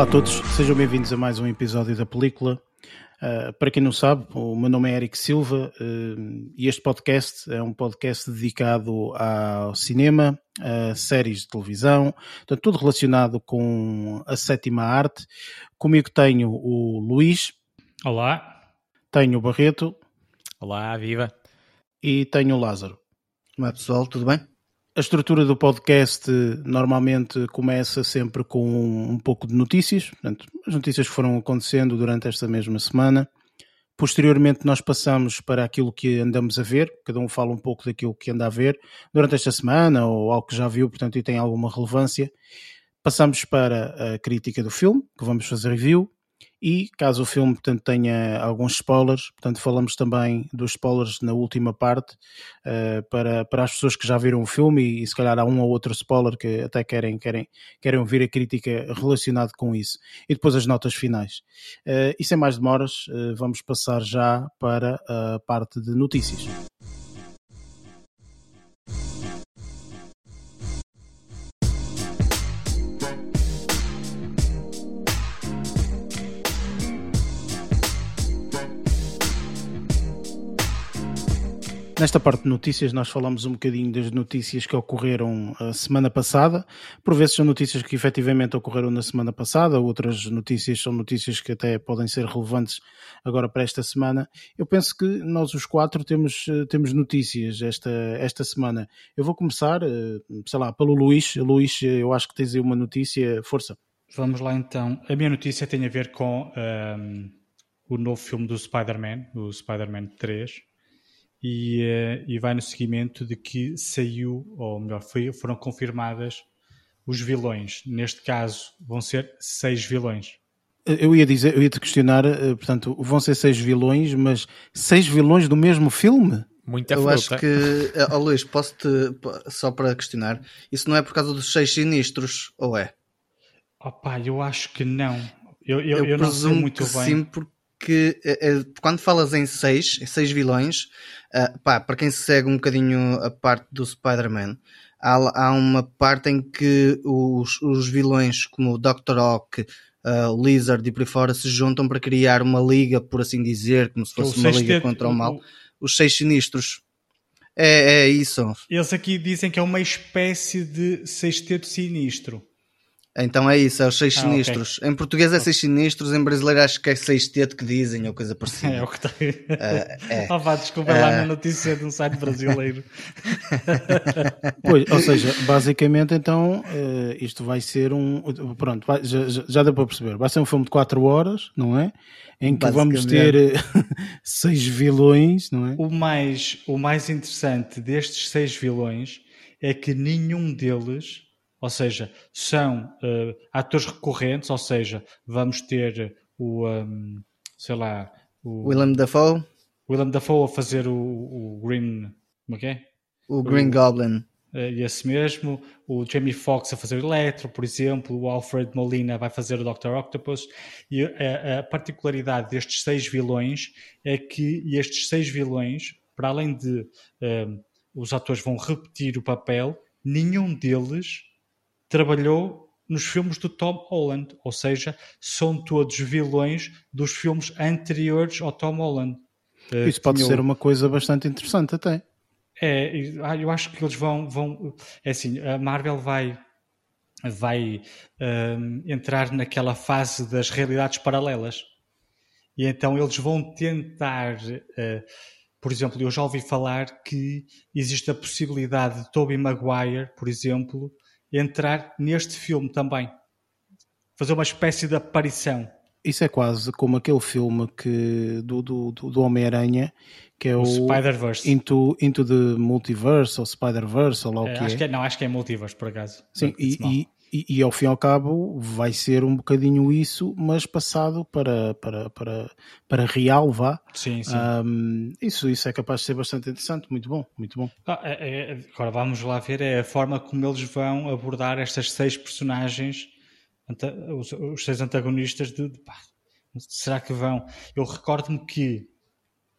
Olá a todos, sejam bem-vindos a mais um episódio da película. Uh, para quem não sabe, o meu nome é Eric Silva uh, e este podcast é um podcast dedicado ao cinema, a séries de televisão, portanto, tudo relacionado com a sétima arte. Comigo tenho o Luís. Olá. Tenho o Barreto. Olá, viva. E tenho o Lázaro. Olá pessoal, tudo bem? A estrutura do podcast normalmente começa sempre com um pouco de notícias, portanto, as notícias que foram acontecendo durante esta mesma semana. Posteriormente, nós passamos para aquilo que andamos a ver, cada um fala um pouco daquilo que anda a ver durante esta semana ou algo que já viu, portanto, e tem alguma relevância. Passamos para a crítica do filme, que vamos fazer review, e caso o filme portanto, tenha alguns spoilers, portanto falamos também dos spoilers na última parte uh, para, para as pessoas que já viram o filme e, e, se calhar há um ou outro spoiler que até querem, querem, querem ouvir a crítica relacionada com isso. E depois as notas finais. Uh, e sem mais demoras, uh, vamos passar já para a parte de notícias. Nesta parte de notícias, nós falamos um bocadinho das notícias que ocorreram a semana passada. Por vezes são notícias que efetivamente ocorreram na semana passada, outras notícias são notícias que até podem ser relevantes agora para esta semana. Eu penso que nós os quatro temos, temos notícias esta, esta semana. Eu vou começar, eh, sei lá, pelo Luís. Luís, eu acho que tens aí uma notícia. Força. Vamos lá então. A minha notícia tem a ver com um, o novo filme do Spider-Man, o Spider-Man 3 e, uh, e vai no seguimento de que saiu, ou melhor, foi, foram confirmadas os vilões. Neste caso, vão ser seis vilões. Eu ia dizer, eu ia te questionar, eh, portanto, vão ser seis vilões, mas seis vilões do mesmo filme? Muita Eu fruta. acho que, oh, Luís, posso-te, só para questionar, isso não é por causa dos seis sinistros, ou é? Opa, eu acho que não. Eu, eu, eu, eu não sei muito bem. Sim, porque que uh, quando falas em seis, seis vilões, uh, pá, para quem segue um bocadinho a parte do Spider-Man, há, há, uma parte em que os, os vilões como o Dr. Ock, uh, Lizard e por aí fora se juntam para criar uma liga, por assim dizer, como se fosse uma liga contra o mal. Os seis sinistros. É, é isso. Eles aqui dizem que é uma espécie de sexteto sinistro. Então é isso, é os seis ah, sinistros. Okay. Em português é seis sinistros, em brasileiro acho que é seis teto que dizem, ou coisa parecida. É o que tem. Uh, é. Oh, vá, desculpa uh... lá na notícia de um site brasileiro. pois, ou seja, basicamente então uh, isto vai ser um. Pronto, vai, já, já deu para perceber. Vai ser um filme de 4 horas, não é? Em que vamos ter eh, seis vilões, não é? O mais, o mais interessante destes seis vilões é que nenhum deles ou seja, são uh, atores recorrentes, ou seja, vamos ter o, um, sei lá, o Willem Dafoe, Willem Dafoe a fazer o, o Green, como é que é? O Green o, Goblin. Uh, esse mesmo, o Jamie Foxx a fazer o Electro, por exemplo, o Alfred Molina vai fazer o Dr. Octopus, e a, a particularidade destes seis vilões é que estes seis vilões, para além de uh, os atores vão repetir o papel, nenhum deles trabalhou nos filmes do Tom Holland, ou seja, são todos vilões dos filmes anteriores ao Tom Holland. Eh, Isso pode ser uma coisa bastante interessante até. É, ah, eu acho que eles vão, vão é assim, a Marvel vai vai um, ehm, entrar naquela fase das realidades paralelas e então eles vão tentar uh, por exemplo, eu já ouvi falar que existe a possibilidade de Tobey Maguire, por exemplo, entrar neste filme também. Fazer uma espécie de aparição. Isso é quase como aquele filme que, do, do, do Homem-Aranha, que é o, o Spider-Verse. Into, Into the Multiverse, ou Spider-Verse, ou lá o é, que acho é. Que é. Não, acho que é Multiverse, por acaso. Sim, e, e, e, e, ao fim e ao cabo vai ser um bocadinho isso, mas passado para, para, para, para real, vá. Sim, sim. Um, isso, isso é capaz de ser bastante interessante, muito bom, muito bom. Ah, é, é, agora vamos lá ver é a forma como eles vão abordar estas seis personagens, os, os seis antagonistas de, de pá, será que vão? Eu recordo-me que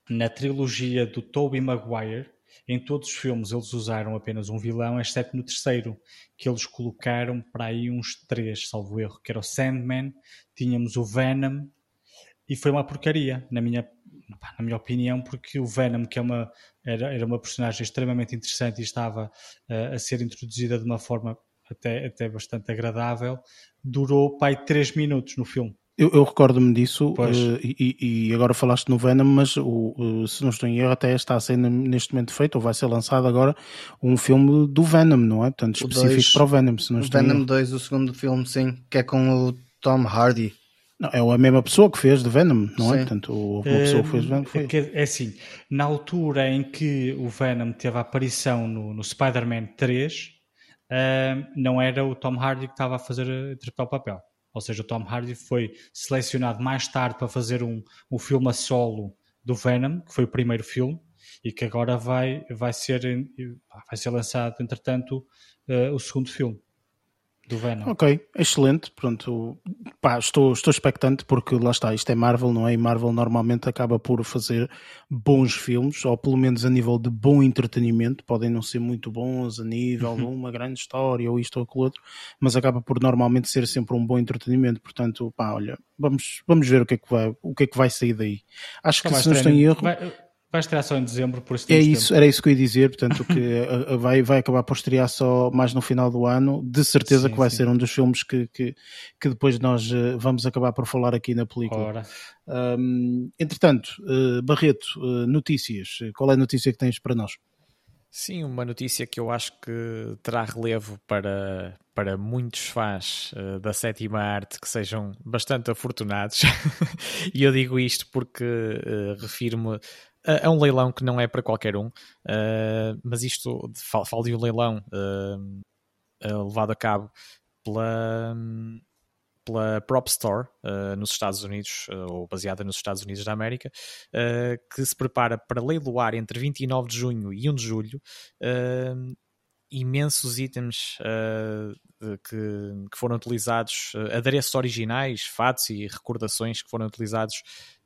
na trilogia do Tobey Maguire em todos os filmes eles usaram apenas um vilão, exceto no terceiro, que eles colocaram para aí uns três, salvo erro, que era o Sandman, tínhamos o Venom, e foi uma porcaria, na minha, na minha opinião, porque o Venom, que é uma, era, era uma personagem extremamente interessante e estava uh, a ser introduzida de uma forma até, até bastante agradável, durou pai três minutos no filme. Eu, eu recordo-me disso uh, e, e, agora falaste no Venom, mas o, o, se não estou em erro, até está a ser neste momento feito, ou vai ser lançado agora, um filme do Venom, não é? Portanto, específico dois, para o Venom. Se não estou Venom 2, o segundo filme, sim, que é com o Tom Hardy. Não, é a mesma pessoa que fez de Venom, não é? Sim. é? Portanto, a pessoa que fez Venom foi. É, é assim, na altura em que o Venom teve a aparição no, no Spider-Man 3, uh, não era o Tom Hardy que estava a fazer interpretar o papel. Ou seja, o Tom Hardy foi selecionado mais tarde para fazer um, um filme a solo do Venom, que foi o primeiro filme, e que agora vai, vai, ser, vai ser lançado, entretanto, uh, o segundo filme do Venom. Ok, excelente. Pronto, pá, estou, estou expectante porque lá está, isto é Marvel, não é? E Marvel normalmente acaba por fazer bons filmes, ou pelo menos a nível de bom entretenimento. Podem não ser muito bons a nível de uhum. uma grande história ou isto ou aquilo outro, mas acaba por normalmente ser sempre um bom entretenimento. Portanto, pá, olha, vamos, vamos ver o que é que vai, o que é que vai sair daí. Acho que se não estou em erro. Vai Vai estrear só em dezembro, por isso é isso, tempo. Era isso que eu ia dizer, portanto, que vai, vai acabar por estrear só mais no final do ano. De certeza sim, que vai sim. ser um dos filmes que, que, que, depois nós eh, vamos acabar por falar aqui na película. Um, entretanto, uh, Barreto, uh, notícias. Qual é a notícia que tens para nós? Sim, uma notícia que eu acho que terá relevo para, para muitos fãs uh, da sétima arte que sejam bastante afortunados. e eu digo isto porque uh, refiro-me é um leilão que não é para qualquer um, uh, mas isto, falo de um leilão uh, levado a cabo pela, pela Prop Store nos Estados Unidos, ou baseada nos Estados Unidos da América, que se prepara para leiloar entre 29 de junho e 1 de julho imensos itens uh, que, que, foram utilizados, uh, adereços originais, fatos e recordações que foram utilizados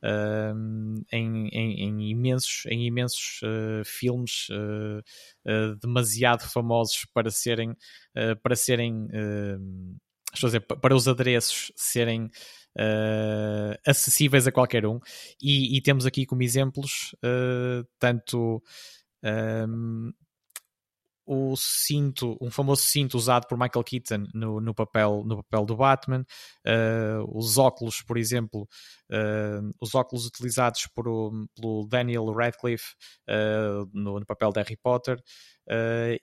uh, em, em, em, imensos, em imensos filmes demasiado famosos para serem, para serem estou a dizer, para os adereços serem acessíveis a qualquer um. E, e temos aqui como exemplos tanto o cinto, um famoso cinto usado por Michael Keaton no, no, papel, no papel do Batman, uh, os óculos, por exemplo, uh, os óculos utilizados por, pelo Daniel Radcliffe uh, no, no, papel de Harry Potter,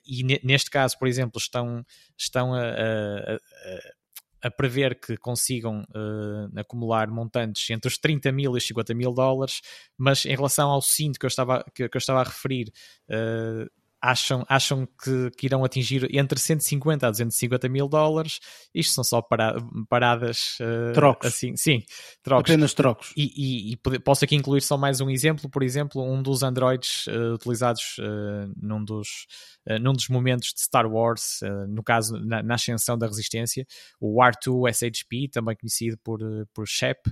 e neste caso, por exemplo, estão, estão a, a, a a prever que consigam uh, acumular montantes entre os 30 mil e os 50 mil dólares, mas em relação ao cinto que eu estava, que, que eu estava a referir, uh, acham, acham que, que, irão atingir entre 150 a 250 mil dólares. Isto são só para, paradas. Uh, trocos. Assim, sim, trocos. Apenas trocos. E, e, e, posso aqui incluir só mais um exemplo. Por exemplo, um dos androids uh, utilizados uh, num, dos, num dos momentos de Star Wars, no caso, na, na, ascensão da resistência, o R2 SHP, também conhecido por, por SHEP.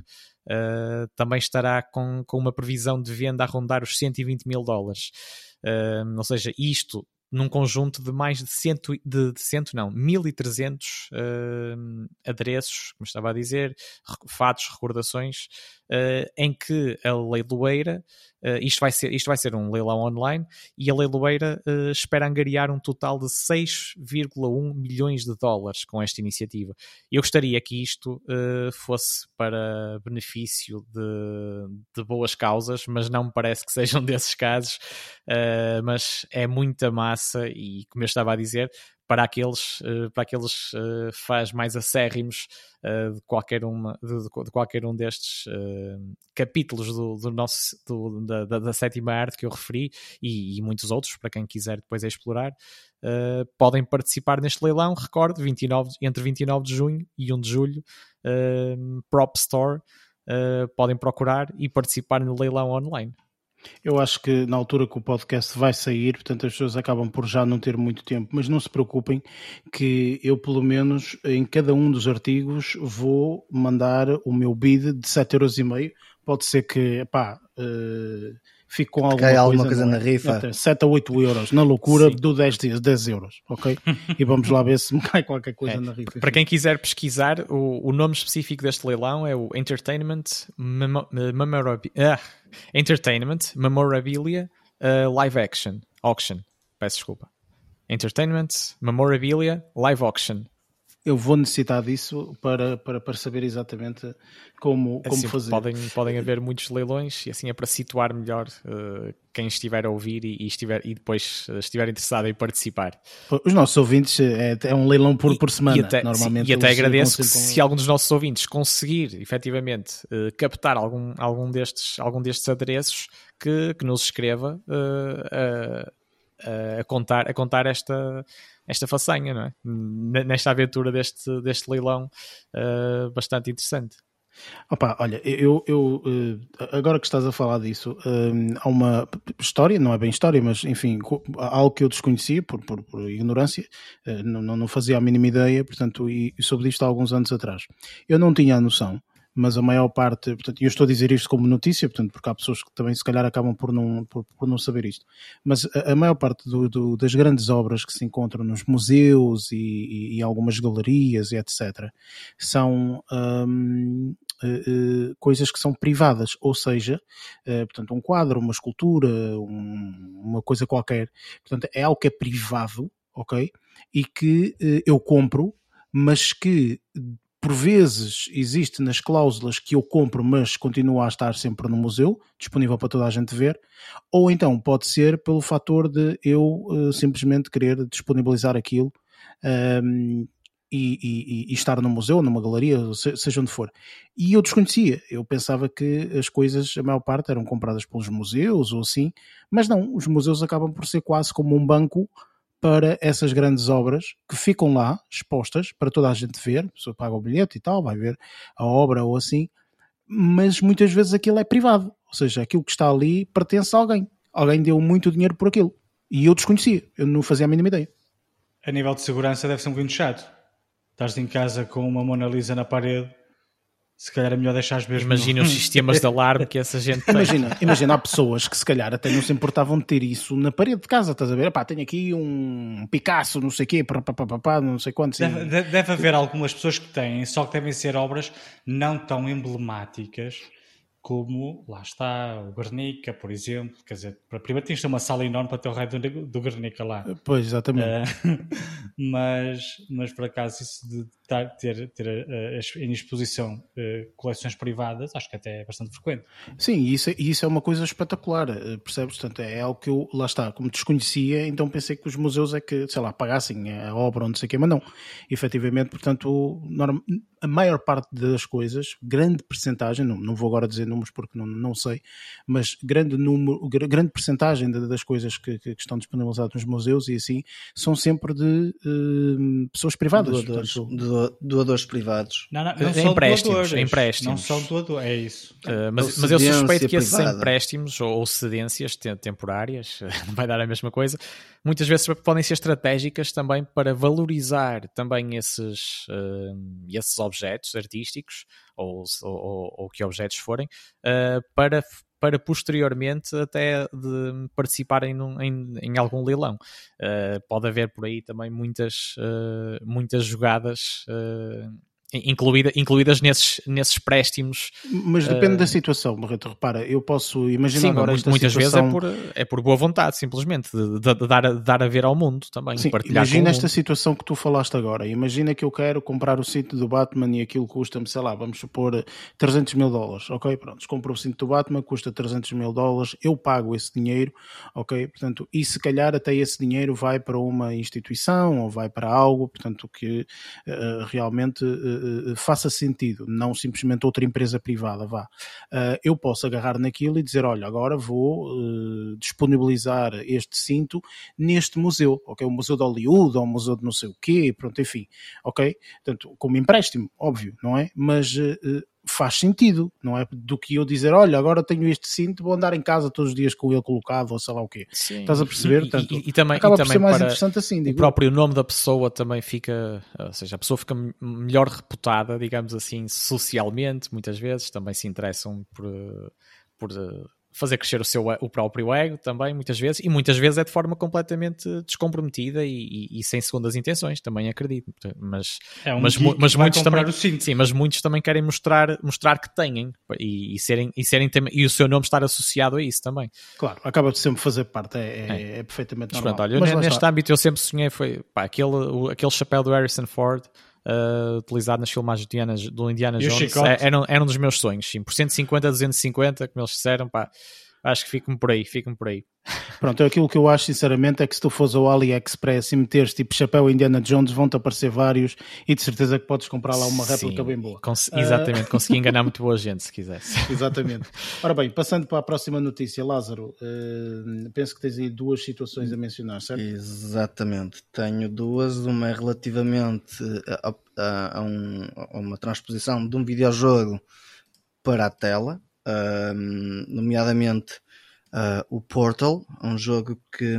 Uh, também estará com, com uma previsão de venda a rondar os 120 mil dólares. Uh, ou seja, isto num conjunto de mais de cento, de, de cento não, 1300 uh, adereços, como estava a dizer, fatos, recordações, uh, em que a leiloeira, uh, isto, vai ser, isto vai ser um leilão online, e a leiloeira uh, espera angariar um total de 6,1 milhões de dólares com esta iniciativa. Eu gostaria que isto fosse para benefício de, de, boas causas, mas não me parece que sejam desses casos, mas é muita massa e, como eu estava a dizer, para aqueles, uh, para aqueles uh, fãs mais acérrimos uh, de, qualquer uma, de, de qualquer um destes capítulos do, do nosso, do, da, da, da, sétima arte que eu referi e, e, muitos outros, para quem quiser depois explorar, podem participar neste leilão. Recordo, 29, entre 29 de junho e 1 de julho, Prop Store. podem procurar e participar no leilão online. Eu acho que na altura que o podcast vai sair, portanto as pessoas acabam por já não ter muito tempo, mas não se preocupem que eu pelo menos em cada um dos artigos vou mandar o meu bid de 7,5€. Pode ser que, pá, uh, fico com alguma, Cai coisa, alguma coisa não na é? rifa. Até 7 a 8 euros na loucura Sim. do 10 dias, 10 euros, ok? e vamos lá ver se me cai qualquer coisa É, na rifa. Para quem quiser pesquisar, o, o nome específico deste leilão é o Entertainment Memo- Memorabi- ah, Entertainment Memorabilia uh, Live Action Auction. Peço desculpa. Entertainment Memorabilia Live Auction. Eu vou necessitar disso para, para, para saber exatamente como, como Assim, fazer. podem, podem haver muitos leilões e assim é para situar melhor uh, quem estiver a ouvir e, e estiver, e depois uh, estiver interessado em participar. Os nossos ouvintes é, é um leilão por, por semana, E até, normalmente. sim, e até agradeço que se algum dos nossos ouvintes conseguir efetivamente eh, captar algum, algum, destes, algum destes adereços, que, que nos escreva eh, a, a contar, a contar esta, esta façanha, não é? Nesta aventura deste, deste leilão eh, bastante interessante. Opa, olha, eu, eu eh, agora que estás a falar disso, eh, há uma história, não é bem história, mas enfim, algo que eu desconhecia por, por, por ignorância, não, não fazia a mínima ideia, portanto, e soube disto há alguns anos atrás. Eu não tinha a noção, mas a maior parte, portanto, eu estou a dizer isto como notícia, portanto, porque há pessoas que também se calhar acabam por não, por, por não saber isto, mas a, a maior parte do- do- das grandes obras que se encontram nos museus e, e, algumas galerias e etc., são hum, eh, eh, coisas que são privadas, ou seja, eh, portanto, um quadro, uma escultura, um- uma coisa qualquer, portanto, é algo que é privado, ok? E que eu compro, mas que por vezes existe nas cláusulas que eu compro, mas continua a estar sempre no museu, disponível para toda a gente ver, ou então pode ser pelo fator de eu eh, simplesmente querer disponibilizar aquilo ehm, e, e- e estar no museu, numa galeria, se- seja onde for. E eu desconhecia, eu pensava que as coisas, a maior parte, eram compradas pelos museus ou assim, mas não, os museus acabam por ser quase como um banco para essas grandes obras que ficam lá expostas para toda a gente ver, a pessoa paga o bilhete e tal, vai ver a obra ou assim, mas muitas vezes aquilo é privado, ou seja, aquilo que está ali pertence a alguém. Alguém deu muito dinheiro por aquilo. E eu desconhecia, eu não fazia a mínima ideia. A nível de segurança deve ser um bocadinho chato. Estás em casa com uma Mona Lisa na parede, se calhar é melhor deixar mesmo. Imagina os sistemas de alarme que essa gente tem. Imagina, imagina, há pessoas que se calhar até não se importavam de ter isso na parede de casa, estás a ver? Epá, tenho aqui um Picasso, não sei o quê, pá, pá, pá, pá, pá, não sei quantos. Deve, de- deve haver algumas pessoas que têm, só que devem ser obras não tão emblemáticas como, lá está, o Guernica, por exemplo. Quer dizer, para- primeiro tens de ter uma sala enorme para ter o raio do, do Guernica lá. Pois, exatamente. Eh, mas, mas por acaso isso de tar- ter, ter eh, as- em exposição eh, coleções privadas, acho que até é bastante frequente. Sim, e isso, é- isso é uma coisa espetacular, eh, percebes? Portanto, é algo que eu, lá está, como desconhecia, então pensei que os museus é que, sei lá, pagassem a obra ou não sei o quê, mas não. Efetivamente, portanto, a maior parte das coisas, grande percentagem, não, não vou agora dizer números porque não, não sei, mas grande número, gra- grande percentagem das coisas que, que- estão disponibilizadas nos museus e assim, são sempre de eh, pessoas privadas. Doadores, portanto, doa- doadores privados. Não, não, não Eh, são empréstimos, doadores. empréstimos. Não são doadores, é isso. Uh, mas, mas eu suspeito que esses empréstimos ou, ou cedências te- temporárias, não vai dar a mesma coisa, muitas vezes podem ser estratégicas também para valorizar também esses, uh, esses objetos artísticos ou, ou, ou que objetos forem, uh, para, para posteriormente até de participarem num- em, em algum leilão. Uh, pode haver por aí também muitas, uh, muitas jogadas. Uh, Incluída, incluídas nesses, nesses préstimos Mas depende da situação, Barreto. Repara, eu posso imaginar Sim, agora esta muitas situação... vezes é por, é por boa vontade, simplesmente, de, de- de dar, a, de dar a ver ao mundo também, Sim, imagina esta situação que tu falaste agora. Imagina que eu quero comprar o cinto do Batman e aquilo custa-me, sei lá, vamos supor 300 mil dólares. Ok, pronto, compro o cinto do Batman, custa 300 mil dólares, eu pago esse dinheiro, ok? Portanto, e se calhar até esse dinheiro vai para uma instituição ou vai para algo, portanto, que eh, realmente eh, eh, faça sentido, não simplesmente outra empresa privada, vá. Uh, eu posso agarrar naquilo e dizer, olha, agora vou uh, disponibilizar este cinto neste museu, ok? O Museu de Hollywood, ou o Museu de não sei o quê, pronto, enfim, ok? Portanto, como empréstimo, óbvio, não é? Mas faz sentido, não é? Do que eu dizer, olha, agora tenho este cinto, vou andar em casa todos os dias com ele colocado, ou sei lá o quê. Sim. Estás a perceber? E, Portanto, e- e também, Acaba e por também ser mais para interessante assim, o digo. eu. próprio nome da pessoa também fica, ou seja, a pessoa fica melhor reputada, digamos assim, socialmente, muitas vezes, também se interessam por, eh, por, eh, fazer crescer o seu o próprio ego também, muitas vezes, e muitas vezes é de forma completamente descomprometida e, e, e sem segundas intenções, também acredito. Mas, é um mas, mas muitos também, o sim, mas muitos também querem mostrar, mostrar que têm e, e, serem, e, serem, e o seu nome estar associado a isso também. Claro, acaba de sempre fazer parte, é, é, é. é perfeitamente normal. Pronto, olha, mas neste âmbito eu sempre sonhei, foi pá, aquele, aquele chapéu do Harrison Ford uh, utilizado nas filmagens do Indiana Jones. É, era, era um dos meus sonhos, sim, por 150 a 250, como eles disseram, pá, acho que fico-me por aí, fico-me por aí. Pronto, aquilo que eu acho sinceramente é que se tu fores ao AliExpress e meteres tipo chapéu Indiana Jones, vão-te aparecer vários e de certeza que podes comprar lá uma réplica Sim, bem boa. Cons exatamente, uh... consegui enganar muito boa gente se quisesse. exatamente. Ora bem, passando para a próxima notícia, Lázaro, uh, penso que tens aí duas situações a mencionar, certo? Exatamente, tenho duas, uma é relativamente a, a, a, um, a uma transposição de um videojogo para a tela, uh, nomeadamente Uh, o Portal, um jogo que,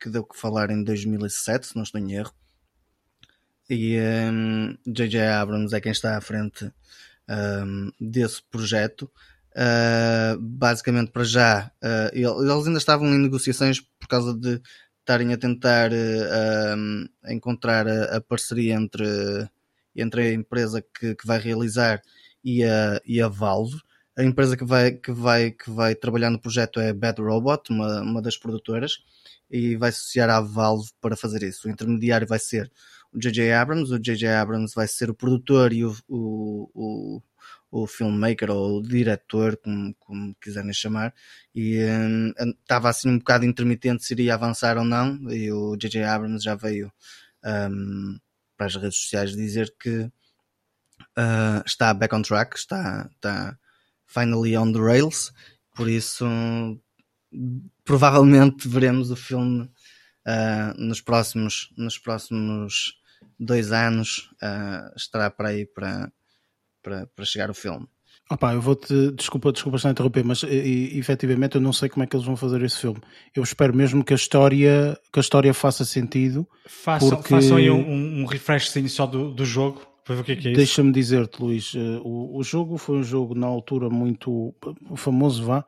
que deu que falar em 2007, se não estou em erro. E J.J. Um, Abrams é quem está à frente um, desse projeto. Uh, basicamente, para já, uh, eles ainda estavam em negociações por causa de estarem a tentar encontrar a, a, parceria entre, entre a empresa que, que vai realizar e a, e a Valve. A empresa que vai, que vai, que vai trabalhar no projeto é Bad Robot, uma, uma das produtoras, e vai associar à Valve para fazer isso. O intermediário vai ser o J.J. Abrams, o J.J. Abrams vai ser o produtor e o, o, o, o filmmaker ou o diretor, como, como quiserem chamar, e um, estava assim um bocado intermitente se iria avançar ou não, e o J.J. Abrams já veio um, para as redes sociais dizer que uh, está back on track, está, está finally on the rails, por isso provavelmente veremos o filme uh, nos próximos nos próximos dois anos uh, estará para aí para, para, para chegar o filme. Opa, eu vou-te, desculpa, desculpa estar a interromper, mas e, efetivamente eu não sei como é que eles vão fazer esse filme. Eu espero mesmo que a história, que a história faça sentido. Façam, porque... façam aí um, um refresh só do, do jogo o que é que é. Deixa-me dizer-te, Luís, uh, o, o, jogo foi um jogo na altura muito famoso, vá,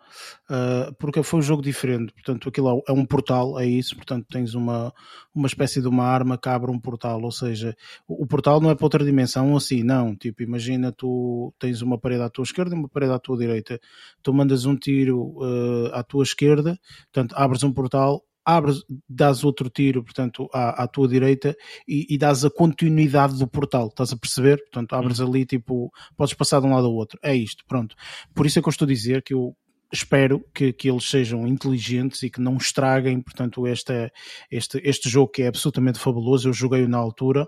uh, porque foi um jogo diferente. Portanto, aquilo é um portal, é isso. Portanto, tens uma, uma espécie de uma arma que abre um portal. Ou seja, o, o portal não é para outra dimensão assim, não. Tipo, imagina tu tens uma parede à tua esquerda e uma parede à tua direita. Tu mandas um tiro uh, à tua esquerda, portanto, abres um portal abres, dás outro tiro, portanto, à, à tua direita e, e dás a continuidade do portal, estás a perceber? Portanto, abres uhum. ali, tipo, podes passar de um lado ao outro. É isto, pronto. Por isso é que eu estou a dizer que eu espero que, que eles sejam inteligentes e que não estraguem, portanto, este, este, este jogo que é absolutamente fabuloso. Eu joguei-o na altura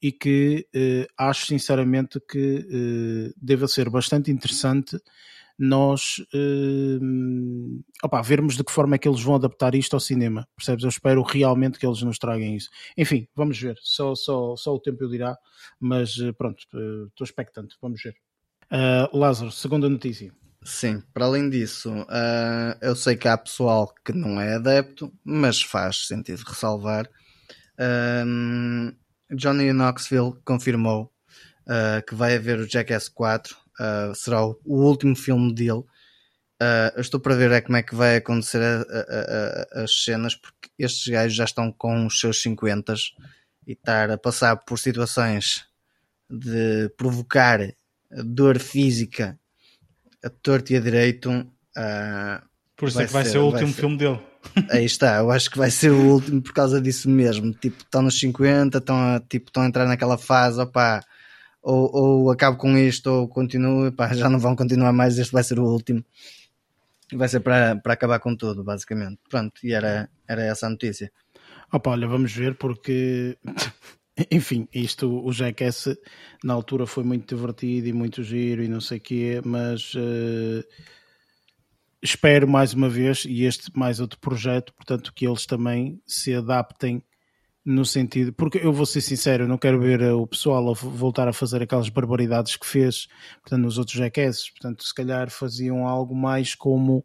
e que eh, acho sinceramente que eh, deve ser bastante interessante nós uh, opa, vermos de que forma é que eles vão adaptar isto ao cinema. Percebes? Eu espero realmente que eles nos tragam isso. Enfim, vamos ver. Só, só, só o tempo o dirá, mas uh, pronto, uh, estou expectante. Vamos ver. Uh, Lázaro, segunda notícia. Sim, para além disso, eu sei que há pessoal que não é adepto, mas faz sentido ressalvar. Johnny Knoxville confirmou que vai haver o Jackass 4 uh, será o, o, último filme dele. Uh, estou para ver é como é que vai acontecer a, a, a, as cenas, porque estes gajos já estão com os seus 50 e estar a passar por situações de provocar dor física a torto e a direito. Uh, por isso é que vai ser, ser o último ser. filme dele. Aí está, eu acho que vai ser o último por causa disso mesmo. Tipo, estão nos 50, estão a, tipo, estão a entrar naquela fase, opá, ou, ou acabo com isto ou continuo, pá, já não vão continuar mais, este vai ser o último. Vai ser para, acabar com tudo, basicamente. Pronto, e era, era essa a notícia. Opa, olha, vamos ver porque enfim, isto, o Jackass na altura foi muito divertido e muito giro e não sei o quê, mas uh, espero mais uma vez, e este mais outro projeto, portanto, que eles também se adaptem no sentido, porque eu vou ser sincero, eu não quero ver o pessoal a voltar a fazer aquelas barbaridades que fez, portanto, nos outros jackasses, portanto, se calhar faziam algo mais como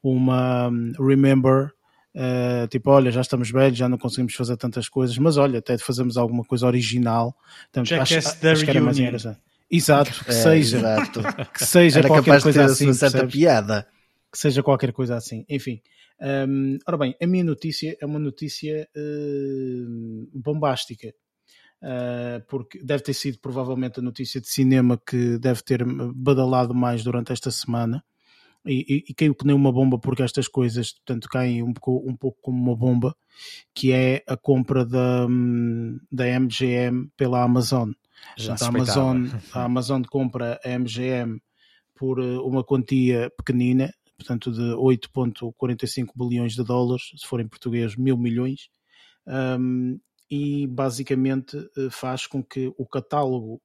uma um, remember, uh, tipo, olha, já estamos velhos, já não conseguimos fazer tantas coisas, mas olha, até fazemos alguma coisa original. Portanto, Jackass acho, acho que era mais engraçado. Exato, que é, seja, exato. que seja era qualquer coisa assim, uma certa piada. que seja qualquer coisa assim. Enfim, um, ora bem, a minha notícia é uma notícia uh, bombástica. Uh, porque deve ter sido provavelmente a notícia de cinema que deve ter badalado mais durante esta semana. E, e, e caiu que nem uma bomba porque estas coisas portanto caem um pouco, um pouco como uma bomba que é a compra da, da MGM pela Amazon. Já a Amazon a Amazon compra a MGM por eh, uma quantia pequenina portanto de 8.45 bilhões de dólares se for em português mil milhões um, e basicamente eh, faz com que o catálogo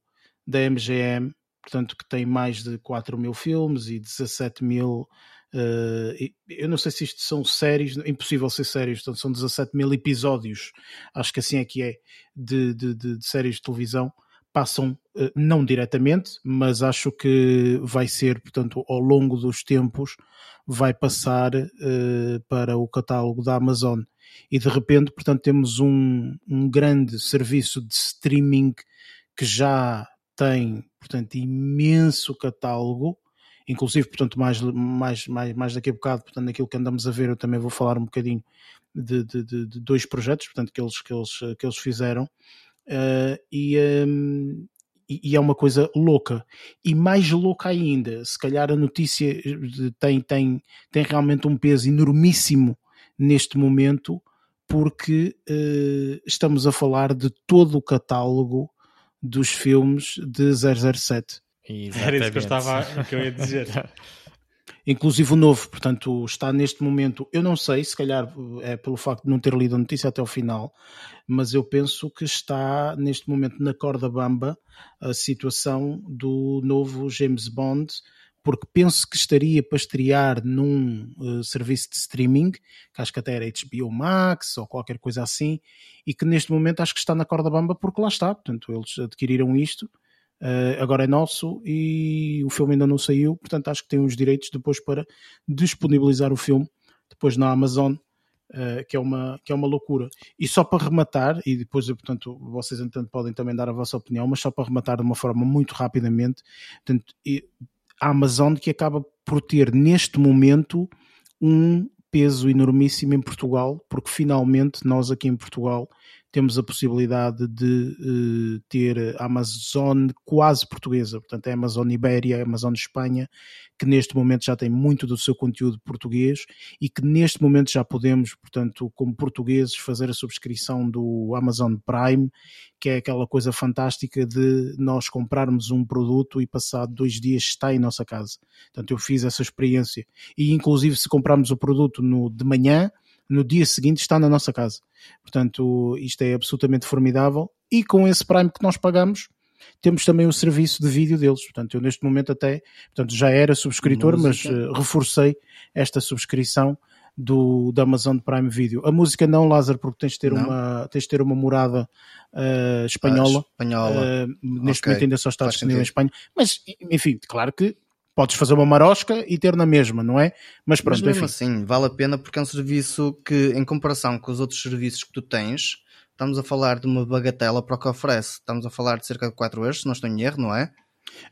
da MGM portanto, que tem mais de 4 mil filmes e 17 mil. Uh, eu não sei se isto são séries, impossível ser séries, portanto, são 17 mil episódios, acho que assim é que é, de, de, de, de séries de televisão. Passam uh, não diretamente, mas acho que vai ser, portanto, ao longo dos tempos, vai passar uh, para o catálogo da Amazon. E de repente, portanto, temos um, um grande serviço de streaming que já tem, portanto, imenso catálogo, inclusive, portanto, mais, mais, mais, mais daqui a bocado, portanto, naquilo que andamos a ver, eu também vou falar um bocadinho de, de, de, de dois projetos, portanto, que eles, que eles, que eles fizeram, uh, e, um, e, é uma coisa louca. E mais louca ainda, se calhar a notícia tem, tem, tem realmente um peso enormíssimo neste momento, porque uh, estamos a falar de todo o catálogo dos filmes de 007. Exatamente. Era isso que eu, estava, que eu ia dizer. Inclusive o novo, portanto, está neste momento, eu não sei, se calhar é pelo facto de não ter lido a notícia até o final, mas eu penso que está neste momento na corda bamba a situação do novo James Bond, porque penso que estaria para estrear num uh, serviço de streaming, que acho que até era HBO Max ou qualquer coisa assim, e que neste momento acho que está na corda bamba porque lá está, portanto eles adquiriram isto, uh, agora é nosso e o filme ainda não saiu, portanto acho que tem os direitos depois para disponibilizar o filme depois na Amazon, uh, que, é uma, que é uma loucura. E só para rematar, e depois portanto vocês entanto podem também dar a vossa opinião, mas só para rematar de uma forma muito rapidamente, portanto, a Amazon que acaba por ter neste momento um peso enormíssimo em Portugal, porque finalmente nós aqui em Portugal temos a possibilidade de uh, ter Amazon quase portuguesa, portanto é Amazon Ibéria, a Amazon Espanha, que neste momento já tem muito do seu conteúdo português e que neste momento já podemos, portanto, como portugueses, fazer a subscrição do Amazon Prime, que é aquela coisa fantástica de nós comprarmos um produto e passado dois dias está em nossa casa. Portanto, eu fiz essa experiência e inclusive se comprarmos o produto no, de manhã, no dia seguinte está na nossa casa. Portanto, isto é absolutamente formidável e com esse Prime que nós pagamos, temos também o serviço de vídeo deles. Portanto, eu neste momento até, portanto, já era subscritor, mas uh, reforcei esta subscrição do, da Amazon Prime Video. A música não, Lázaro, porque tens de ter, uma, tens de ter uma morada uh, espanhola. Ah, espanhola. Uh, neste okay. momento ainda só está disponível em Espanha. Mas, enfim, claro que podes fazer uma marosca e ter na mesma, não é? Mas pronto, Mas mesmo enfim. assim, vale a pena porque é um serviço que, em comparação com os outros serviços que tu tens, estamos a falar de uma bagatela para o que oferece. Estamos a falar de cerca de 4 euros, se não estou em erro, não é?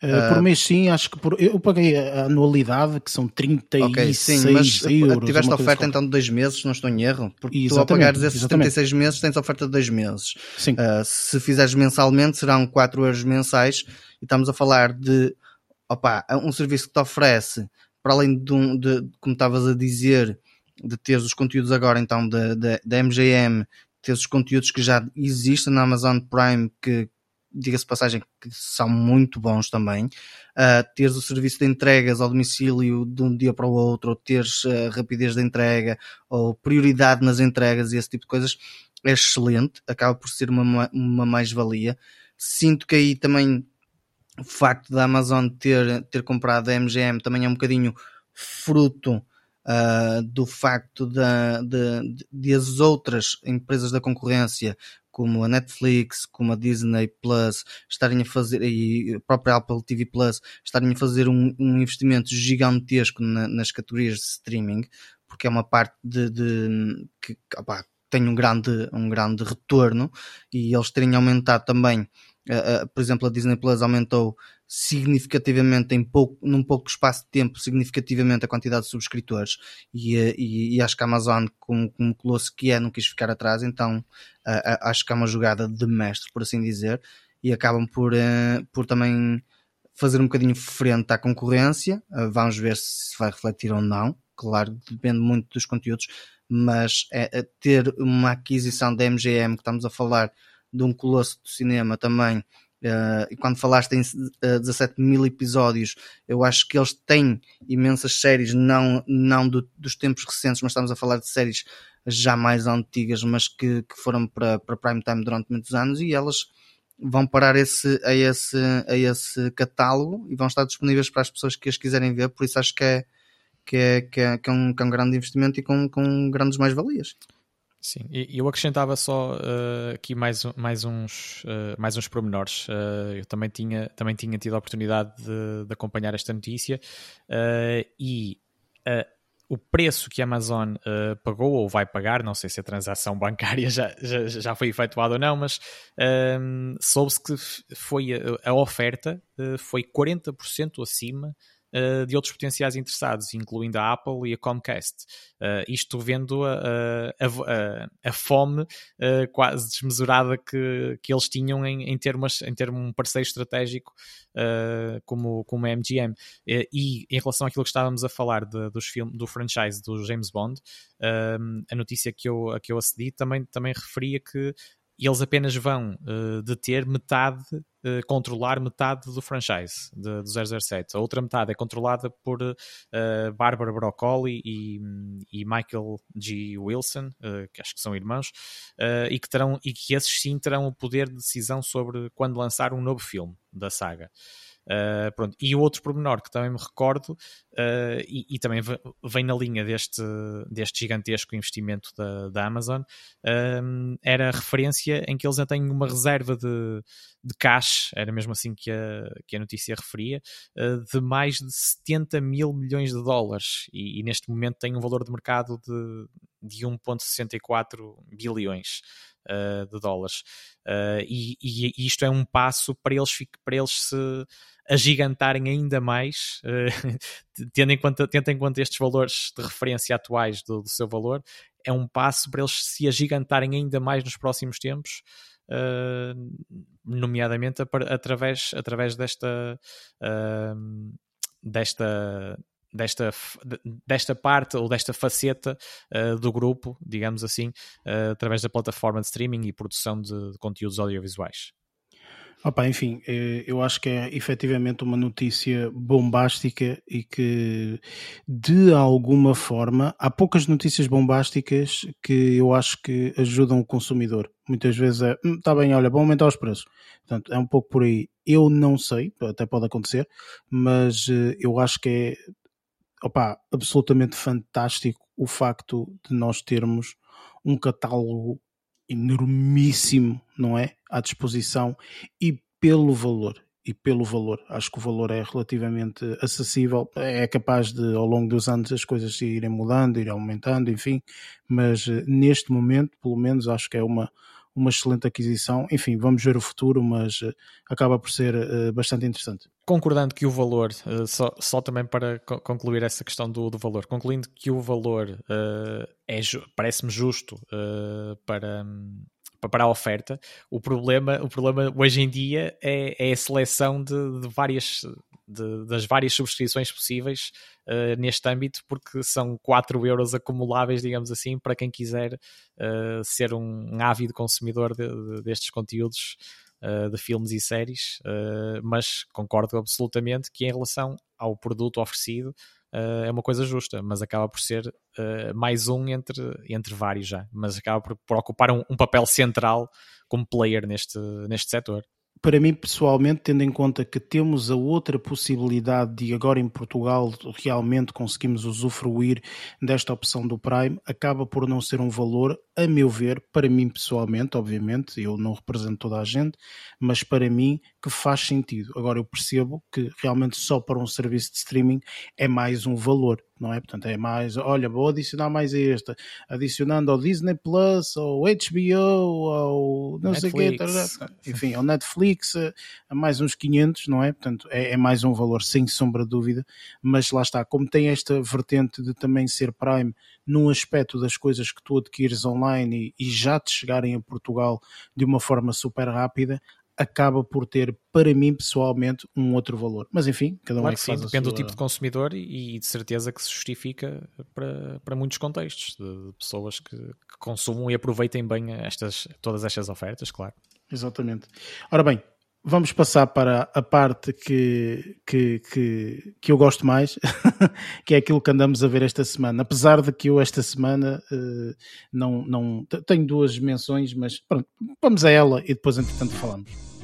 Uh, por mês sim, acho que por, eu paguei a anualidade que são 36 okay, sim, mas euros. Tiveste oferta então de 2 meses, não estou em erro, porque exatamente, tu ao pagares esses exatamente. 76 meses tens oferta de 2 meses. Sim. Uh, se fizeres mensalmente serão 4 euros mensais e estamos a falar de opa, é um serviço que te oferece, para além de, um, de como estavas a dizer, de teres os conteúdos agora então da MGM, teres os conteúdos que já existem na Amazon Prime, que diga-se passagem que são muito bons também, uh, teres o serviço de entregas ao domicílio de um dia para o outro, ou teres uh, rapidez de entrega, ou prioridade nas entregas e esse tipo de coisas, é excelente, acaba por ser uma, uma mais-valia. Sinto que aí também o facto da Amazon ter, ter comprado a MGM também é um bocadinho fruto uh, do facto de, de, as outras empresas da concorrência, como a Netflix, como a Disney Plus, estarem a fazer, e a própria Apple TV Plus, estarem a fazer um, um investimento gigantesco na, nas categorias de streaming, porque é uma parte de, de que opa, tem um grande, um grande retorno e eles terem aumentado também Uh, uh, por exemplo, a Disney Plus aumentou significativamente em pouco, num pouco espaço de tempo, significativamente a quantidade de subscritores. E, e, e acho que a Amazon, como, como colosso que é, não quis ficar atrás, então uh, acho que é uma jogada de mestre, por assim dizer, e acabam por, uh, por também fazer um bocadinho frente à concorrência, uh, vamos ver se vai refletir ou não, claro, depende muito dos conteúdos, mas é, é ter uma aquisição da MGM, que estamos a falar de um colosso do cinema também, Uh, e quando falaste em uh, eh, 17 mil episódios, eu acho que eles têm imensas séries, não, não do, dos tempos recentes, mas estamos a falar de séries já mais antigas, mas que, que foram para, para prime time durante muitos anos e elas vão parar esse, a, esse, a esse catálogo e vão estar disponíveis para as pessoas que as quiserem ver, por isso acho que é, que é, que é, que é, um, que é um grande investimento e com, com grandes mais-valias. Sim, eu acrescentava só uh, aqui mais, mais, uns, uh, mais uns pormenores. Uh, eu também tinha, também tinha tido a oportunidade de, de acompanhar esta notícia e o preço que a Amazon pagou ou vai pagar, não sei se a transação bancária já, já, já foi efetuada ou não, mas soube-se que foi a, a oferta foi 40% acima uh, de outros potenciais interessados, incluindo a Apple e a Comcast. Uh, isto vendo a, a, a, a fome uh, quase desmesurada que, que eles tinham em, em, ter, umas, em ter um parceiro estratégico como, como a MGM. e em relação àquilo que estávamos a falar de, dos film, do franchise do James Bond, a notícia que eu, a que eu acedi também, também referia que e eles apenas vão uh, deter metade, uh, controlar metade do franchise de, do 007. A outra metade é controlada por uh, Barbara Broccoli e, e, Michael G. Wilson, que acho que são irmãos, e, que terão, e que esses sim terão o poder de decisão sobre quando lançar um novo filme da saga. Uh, pronto. E o outro pormenor que também me recordo, uh, e, e, também vem na linha deste, deste gigantesco investimento da, da Amazon, uh, era a referência em que eles já têm uma reserva de, de cash, era mesmo assim que a, que a notícia referia, de mais de 70 mil milhões de dólares. E, e neste momento tem um valor de mercado de, de 1,64 bilhões. De dólares e, e, isto é um passo para eles, para eles se agigantarem ainda mais, uh, tendo, em conta, tendo em conta estes valores de referência atuais do, do seu valor, é um passo para eles se agigantarem ainda mais nos próximos tempos. Uh, nomeadamente através, através desta, uh, desta desta, desta parte ou desta faceta uh, do grupo, digamos assim, uh, através da plataforma de streaming e produção de, de conteúdos audiovisuais. Opa, enfim, eh, eu acho que é efetivamente uma notícia bombástica e que, de alguma forma, há poucas notícias bombásticas que eu acho que ajudam o consumidor. Muitas vezes é, está hum, bem, olha, vão aumentar os preços. Portanto, é um pouco por aí. Eu não sei, até pode acontecer, mas eu acho que é, opa, absolutamente fantástico o facto de nós termos um catálogo enormíssimo, não é? À disposição e pelo valor. E pelo valor, acho que o valor é relativamente acessível. É capaz de, ao longo dos anos, as coisas irem mudando, irem aumentando, enfim. Mas eh, neste momento, pelo menos, acho que é uma, uma excelente aquisição. Enfim, vamos ver o futuro, mas uh, acaba por ser uh, bastante interessante. Concordando que o valor, uh, só, só também para co concluir essa questão do, do, valor, concluindo que o valor é parece-me justo para. Para a oferta, o problema, o problema hoje em dia é, é a seleção de, de várias de, das várias subscrições possíveis uh, neste âmbito, porque são 4 euros acumuláveis, digamos assim, para quem quiser uh, ser um, ávido consumidor de, destes conteúdos uh, de filmes e séries, mas concordo absolutamente que em relação ao produto oferecido é uma coisa justa, mas acaba por ser mais um entre, entre vários já, mas acaba por, por ocupar um, um papel central como player neste, neste setor para mim, pessoalmente, tendo em conta que temos a outra possibilidade de agora em Portugal realmente conseguimos usufruir desta opção do Prime, acaba por não ser um valor, a meu ver, para mim pessoalmente, obviamente, eu não represento toda a gente, mas para mim que faz sentido. Agora eu percebo que realmente só para um serviço de streaming é mais um valor não é? Portanto, é mais, olha, vou adicionar mais este, adicionando ao Disney Plus, ao HBO, ao não Netflix. sei o quê, enfim, ao Netflix, a mais uns 500, não é? Portanto, é, é mais um valor, sem sombra de dúvida, mas lá está, como tem esta vertente de também ser Prime num aspecto das coisas que tu adquires online e, e já te chegarem a Portugal de uma forma super rápida, acaba por ter, para mim pessoalmente, um outro valor. Mas enfim, cada um claro é que, sim, depende sua... do tipo de consumidor e, e, de certeza que se justifica para, para muitos contextos, de, de pessoas que, que, consumam e aproveitem bem estas, todas estas ofertas, claro. Exatamente. Ora bem, vamos passar para a parte que, que, que, que eu gosto mais, que é aquilo que andamos a ver esta semana. Apesar de que eu esta semana uh, não, não tenho duas menções, mas pronto, vamos a ela e depois entretanto falamos.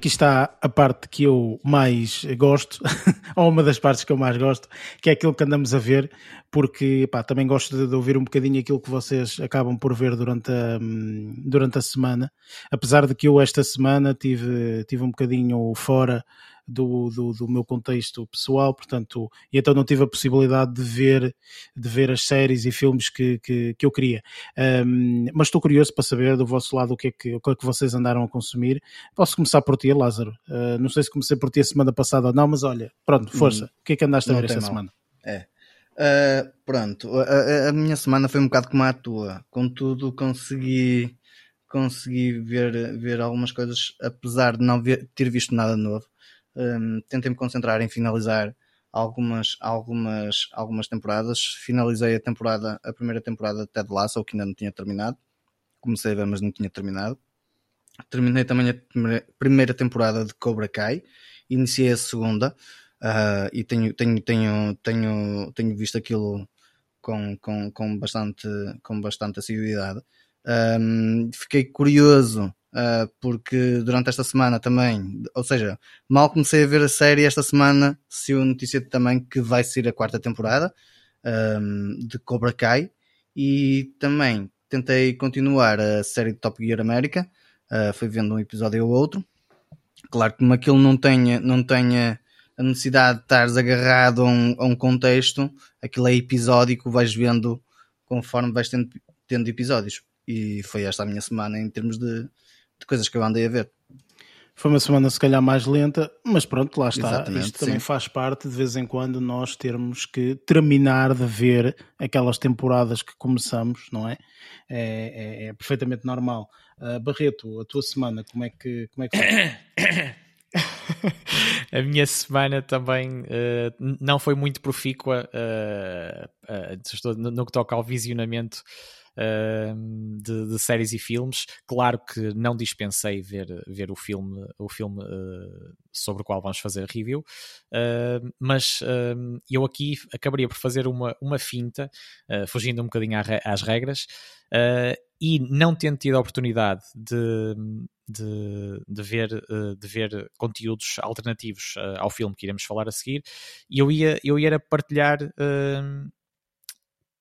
Aqui está a parte que eu mais gosto, ou uma das partes que eu mais gosto, que é aquilo que andamos a ver, porque pá, também gosto de, de, ouvir um bocadinho aquilo que vocês acabam por ver durante a, durante a semana. Apesar de que eu esta semana tive, tive um bocadinho fora do, do, do, meu contexto pessoal, portanto, e então não tive a possibilidade de ver, de ver as séries e filmes que, que, que eu queria. Um, mas estou curioso para saber do vosso lado o que, é que, o que é que vocês andaram a consumir. Posso começar por ti, Lázaro? Uh, não sei se comecei por ti a semana passada ou não, mas olha, pronto, força. Hum, o que é que andaste a ver esta mal. semana? É. Uh, pronto, a, a, minha semana foi um bocado como a tua, contudo consegui consegui ver, ver algumas coisas, apesar de não ver, ter visto nada novo um, tentei me concentrar em finalizar algumas, algumas, algumas temporadas. Finalizei a temporada, a primeira temporada de Ted Lasso, que ainda não tinha terminado. Comecei a ver, mas não tinha terminado. Terminei também a primeira temporada de Cobra Kai. Iniciei a segunda uh, e tenho, tenho, tenho, tenho, tenho visto aquilo com, com, com, bastante, com bastante assiduidade. Um, fiquei curioso uh, porque durante esta semana também, ou seja, mal comecei a ver a série, esta semana se o notícia também que vai ser a quarta temporada um, de Cobra Kai e também tentei continuar a série de Top Gear América, uh, fui vendo um episódio ou outro. Claro que como aquilo não tenha, não tenha a necessidade de estares agarrado a um, a um contexto, aquilo é episódico, vais vendo conforme vais tendo, tendo episódios. E foi esta a minha semana em termos de, de coisas que eu andei a ver. Foi uma semana se calhar mais lenta, mas pronto, lá está. Exatamente, Isto também sim. faz parte de vez em quando nós termos que terminar de ver aquelas temporadas que começamos, não é? É, é, é perfeitamente normal. Uh, Barreto, a tua semana, como é que, como é que foi? a minha semana também uh, não foi muito profícua uh, uh, no, no, que toca ao visionamento de, de, séries e filmes. Claro que não dispensei ver, ver o filme, o filme uh, sobre o qual vamos fazer review, uh, mas eu aqui acabaria por fazer uma, uma finta, fugindo um bocadinho às regras, e não tendo tido a oportunidade de, de, de, ver, de ver conteúdos alternativos ao filme que iremos falar a seguir, eu ia, eu ia partilhar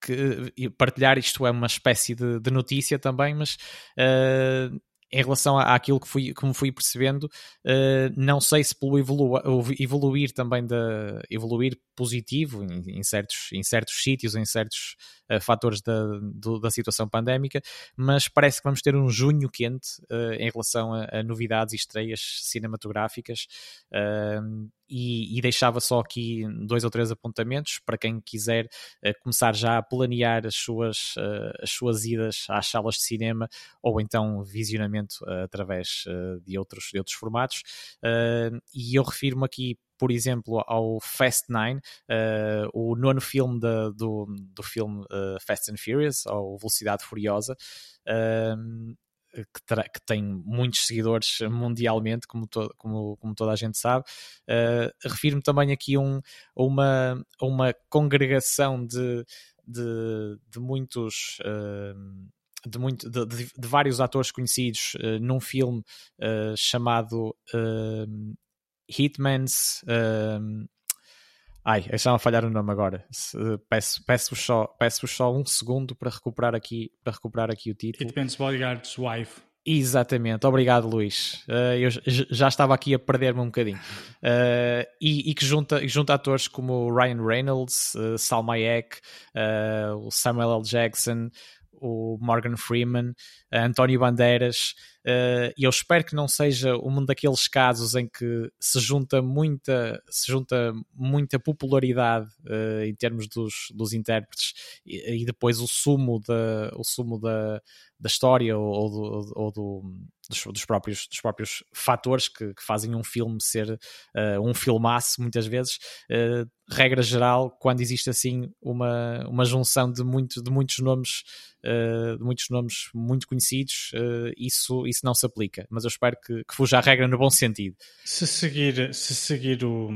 que partilhar isto é uma espécie de, de notícia também, mas uh, em relação àquilo que, fui, que me fui percebendo, uh, não sei se pelo evolu evoluir também da evoluir positivo em, em, certos, em certos sítios, em certos fatores da, do, da situação pandémica, mas parece que vamos ter um junho quente uh, em relação a, a, novidades e estreias cinematográficas. Uh, e, e, deixava só aqui dois ou três apontamentos para quem quiser uh, começar já a planear as suas, uh, as suas idas às salas de cinema ou então visionamento uh, através de, outros, de outros formatos. e eu refiro-me aqui por exemplo, ao Fast Nine, uh, o nono filme de, do, do filme uh, Fast and Furious, ou Velocidade Furiosa. Uh, que, que, tem muitos seguidores mundialmente, como, to, como, como toda a gente sabe. Uh, Refiro-me também aqui um, a, uma, a uma congregação de, de, de muitos. Uh, de, muito, de, de, vários atores conhecidos uh, num filme chamado Hitman's Ai, estava a falhar o nome agora. Peço, peço, só, peço só um segundo para recuperar aqui, para recuperar aqui o título. It Depends Bodyguard's Wife. Exatamente, obrigado Luís. Uh, eu já estava aqui a perder-me um bocadinho. Uh, e, e, que junta, junta atores como Ryan Reynolds, uh, Salma Hayek, o Samuel L. Jackson, o Morgan Freeman, António Bandeiras, e eu espero que não seja um daqueles casos em que se junta muita, se junta muita popularidade em termos dos, dos intérpretes e, e depois o sumo da, o sumo da, da história ou, do, ou do, dos, dos, próprios, dos próprios fatores que, que fazem um filme ser uh, um filmaço, muitas vezes. Uh, regra geral, quando existe assim uma, uma junção de, muito, de muitos nomes, uh, de muitos nomes muito conhecidos, isso, isso não se aplica. Mas eu espero que, que fuja a regra no bom sentido. Se seguir, se seguir o,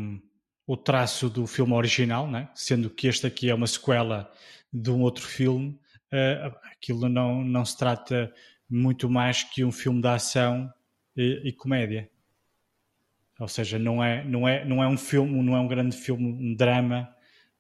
o traço do filme original, né? sendo que este aqui é uma sequela de um outro filme, aquilo não, não se trata muito mais que um filme de ação e, e, comédia. Ou seja, não é, não, é, não é um filme, não é um grande filme, um drama,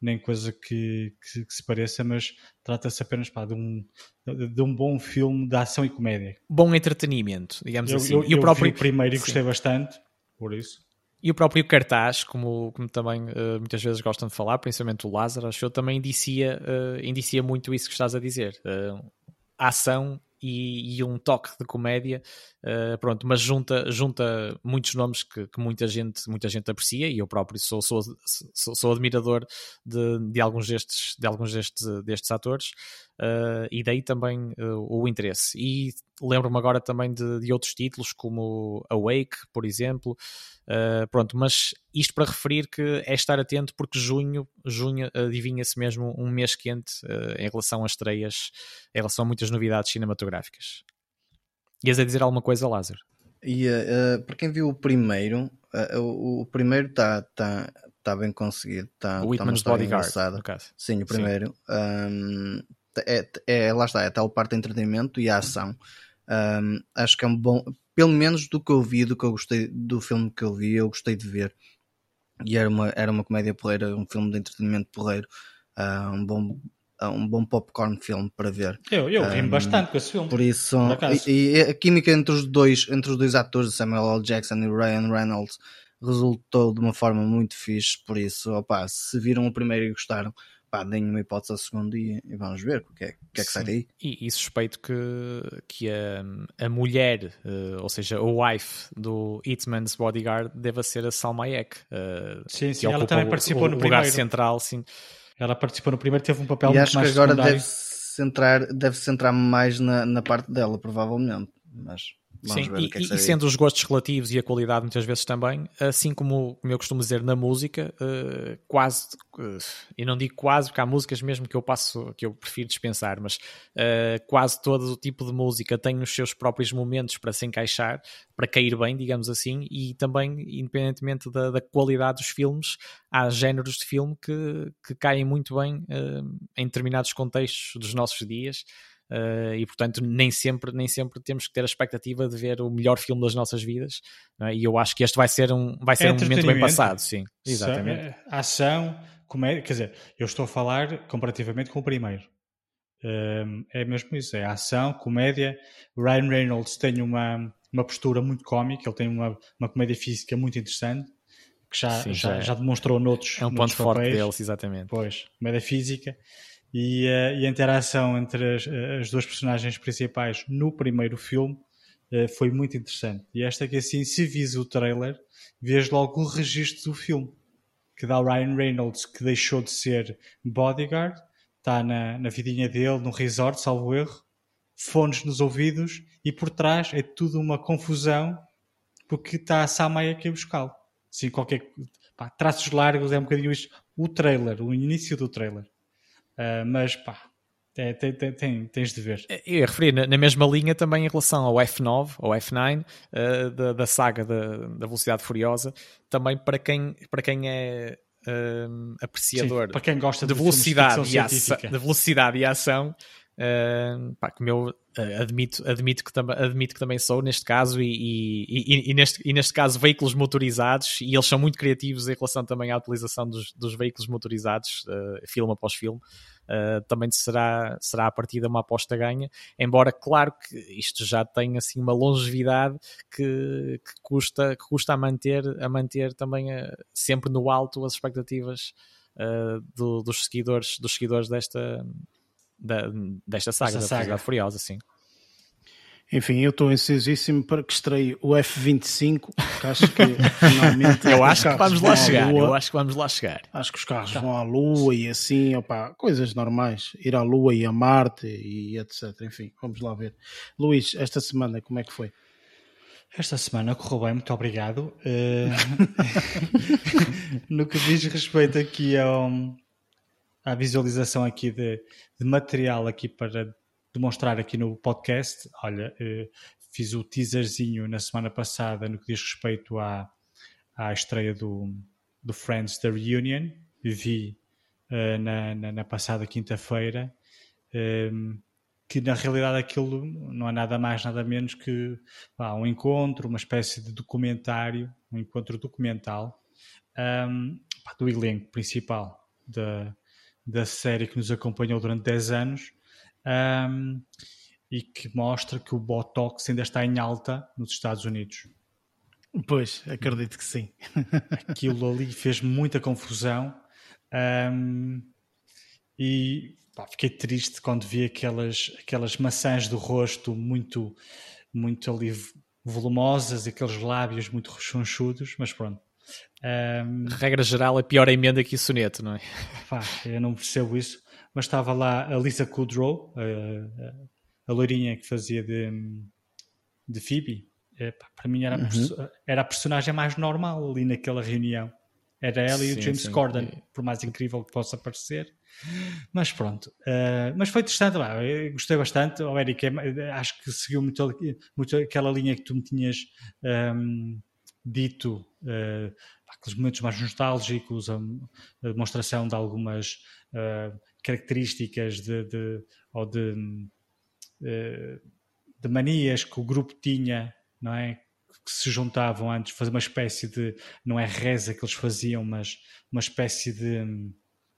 nem coisa que, que, que se pareça, mas trata-se apenas pá, de, um, de um bom filme de ação e comédia. Bom entretenimento, digamos eu, assim. Eu, e o próprio o primeiro e gostei Sim. bastante, por isso. E o próprio cartaz, como, como também uh, muitas vezes gostam de falar, principalmente o Lázaro, acho que também indicia, uh, indicia muito isso que estás a dizer. Uh, ação e, e, um toque de comédia, pronto, mas junta, junta muitos nomes que, que, muita, gente, muita gente aprecia e eu próprio sou, sou, sou, sou admirador de, de, alguns destes, de alguns destes, destes atores uh, e daí também uh, o interesse. E lembro-me agora também de, de, outros títulos como Awake, por exemplo, Uh, pronto, mas isto para referir que é estar atento porque junho, junho adivinha-se mesmo um mês quente uh, em relação às estreias, em relação a muitas novidades cinematográficas. Ias a dizer alguma coisa, Lázaro? E uh, para quem viu o primeiro, o, o, primeiro está tá, tá bem conseguido. Tá, o Whitman's tá Bodyguard. Sim, o primeiro. Um, é, é, lá está, é a tal parte de entretenimento e a ação. Um, acho que é um bom, pelo menos do que eu vi, do que eu gostei do filme que eu vi, eu gostei de ver. E era uma, era uma comédia porreira, um filme de entretenimento porreiro, uh, um bom um bom popcorn filme para ver. Eu, eu rimo um, bastante com esse filme. Por isso, por e, e, a química entre os dois, entre os dois atores, Samuel L. Jackson e Ryan Reynolds, resultou de uma forma muito fixe. Por isso, opa, se viram o primeiro e gostaram, pá, deem uma hipótese a segundo e, e, vamos ver o que é, o que, é que sai daí. E, e, suspeito que, que a, a mulher, uh, ou seja, a wife do Hitman's Bodyguard, deva ser a Salma Hayek. Uh, sim, sim, ela também participou o, no o lugar primeiro. central, sim. Ela participou no primeiro, teve um papel e muito acho mais que agora deve centrar, deve centrar mais na, na parte dela, provavelmente. Mas Sim, e, que é que e sendo os gostos relativos e a qualidade muitas vezes também, assim como, como eu costumo dizer na música, uh, quase, uh, e não digo quase, porque há músicas mesmo que eu passo, que eu prefiro dispensar, mas uh, quase todo o tipo de música tem os seus próprios momentos para se encaixar, para cair bem, digamos assim, e também, independentemente da, da qualidade dos filmes, há géneros de filme que, que caem muito bem em determinados contextos dos nossos dias. Uh, e portanto nem sempre, nem sempre temos que ter a expectativa de ver o melhor filme das nossas vidas é? e eu acho que este vai ser um, vai ser é um momento bem passado, sim, exatamente. É, ação, comédia, quer dizer, eu estou a falar comparativamente com o primeiro. Uh, é mesmo isso, é ação, comédia. Ryan Reynolds tem uma, uma postura muito cómica, ele tem uma, uma comédia física muito interessante que já, sim, já, já, já, demonstrou noutros. É um noutros ponto papéis. forte deles, exatamente. Pois, comédia física e, e a interação entre as, as, duas personagens principais no primeiro filme uh, foi muito interessante. E esta que assim, se vis o trailer, vês logo o registro do filme, que dá o Ryan Reynolds, que deixou de ser bodyguard, está na, na vidinha dele, no resort, salvo erro, fones nos ouvidos, e por trás é tudo uma confusão, porque está a Samaya aqui a buscá-lo. Assim, qualquer... Pá, traços largos, é um bocadinho isto. O trailer, o início do trailer. Uh, mas pá, é, tem, tem, tem, tens de ver. Eu ia referir na, na, mesma linha também em relação ao F9 ou F9 uh, da, da, saga da, da, Velocidade Furiosa, também para quem, para quem é uh, apreciador Sim, para quem gosta de, de velocidade, e ação, de velocidade e ação. Pá, como eu uh, admito, admito, que admito que também sou neste caso e, e, e, e, neste, e neste caso veículos motorizados e eles são muito criativos em relação também à utilização dos, dos veículos motorizados uh, filme após filme. Também será, será a partida uma aposta ganha, embora claro que isto já tem assim uma longevidade que, que custa, que custa a manter, a manter também sempre no alto as expectativas do, dos seguidores dos seguidores desta da, desta saga, da saga. Furiosa, sim. Enfim, eu estou ansiosíssimo para que estreie o F25, que acho que finalmente. eu acho que vamos lá chegar. Lua. Eu acho que vamos lá chegar. Acho que os carros tá. vão à Lua e assim, opa, coisas normais. Ir à Lua e a Marte e etc. Enfim, vamos lá ver. Luís, esta semana como é que foi? Esta semana correu bem, muito obrigado. Uh... no que diz respeito aqui ao, a visualização aqui de, de, material aqui para demonstrar aqui no podcast. Olha, eh, fiz o teaserzinho na semana passada no que diz respeito à, à estreia do, do Friends The Reunion. Vi uh, na, na, na, passada quinta-feira. Ehm, que na realidade aquilo não é nada mais, nada menos que pá, um encontro, uma espécie de documentário, um encontro documental um, ehm, pá, do elenco principal da, da série que nos acompanhou durante 10 anos um, e que mostra que o Botox ainda está em alta nos Estados Unidos. Pois, acredito que sim. Aquilo ali fez muita confusão um, e pá, fiquei triste quando vi aquelas, aquelas maçãs do rosto muito, muito ali volumosas, aqueles lábios muito rechonchudos, mas pronto. Um, Regra geral, é pior a emenda que o soneto, não é? Pá, eu não percebo isso. Mas estava lá a Lisa Kudrow, a, a, a loirinha que fazia de, de Phoebe. É, para mim era, uhum. era a personagem mais normal ali naquela reunião. Era ela sim, e o James sim. Corden, por mais incrível que possa parecer. Mas pronto. Uh, mas foi interessante, gostei bastante. Oh, Eric, é, acho que seguiu muito, muito aquela linha que tu me tinhas um, dito, uh, aqueles momentos mais nostálgicos, a, a demonstração de algumas uh, características de, de, ou de, uh, de manias que o grupo tinha, não é? que se juntavam antes, fazer uma espécie de, não é reza que eles faziam, mas uma espécie de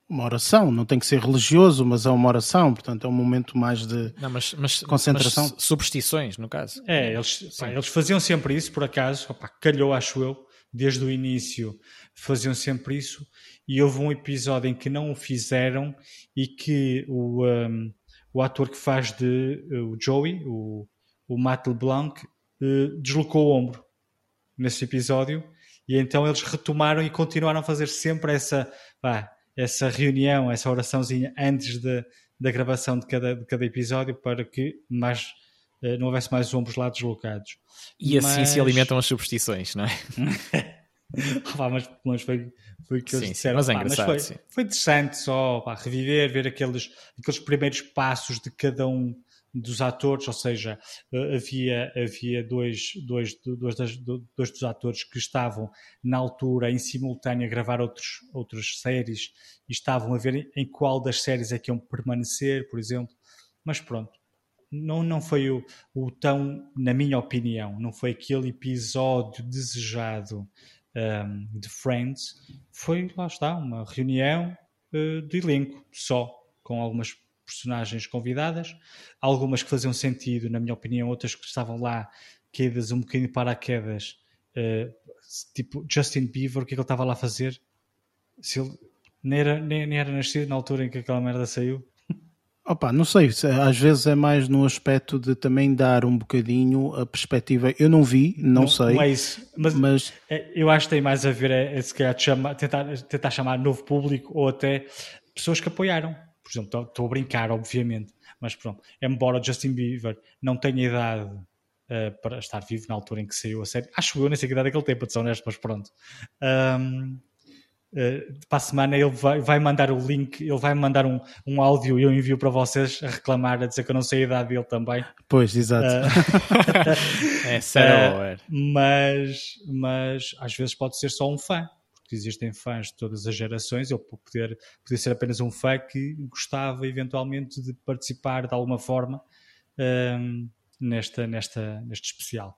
uma oração, não tem que ser religioso, mas é uma oração, portanto é um momento mais de não, mas, mas, concentração. Mas superstições, no caso. É, eles, pá, eles faziam sempre isso, por acaso, opa, calhou, acho eu, desde o início faziam sempre isso, e houve um episódio em que não o fizeram e que o, um, o ator que faz de uh, o Joey, o, o Matt LeBlanc, uh, deslocou o ombro nesse episódio, e então eles retomaram e continuaram a fazer sempre essa. Pá, essa reunião, essa oraçãozinha antes de, da gravação de cada, de cada episódio para que mais, não houvesse mais ombros lá deslocados. E assim se alimentam as superstições, não é? mas, mas foi, foi o que eles disseram. Mas, é mas foi, foi interessante só pá, reviver, ver aqueles, aqueles primeiros passos de cada um dos atores, ou seja, eh, havia, havia dois, dois, dois, dois, dois dos atores que estavam na altura em simultâneo a gravar outros, outras séries e estavam a ver em qual das séries é que iam permanecer, por exemplo. Mas pronto, não, não foi o, o tão, na minha opinião, não foi aquele episódio desejado um, de Friends. Foi, lá está, uma reunião uh, de elenco só, com algumas personagens convidadas, algumas que faziam sentido, na minha opinião, outras que estavam lá quedas um bocadinho para quedas, uh, tipo Justin Bieber, o que é que ele estava lá a fazer? Se ele nem era, nem, nem era nascido na altura em que aquela merda saiu. Opa, não sei, às vezes é mais no aspecto de também dar um bocadinho a perspectiva. Eu não vi, não, não sei. Não é isso, mas, mas, é, eu acho que tem mais a ver, é, é se calhar chama, tentar, tentar chamar novo público ou até pessoas que apoiaram. Por exemplo, estou a brincar, obviamente, mas pronto, embora Justin Bieber não tenha idade uh, para estar vivo na altura em que saiu a série, acho eu, nem sei que idade é que ele tem, para ser honesto, mas pronto. Um, Uh, para a semana ele vai, vai, mandar o link, ele vai mandar um, um áudio e eu envio para vocês a reclamar, a dizer que eu não sei a idade dele também. Pois, exato. Uh, é sério. Uh, mas, mas às vezes pode ser só um fã porque existem fãs de todas as gerações, eu poder, poder ser apenas um fã que gostava eventualmente de participar de alguma forma um, nesta, nesta, neste especial.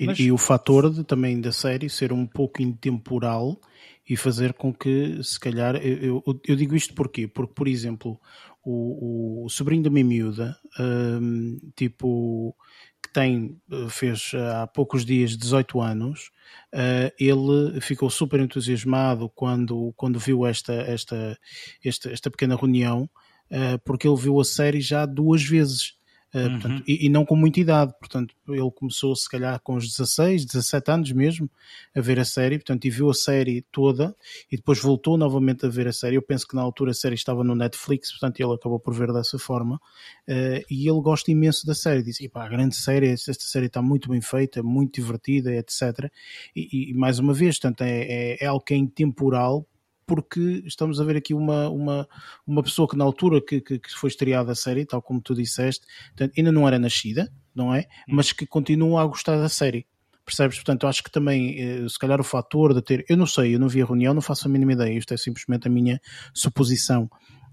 E, Mas... e, o fator de, também da série ser um pouco intemporal e fazer com que, se calhar, eu, eu, eu digo isto porquê? Porque, por exemplo, o, o sobrinho da minha miúda, um, tipo, que tem, fez há poucos dias 18 anos, uh, ele ficou super entusiasmado quando, quando viu esta, esta, esta, esta pequena reunião, uh, porque ele viu a série já duas vezes. Uh, uhum. portanto, e, e, não com muita idade, portanto, ele começou se calhar com os 16, 17 anos mesmo a ver a série, portanto, e viu a série toda e depois voltou novamente a ver a série. Eu penso que na altura a série estava no Netflix, portanto, ele acabou por ver dessa forma. Uh, e ele gosta imenso da série, disse: pá, grande série, esta série está muito bem feita, muito divertida, etc. E, e mais uma vez, portanto, é, é, é algo que é intemporal porque estamos a ver aqui uma, uma, uma pessoa que na altura que, que, que foi estreada a série, tal como tu disseste, portanto, ainda não era nascida, não é? Hum. Mas que continua a gostar da série. Percebes? Portanto, acho que também, eh, se calhar, o fator de ter. Eu não sei, eu não vi a reunião, não faço a mínima ideia, isto é simplesmente a minha suposição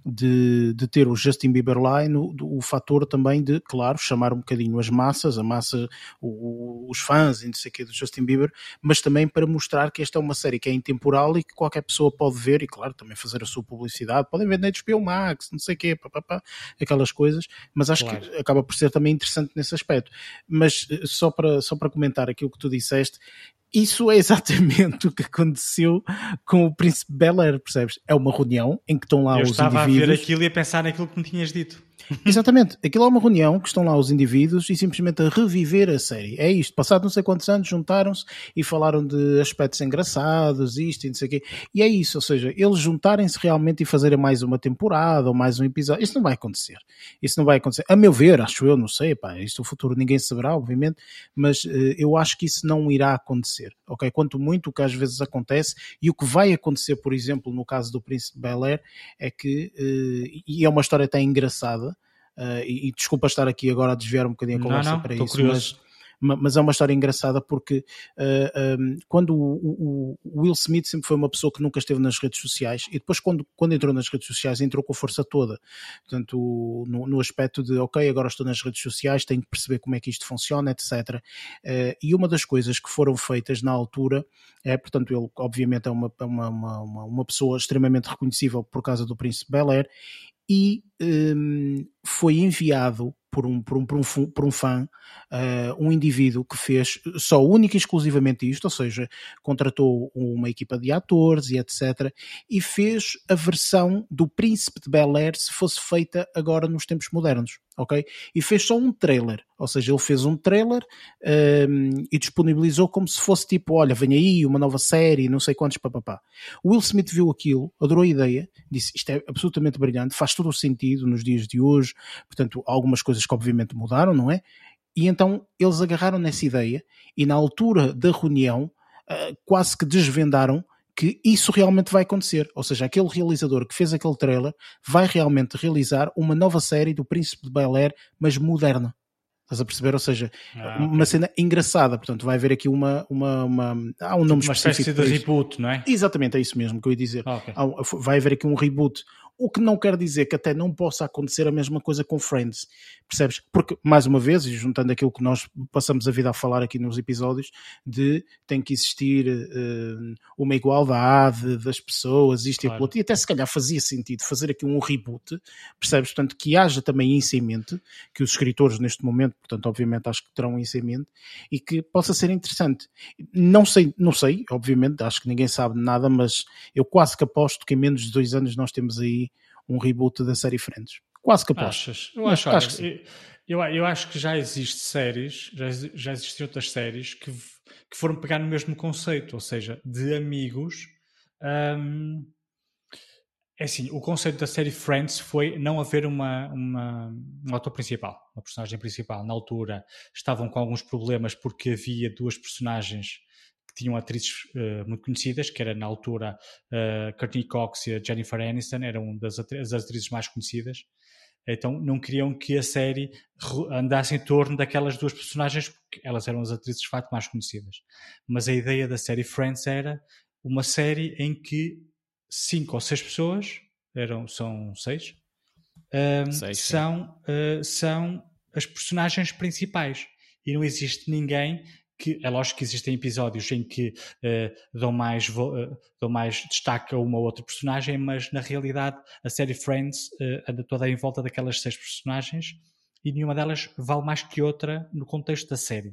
de, de ter o Justin Bieber lá e no, o fator também de, claro, chamar um bocadinho as massas, a massa, o, os fãs e não sei o que do Justin Bieber, mas também para mostrar que esta é uma série que é intemporal e que qualquer pessoa pode ver e, claro, também fazer a sua publicidade, podem ver na HBO Max, não sei o que, aquelas coisas, mas acho claro. que acaba por ser também interessante nesse aspecto. Mas eh, só para, só para comentar aquilo que tu disseste, isso é exatamente o que aconteceu com o Príncipe Bel Air, percebes? É uma reunião em que estão lá Eu os indivíduos. Eu estava a ver aquilo e a pensar naquilo que me tinhas dito. Exatamente. Aquilo é uma reunião que estão lá os indivíduos e simplesmente a reviver a série. É isto. Passado não sei quantos anos, juntaram-se e falaram de aspectos engraçados, isto e não sei o quê. E é isso. Ou seja, eles juntarem-se realmente e fazerem mais uma temporada ou mais um episódio. Isso não vai acontecer. Isso não vai acontecer. A meu ver, acho eu, não sei, pá, isto é o futuro ninguém saberá, obviamente, mas uh, eu acho que isso não irá acontecer. Ok? Quanto muito o que às vezes acontece e o que vai acontecer, por exemplo, no caso do Príncipe Bel Air, é que, uh, e é uma história até engraçada, Uh, e, e, desculpa estar aqui agora a desviar um bocadinho a conversa não, não, para isso, curioso. mas, mas é uma história engraçada porque uh, ah, um, quando o, o, Will Smith sempre foi uma pessoa que nunca esteve nas redes sociais e depois quando, quando entrou nas redes sociais entrou com a força toda, portanto no, no aspecto de ok, agora estou nas redes sociais, tenho que perceber como é que isto funciona, etc. Uh, e uma das coisas que foram feitas na altura é, portanto, ele obviamente é uma, é uma, uma, uma pessoa extremamente reconhecível por causa do Príncipe Bel Air e um, foi enviado por um, por um, por um, por um fã, uh, um indivíduo que fez só única e exclusivamente isto, ou seja, contratou uma equipa de atores e etc. E fez a versão do Príncipe de Bel Air se fosse feita agora nos tempos modernos, ok? E fez só um trailer, ou seja, ele fez um trailer um, e disponibilizou como se fosse tipo, olha, vem aí uma nova série, não sei quantos, papapá. O Will Smith viu aquilo, adorou a ideia, disse, isto é absolutamente brilhante, faz todo o sentido nos dias de hoje, portanto, algumas coisas que obviamente mudaram, não é? E então eles agarraram nessa ideia e na altura da reunião uh, quase que desvendaram que isso realmente vai acontecer. Ou seja, aquele realizador que fez aquele trailer vai realmente realizar uma nova série do Príncipe de Bel Air, mas moderna. Estás a perceber? Ou seja, ah, uma okay. cena engraçada. Portanto, vai haver aqui uma. uma, uma há um nome uma espécie de reboot, não é? Exatamente, é isso mesmo que eu ia dizer. Ah, okay. vai haver aqui um reboot o que não quer dizer que até não possa acontecer a mesma coisa com Friends, percebes? Porque, mais uma vez, e juntando aquilo que nós passamos a vida a falar aqui nos episódios, de tem que existir uh, uma igualdade das pessoas, isto claro. e aquilo, e até se calhar fazia sentido fazer aqui um reboot, percebes? Portanto, que haja também isso em mente, que os escritores neste momento, portanto, obviamente acho que terão isso em mente, e que possa ser interessante. Não sei, não sei, obviamente, acho que ninguém sabe nada, mas eu quase que aposto que em menos de dois anos nós temos aí um reboot da série Friends. Quase que aposto. Achas? Eu acho, acho, que sim. Eu, eu, acho que já existe séries, já, já existem outras séries que, que foram pegar no mesmo conceito, ou seja, de amigos. Um, é assim, o conceito da série Friends foi não haver uma, uma, um autor principal, uma personagem principal. Na altura estavam com alguns problemas porque havia duas personagens tinham atrizes uh, muito conhecidas, que era na altura uh, Courtney Cox e a Jennifer Aniston, eram das atrizes, as atrizes mais conhecidas. Então não queriam que a série andasse em torno daquelas duas personagens, porque elas eram as atrizes de facto mais conhecidas. Mas a ideia da série Friends era uma série em que cinco ou seis pessoas, eram, são seis, um, seis são, uh, são as personagens principais. E não existe ninguém que é lógico que existem episódios em que uh, dão, mais, uh, dão mais destaque a uma ou outra personagem, mas na realidade a série Friends uh, anda toda em volta daquelas seis personagens e nenhuma delas vale mais que outra no contexto da série.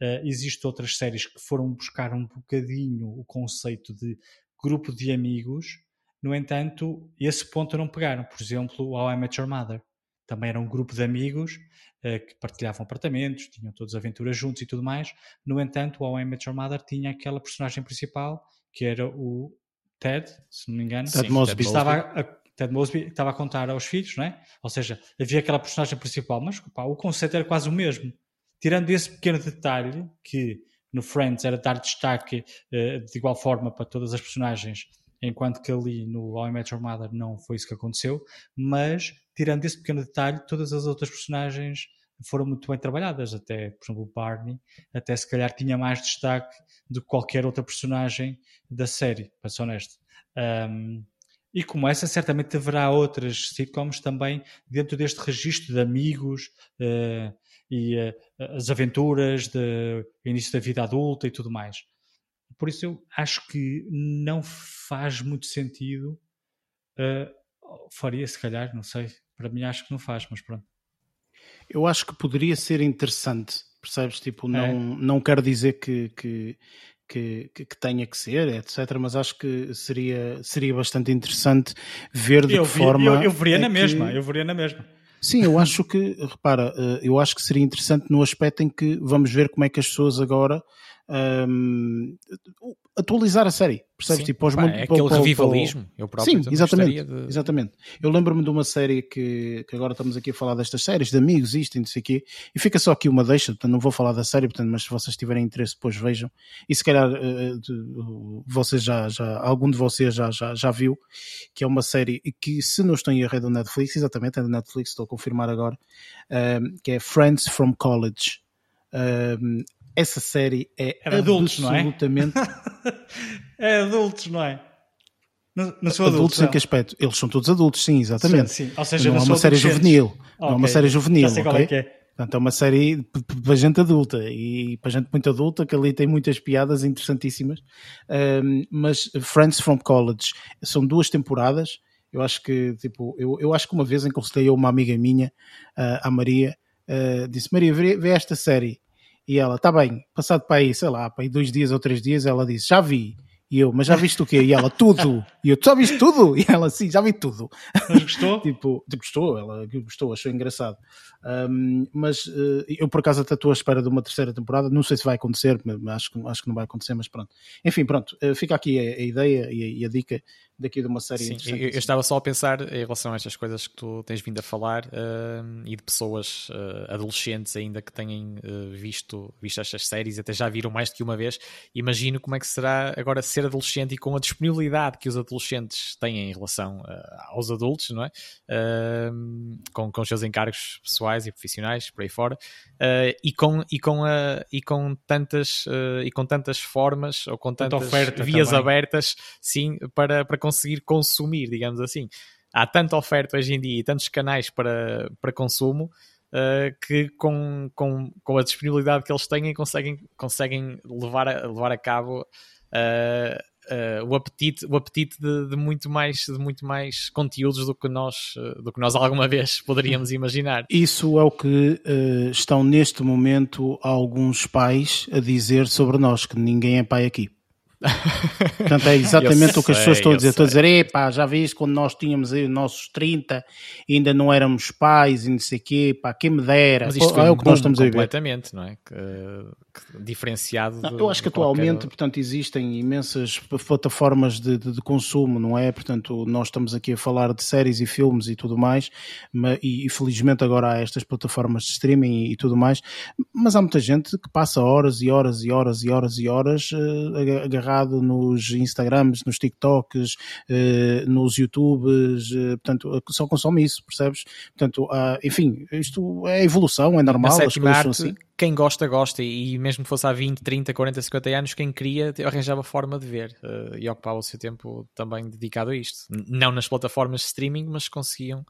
Uh, existem outras séries que foram buscar um bocadinho o conceito de grupo de amigos, no entanto, esse ponto não pegaram. Por exemplo, How I Met Your Mother. Também era um grupo de amigos que partilhavam apartamentos, tinham todas aventuras juntos e tudo mais. No entanto, o How I Met Your Mother tinha aquela personagem principal, que era o Ted, se não me engano. Ted Mosby. Estava a, Ted Mosby estava a contar aos filhos, não é? Ou seja, havia aquela personagem principal, mas pá, o conceito era quase o mesmo. Tirando esse pequeno detalhe, que no Friends era dar destaque uh, de igual forma para todas as personagens, enquanto que ali no How I Met Your Mother não foi isso que aconteceu, mas tirando esse pequeno detalhe, todas as outras personagens foram muito bem trabalhadas, até, por exemplo, o Barney, até se calhar tinha mais destaque do que qualquer outra personagem da série, para ser honesto. Um, e como essa, certamente haverá outras sitcoms também dentro deste registro de amigos uh, e uh, as aventuras, de início da vida adulta e tudo mais. Por isso eu acho que não faz muito sentido. Uh, faria, se calhar, não sei. Para mim acho que não faz, mas pronto. Eu acho que poderia ser interessante, percebes? Tipo, não, é. não quero dizer que, que que, que, tenha que ser, etc. Mas acho que seria, seria bastante interessante ver de eu que vi, forma. Eu, eu veria é na que... mesma, eu veria na mesma. Sim, eu acho que, repara, eh, eu acho que seria interessante no aspecto em que vamos ver como é que as pessoas agora um, atualizar a série, percebes? Sim, tipo, pá, é aquele revivalismo, eu próprio Sim, exatamente, de... exatamente. Eu lembro-me de uma série que, que agora estamos aqui a falar destas séries, de amigos, isto e não sei o quê, e fica só aqui uma deixa, portanto não vou falar da série, portanto, mas se vocês tiverem interesse depois vejam, e se calhar uh, vocês já, já, algum de vocês já, já, já viu, que é uma série que se não estou em erro é do Netflix, exatamente, é do Netflix, estou a confirmar agora, uh, que é Friends from College. Essa série é adultos, absolutamente. Não é? é adultos, não é? Não, não sou adultos, em que aspecto? Eles são todos adultos, sim, exatamente. Sim, sim. Ou seja, não, não é uma série juvenil. Okay. Não é uma série juvenil. Já sei qual é que é. Portanto, é uma série para gente adulta e para gente muito adulta, que ali tem muitas piadas interessantíssimas. Um, mas Friends from College são duas temporadas. Eu acho que, tipo, eu, eu acho que uma vez encontrei uma amiga minha, uh, a Maria, uh, disse: Maria, vê, vê esta série. E ela, tá bem, passado para aí, sei lá, para aí dois dias ou três dias, ela disse, já vi. E eu, mas já viste o quê? E ela, tudo. E eu, já viste tudo? E ela, sim, já vi tudo. Mas gostou? tipo, gostou, ela gostou, achou engraçado. Um, mas uh, eu, por acaso, até estou à espera de uma terceira temporada. Não sei se vai acontecer, mas acho, acho que não vai acontecer, mas pronto. Enfim, pronto, uh, fica aqui a, a ideia e a, e a, dica daqui de uma série Sim, eu, eu, estava só a pensar em relação a estas coisas que tu tens vindo a falar uh, e de pessoas uh, adolescentes ainda que tenham uh, visto, visto estas séries, até já viram mais do que uma vez. Imagino como é que será agora ser adolescente e com a disponibilidade que os adolescentes têm em relação aos adultos, não é? com, com os seus encargos pessoais e profissionais por aí fora e, com, e, com a, e, com tantas, e com tantas formas ou com tantas vias também. abertas, sim, para, para conseguir consumir, digamos assim. Há tanta oferta hoje em dia e tantos canais para, para consumo uh, que com, com, com a disponibilidade que eles têm conseguem, conseguem levar, a, levar a cabo uh, Uh, o apetite, o apetite de, de, muito mais, de muito mais conteúdos do que nós, do que nós alguma vez poderíamos imaginar. Isso é o que estão neste momento alguns pais a dizer sobre nós, que ninguém é pai aqui. Portanto, é exatamente o que as pessoas estão a dizer. Estão a dizer, epá, já viste quando nós tínhamos aí os nossos 30, ainda não éramos pais e não sei o quê, pá, quem me dera. Mas isto é o que nós estamos a ver. Completamente, não é? Que, que, diferenciado. Não, eu acho que atualmente, qualquer... portanto, existem imensas plataformas de, de, de, consumo, não é? Portanto, nós estamos aqui a falar de séries e filmes e tudo mais, mas, e, e felizmente agora há estas plataformas de streaming e, e, tudo mais, mas há muita gente que passa horas e horas e horas e horas e horas uh, agarrado nos Instagrams, nos TikToks, uh, nos YouTubes, uh, portanto, só consome isso, percebes? Portanto, uh, enfim, isto é evolução, é normal, as coisas arte, são assim. Quem gosta, gosta, e mesmo que fosse há 20, 30, 40, 50 anos, quem queria arranjava forma de ver uh, e ocupava o seu tempo também dedicado a isto. Não nas plataformas de streaming, mas conseguiam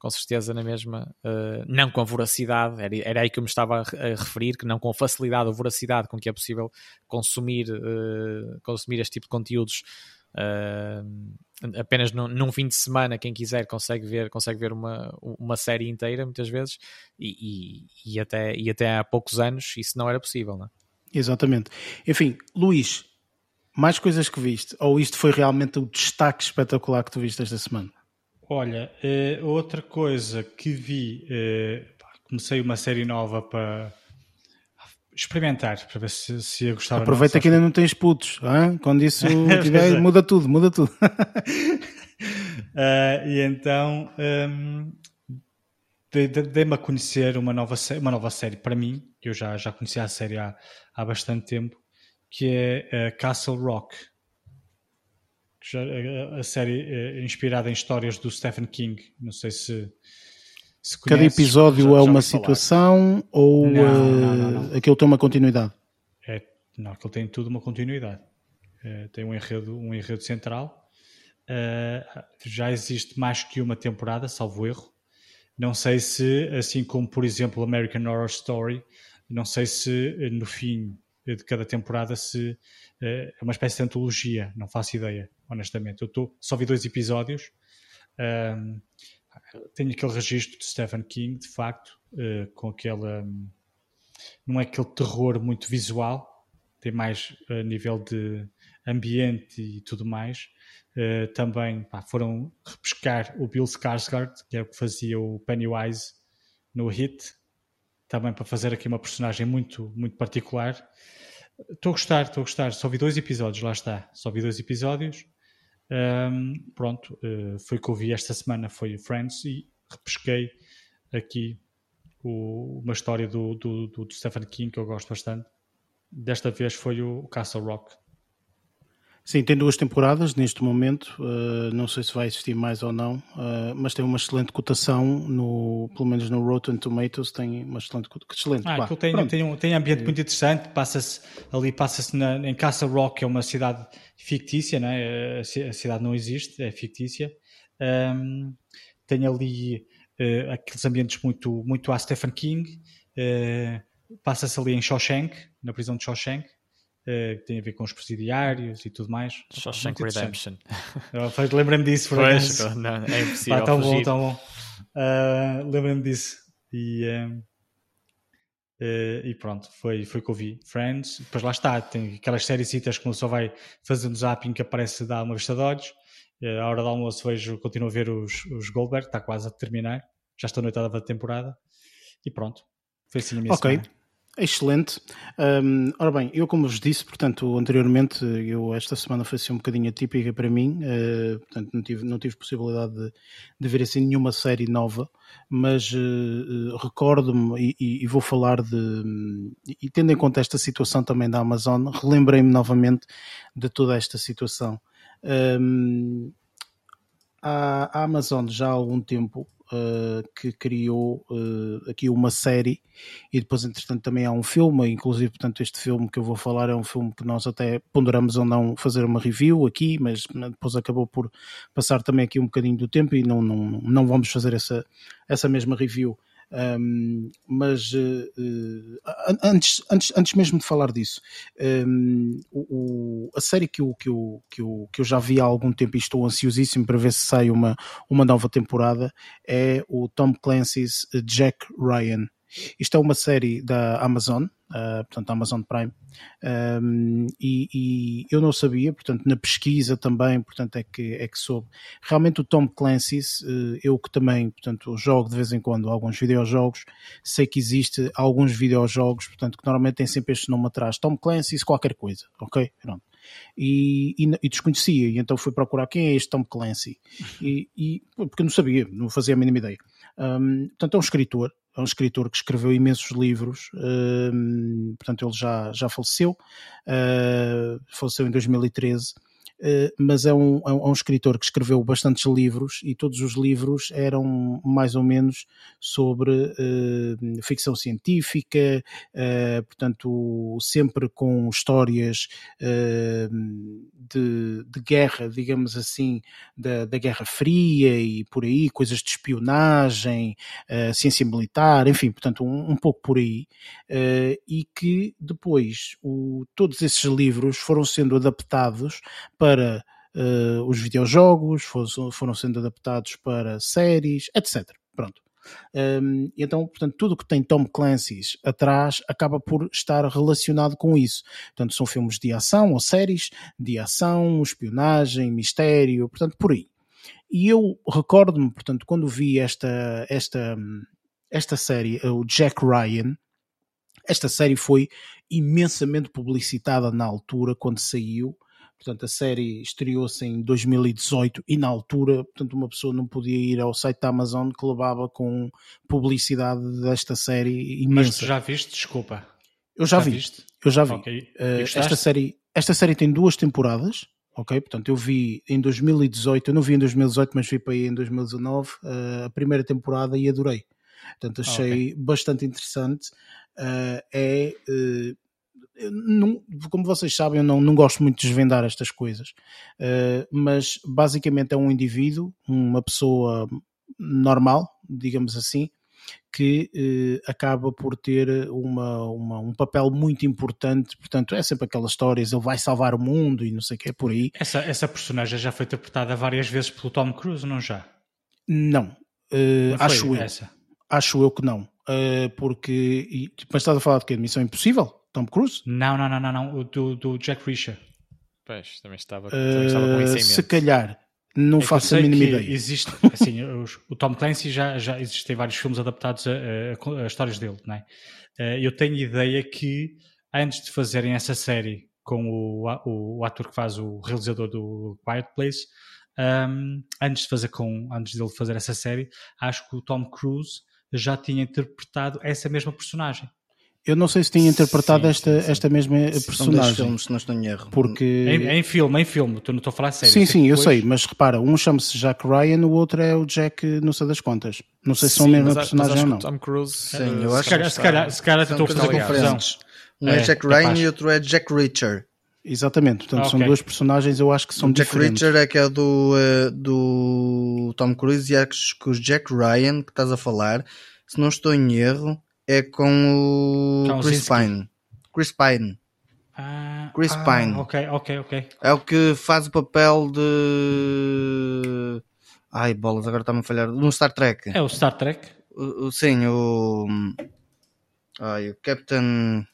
com certeza na mesma, uh, não com a voracidade, era, era aí que eu me estava a, a, referir, que não com a facilidade ou voracidade com que é possível consumir, uh, consumir este tipo de conteúdos uh, apenas num, num, fim de semana, quem quiser consegue ver, consegue ver uma, uma série inteira muitas vezes e, e, e até, e até há poucos anos isso não era possível, não é? Exatamente. Enfim, Luís, mais coisas que viste? Ou isto foi realmente o destaque espetacular que tu viste esta semana? Olha, uh, outra coisa que vi, uh, comecei uma série nova para experimentar, para ver se, se ia gostar Aproveita não, que ainda não tens putos, hein? quando isso tiver, é. muda tudo, muda tudo. uh, e então um, dei-me a conhecer uma nova, uma nova série para mim, que eu já, já conhecia a série há, há bastante tempo, que é Castle Rock a, a série é inspirada em histórias do Stephen King. Não sei se. se Cada episódio já, é uma situação ou não, não, não, uh, aquilo tem uma continuidade? É, não, aquilo tem tudo uma continuidade. É, tem um enredo, um enredo central. Uh, já existe mais que uma temporada, salvo erro. Não sei se, assim como por exemplo American Horror Story, não sei se no fim de cada temporada se é uma espécie de antologia, não faço ideia, honestamente. Eu tô, só vi dois episódios. Um, tenho aquele registro de Stephen King, de facto, uh, com aquela. Um, não é aquele terror muito visual, tem mais a nível de ambiente e tudo mais. Uh, também pá, foram repescar o Bill Skarsgård, que é o que fazia o Pennywise no Hit, também para fazer aqui uma personagem muito, muito particular. Estou a gostar, estou a gostar. Só vi dois episódios, lá está. Só vi dois episódios. Um, pronto, uh, foi o que eu vi esta semana, foi Friends e repesquei aqui o, uma história do, do, do, Stephen King que eu gosto bastante. Desta vez foi o Castle Rock. Sim, tem duas temporadas neste momento, uh, não sei se vai existir mais ou não, uh, mas tem uma excelente cotação, no, pelo menos no Rotten Tomatoes tem uma excelente cotação. Excelente, ah, tem, tem, um, tem ambiente muito interessante, passa-se ali passa-se em Castle Rock, que é uma cidade fictícia, né? a cidade não existe, é fictícia. Um, tem ali uh, aqueles ambientes muito, muito a Stephen King, passa-se ali em Shawshank, na prisão de Shawshank, uh, que tem a ver com os presidiários e tudo mais. Shawshank Redemption. Lembrei-me disso, por pois, não, é impossível. Pá, tão fugir. bom, tão bom. Uh, Lembrei-me disso. E, uh, e pronto, foi, foi que eu vi. Friends, depois lá está, tem aquelas séries que uma pessoa vai fazendo zapping que aparece dar uma vista de olhos. À hora do almoço vejo, continuo a ver os, os Goldberg, está quase a terminar. Já estou na oitava temporada. E pronto, foi assim a minha Ok. Semana. Excelente. Um, ora bem, eu como vos disse, portanto, anteriormente, eu esta semana foi assim um bocadinho atípica para mim, uh, portanto, não tive, não tive possibilidade de, de ver assim nenhuma série nova, mas uh, recordo-me e, e, vou falar de. E tendo em conta esta situação também da Amazon, relembrei-me novamente de toda esta situação. Um, a, Amazon já há algum tempo uh, que criou uh, aqui uma série e depois entretanto também há um filme, inclusive portanto este filme que eu vou falar é um filme que nós até ponderamos ou não fazer uma review aqui, mas depois acabou por passar também aqui um bocadinho do tempo e não, não, não vamos fazer essa, essa mesma review. Um, mas uh, antes, antes, antes mesmo de falar disso, um, o, a série que eu, que, eu, que, eu, que eu já vi há algum tempo e estou ansiosíssimo para ver se sai uma, uma nova temporada é o Tom Clancy's Jack Ryan. Isto é uma série da Amazon, uh, portanto, Amazon Prime, um, e, e, eu não sabia, portanto, na pesquisa também, portanto, é que, é que soube. Realmente o Tom Clancy, uh, eu que também, portanto, jogo de vez em quando alguns videojogos, sei que existe alguns videojogos, portanto, que normalmente têm sempre este nome atrás, Tom Clancy qualquer coisa, ok? Pronto. E, e, e, desconhecia, e então fui procurar quem é este Tom Clancy, e, e porque não sabia, não fazia a mínima ideia. Um, portanto, é um escritor é um escritor que escreveu imensos livros, uh, portanto ele já, já faleceu, uh, faleceu em 2013 eh, mas é um, é, é um escritor que escreveu bastantes livros e todos os livros eram mais ou menos sobre uh, ficção científica, uh, portanto, sempre com histórias de, de, guerra, digamos assim, da, da, Guerra Fria e por aí, coisas de espionagem, ciência militar, enfim, portanto, um, um pouco por aí, e que depois o, todos esses livros foram sendo adaptados para para uh, os videojogos, foram, sendo adaptados para séries, etc. Pronto. Um, ehm, então, portanto, tudo que tem Tom Clancy's atrás acaba por estar relacionado com isso. Portanto, são filmes de ação ou séries de ação, espionagem, mistério, portanto, por aí. E eu recordo-me, portanto, quando vi esta, esta, esta série, o Jack Ryan, esta série foi imensamente publicitada na altura quando saiu Portanto, a série estreou-se em 2018 e na altura, portanto, uma pessoa não podia ir ao site da Amazon que levava com publicidade desta série imensa. Mas tu já viste? Desculpa. Eu já, já vi. Viste? Eu já vi. Okay. Uh, esta, série, esta série tem duas temporadas. Ok, portanto, eu vi em 2018, eu não vi em 2018, mas vi para aí em 2019 uh, eh, a primeira temporada e adorei. Portanto, achei okay. bastante interessante. Uh, é não, como vocês sabem, eu não, não gosto muito de desvendar estas coisas, uh, mas basicamente é um indivíduo, uma pessoa normal, digamos assim, que uh, acaba por ter uma, uma, um papel muito importante. Portanto, é sempre aquelas histórias: ele vai salvar o mundo e não sei o que é por aí. Essa, essa personagem já foi interpretada várias vezes pelo Tom Cruise, não já? Não, uh, acho eu. Essa? Acho eu que não. porque. E, mas estás a falar de quê? De Missão Impossível? Tom Cruise? Não, não, não, não, não. O do, do Jack Reacher. Pois, também estava, uh, também estava com isso em mente. Se calhar. Não é faço a mínima ideia. Existe, assim, o Tom Clancy já, já existem vários filmes adaptados a, a, a histórias dele, não é? Eh, eu tenho ideia que antes de fazerem essa série com o, o, o ator que faz o realizador do Quiet Place, um, antes de fazer com, antes dele fazer essa série, acho que o Tom Cruise já tinha interpretado essa mesma personagem. Eu não sei se tinha interpretado sim, esta, sim. esta mesma personagem. São filmes, se não estou em erro. Porque... Em, em, filme, em filme, tu não estou a falar sério. Sim, sim, depois... eu sei, mas repara, um chama-se Jack Ryan, o outro é o Jack, não sei das contas. Não sei se são a mesma personagem ou não. Tom Cruise. Sim, eu acho se calhar, se calhar, se calhar estou a fazer confusão. Um é, é Jack Ryan e outro é Jack Reacher. Exatamente, portanto ah, são duas personagens eu acho que são o Jack diferentes. Reacher é que é do, uh, do Tom Cruise e acho que o Jack Ryan que estás a falar, se não estou em erro, é com o Chris Pine. Chris Pine. Ah, Chris ah, Pine. Ok, ok, ok. É o que faz o papel de. Ai, bolas, agora está-me a falhar. No Star Trek. É o Star Trek? O, o, sim, o. Ai, o Captain.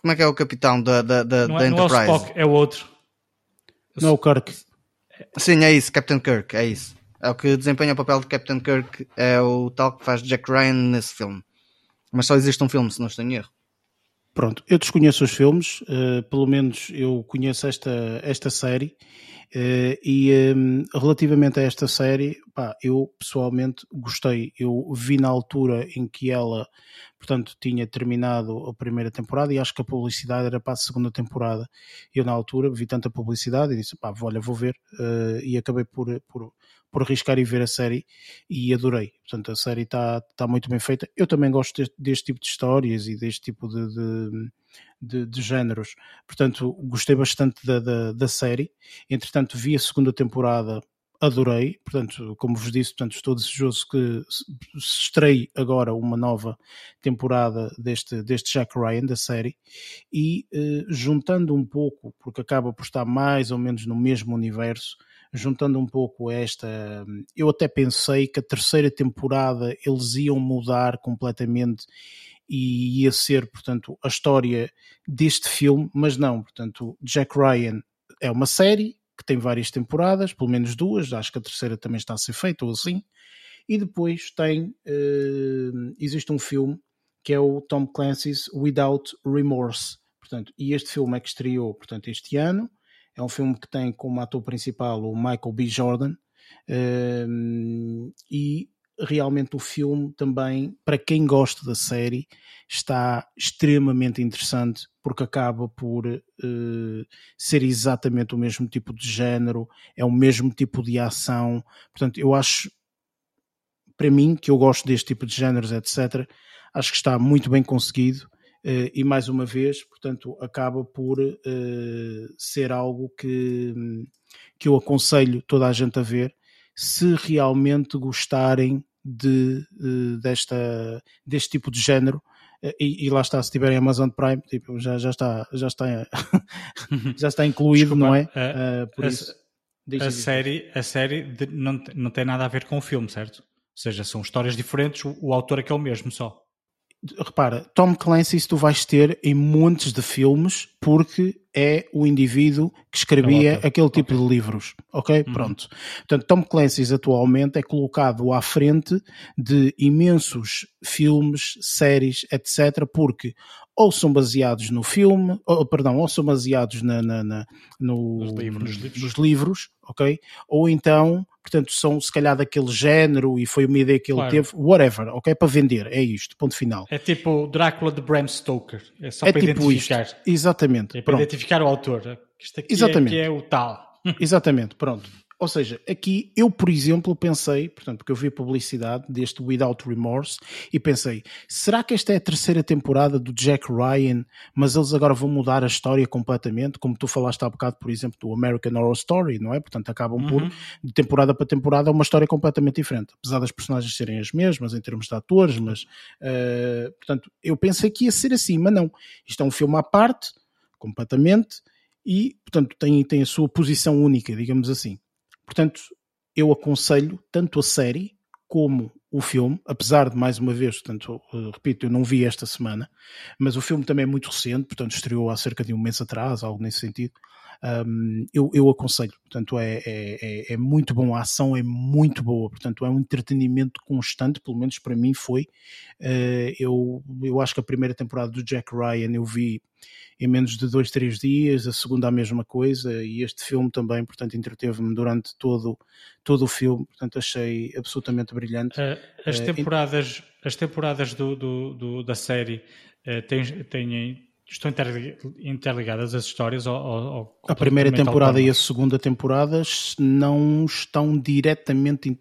Como é que é o capitão da, da, da, não da é, Enterprise? Não é o Spock, é o outro. Não é o Kirk. Sim, é isso, Captain Kirk, é isso. É o que desempenha o papel de Captain Kirk, é o tal que faz Jack Ryan nesse filme. Mas só existe um filme, se não estou em erro. Pronto, eu desconheço os filmes, uh, pelo menos eu conheço esta, esta série. Uh, e um, relativamente a esta série, pá, eu pessoalmente gostei. Eu vi na altura em que ela, portanto, tinha terminado a primeira temporada e acho que a publicidade era para a segunda temporada. Eu, na altura, vi tanta publicidade e disse, pá, olha, vou ver. Uh, e acabei por, por, por arriscar e ver a série e adorei. Portanto, a série está tá muito bem feita. Eu também gosto deste, deste tipo de histórias e deste tipo de, de, de, de géneros. Portanto, gostei bastante da, da, da, série. Entretanto, vi a segunda temporada. Adorei, portanto, como vos disse, portanto, estou desejoso que se estreie agora uma nova temporada deste, deste Jack Ryan, da série, e eh, juntando um pouco, porque acaba por estar mais ou menos no mesmo universo, juntando um pouco esta. Eu até pensei que a terceira temporada eles iam mudar completamente e ia ser, portanto, a história deste filme, mas não, portanto, Jack Ryan é uma série que tem várias temporadas, pelo menos duas, acho que a terceira também está a ser feita ou assim, e depois tem, uh, existe um filme que é o Tom Clancy's Without Remorse, portanto, e este filme é que estreou, portanto, este ano, é um filme que tem como ator principal o Michael B. Jordan. Um, e realmente o filme também, para quem gosta da série, está extremamente interessante porque acaba por uh, ser exatamente o mesmo tipo de género, é o mesmo tipo de ação. Portanto, eu acho, para mim, que eu gosto deste tipo de géneros, etc., acho que está muito bem conseguido. Uh, e mais uma vez, portanto, acaba por uh, ser algo que, que eu aconselho toda a gente a ver se realmente gostarem de, uh, desta, deste tipo de género. E, e, lá está, se tiverem Amazon Prime, tipo, já, já está, já está, já está incluído, Desculpa, não é? Uh, por a, isso, a série, a série de, não, não tem nada a ver com o filme, certo? Ou seja, são histórias diferentes, o, o autor é que é o mesmo só repara, Tom Clancy tu vais ter em montes de filmes porque é o indivíduo que escrevia aquele tipo okay. de livros, ok? Uhum. Pronto. Portanto, Tom Clancy atualmente é colocado à frente de imensos filmes, séries, etc, porque ou são baseados no filme, ou, perdão, ou são baseados na, na, na no, nos, livros, nos, nos, livros. ok? Ou então, portanto, são se calhar daquele género e foi uma ideia que ele claro. teve, whatever, ok? Para vender, é isto, ponto final. É tipo Drácula de Bram Stoker, é só é para tipo identificar. Isto. Exatamente. É para identificar o autor. Isto aqui Exatamente. É, que é o tal. Exatamente, pronto. Ou seja, aqui eu, por exemplo, pensei, portanto, porque eu vi a publicidade deste Without Remorse e pensei, será que esta é a terceira temporada do Jack Ryan, mas eles agora vão mudar a história completamente, como tu falaste há bocado, por exemplo, do American Horror Story, não é? Portanto, acabam uhum. por, de temporada para temporada, uma história completamente diferente, apesar das personagens serem as mesmas em termos de atores, mas, uh, portanto, eu pensei que ia ser assim, mas não. Isto é um filme à parte, completamente, e, portanto, tem, tem a sua posição única, digamos assim. Portanto, eu aconselho tanto a série como o filme, apesar de mais uma vez, portanto, repito, eu não vi esta semana, mas o filme também é muito recente, portanto, estreou há cerca de um mês atrás, algo nesse sentido. Um, eu, eu, aconselho, portanto, é, é, é, é, muito bom, a ação é muito boa, portanto, é um entretenimento constante, pelo menos para mim foi. Uh, eu, eu acho que a primeira temporada do Jack Ryan eu vi em menos de dois, três dias, a segunda a mesma coisa, e este filme também, portanto, entreteve-me durante todo, todo o filme, portanto, achei absolutamente brilhante. Uh, as temporadas, uh, as temporadas do, do, do da série uh, têm, têm, estão interligadas as histórias? Ou, ou a primeira temporada e a segunda temporada não estão diretamente.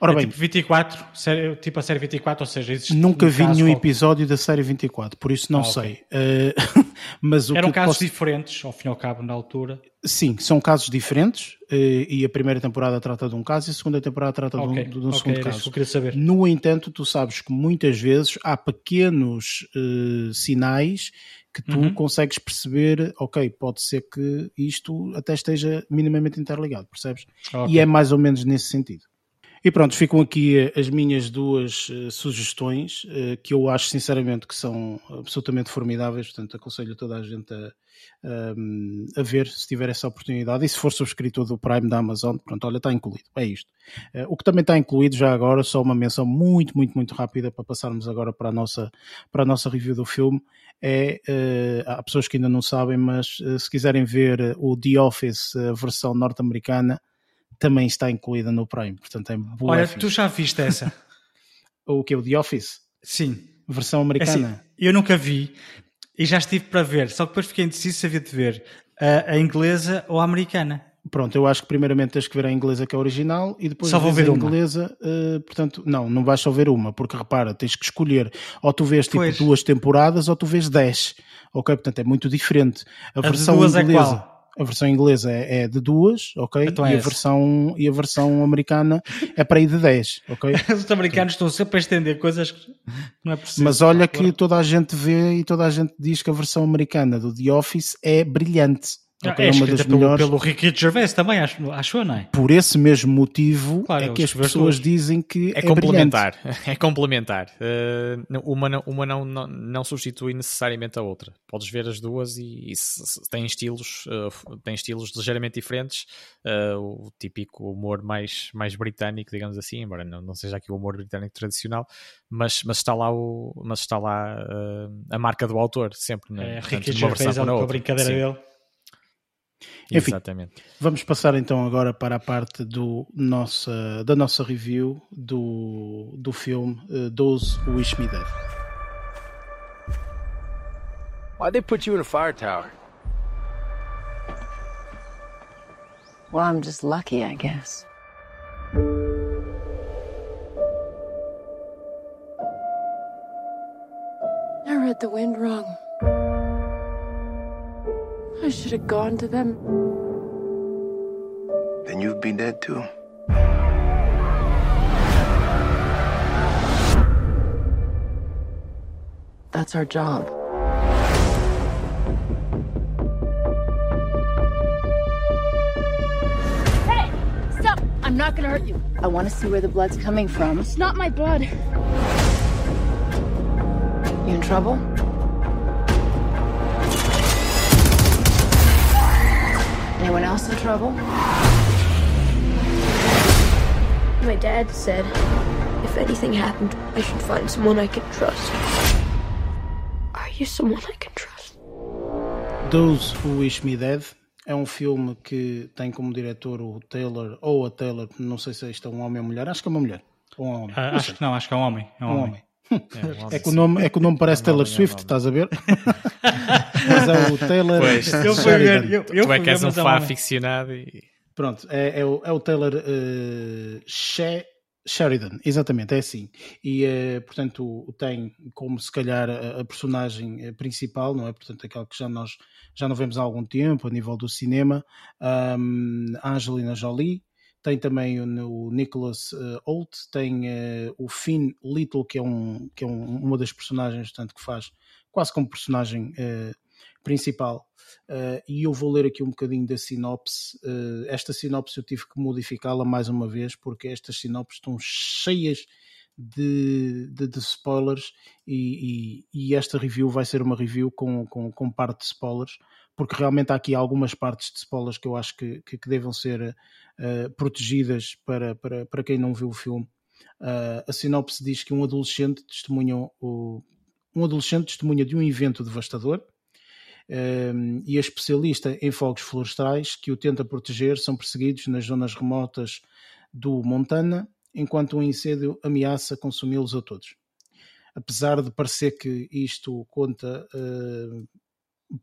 Ora é bem, tipo 24, série, tipo a série 24, ou seja, existe Nunca vi nenhum qual... episódio da série 24, por isso não ah, sei. Okay. Uh, mas Eram casos posso... diferentes, ao fim e ao cabo, na altura. Sim, são casos diferentes uh, e a primeira temporada trata de um caso e a segunda temporada trata okay. de um, de um okay, segundo caso. queria saber. No entanto, tu sabes que muitas vezes há pequenos uh, sinais que tu uhum. consegues perceber, ok, pode ser que isto até esteja minimamente interligado, percebes? E é mais ou menos nesse sentido. E pronto, ficam aqui eh, as minhas duas uh, sugestões, uh, que eu acho sinceramente que são absolutamente formidáveis, portanto aconselho toda a gente a, um, a ver se tiver essa oportunidade e se for subscritor do Prime da Amazon, pronto, olha, está incluído, é isto. O que também está incluído já agora, só uma menção muito, muito, muito rápida para passarmos agora para a nossa, para a nossa review do filme, é, há pessoas que ainda não sabem, mas se quiserem ver o The Office, a versão norte-americana, também está incluída no Prime. Portanto, é boa. Olha, tu já viste essa? o que? O The Office? Sim. Versão americana? É assim, eu nunca vi e já estive para ver, só que depois fiquei indeciso se havia de ver a, a, inglesa ou a americana. Pronto, eu acho que primeiramente tens que ver a inglesa que é a original e depois só vou ver a inglesa, uh, portanto, não, não vais só ver uma, porque repara, tens que escolher, ou tu vês tipo pois. duas temporadas ou tu vês dez, ok? Portanto, é muito diferente. A, a versão inglesa. É qual? A versão inglesa é, é de duas, ok? Então é e, a versão, e a versão americana é para ir de 10, ok? Os americanos estão sempre a estender coisas que não é possível. Mas olha que toda a gente vê e toda a gente diz que a versão americana do The Office é brilhante. É, é uma das pelo, melhores. pelo Ricky Gervais também, acho, acho não é? Por esse mesmo motivo claro, é que as pessoas dizem que é, é complementar. Brilhante. É complementar. Uh, uma não, uma não, não, não, substitui necessariamente a outra. Podes ver as duas e, e se, se, têm estilos, uh, têm estilos ligeiramente diferentes. Uh, o típico humor mais, mais britânico, digamos assim, embora não, não seja aqui o humor britânico tradicional, mas, mas está lá, o, mas está lá a marca do autor, sempre. Né? É, Ricky Gervais, a brincadeira Sim. dele Enfim, Exatamente. vamos passar então agora para a parte do nossa, da nossa review do, do filme uh, Those Who Wish Me Dead. Why'd they put you in a fire tower? Well, I'm just lucky, I guess. I read the wind wrong. I should have gone to them. Then you'd be dead too. That's our job. Hey! Stop! I'm not gonna hurt you. I want to see where the blood's coming from. It's not my blood. You in trouble? Anyone else in trouble? My dad said if anything happened, I should find someone I can trust. Are you someone I can trust? Those Who Wish Me Dead é um filme que tem como diretor o Taylor, ou a Taylor, não sei se isto é um homem ou mulher, acho que é uma mulher. Ou um homem. Não acho que não, acho que é um homem. É um, um homem. homem. É, um homem, É que o nome, é que o nome parece É um Taylor homem, é um Swift, estás a ver? Mas é o Taylor Pois. Eu fui Sheridan. ver, eu, eu Tu é que és um é fã homem. aficionado e Pronto, é, é o, é o Taylor eh, She- Sheridan, exatamente, é assim. E, eh, portanto, o- tem como se calhar a, a personagem eh, principal, não é? Portanto, aquela que já nós já não vemos há algum tempo a nível do cinema, a Angelina Jolie. Tem também o, o Nicholas eh, Hoult, tem eh, o Finn Little, que é, um, que é um- uma das personagens portanto, que faz quase como personagem eh, principal. Uh, e eu vou ler aqui um bocadinho da sinopse. Uh, esta sinopse eu tive que modificá-la mais uma vez porque estas sinopses estão cheias de, de, de spoilers e, e- e esta review vai ser uma review com, com, com parte de spoilers porque realmente há aqui algumas partes de spoilers que eu acho que, que, que devam ser uh, protegidas para, para, para quem não viu o filme. A sinopse diz que um adolescente testemunha o, um adolescente testemunha de um evento devastador e a especialista em fogos florestais que o tenta proteger são perseguidos nas zonas remotas do Montana, enquanto um incêndio ameaça consumi-los a todos. Apesar de parecer que isto conta uh,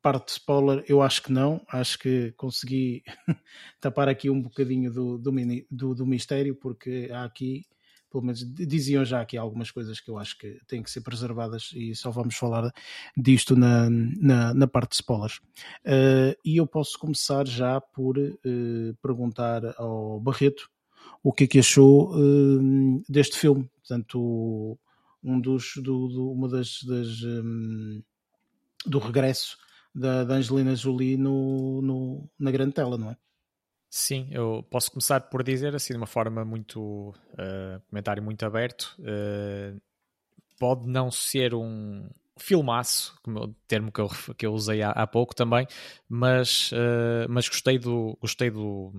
parte de spoiler, eu acho que não. Acho que consegui tapar aqui um bocadinho do, do, do- do mistério, porque há aqui, pelo menos diziam já aqui algumas coisas que eu acho que têm que ser preservadas e só vamos falar disto na, na, na parte de spoilers. Uh, e eu posso começar já por uh, perguntar ao Barreto o que é que achou uh, deste filme. Portanto, um dos, do, do- uma das, das, um, do regresso da, da Angelina Jolie no, no- na grande tela, não é? Sim, eu posso começar por dizer assim de uma forma muito uh, comentário muito aberto. uh, pode não ser um filmaço, como o termo que eu, que eu usei há, há pouco também, mas, uh, mas gostei do gostei do,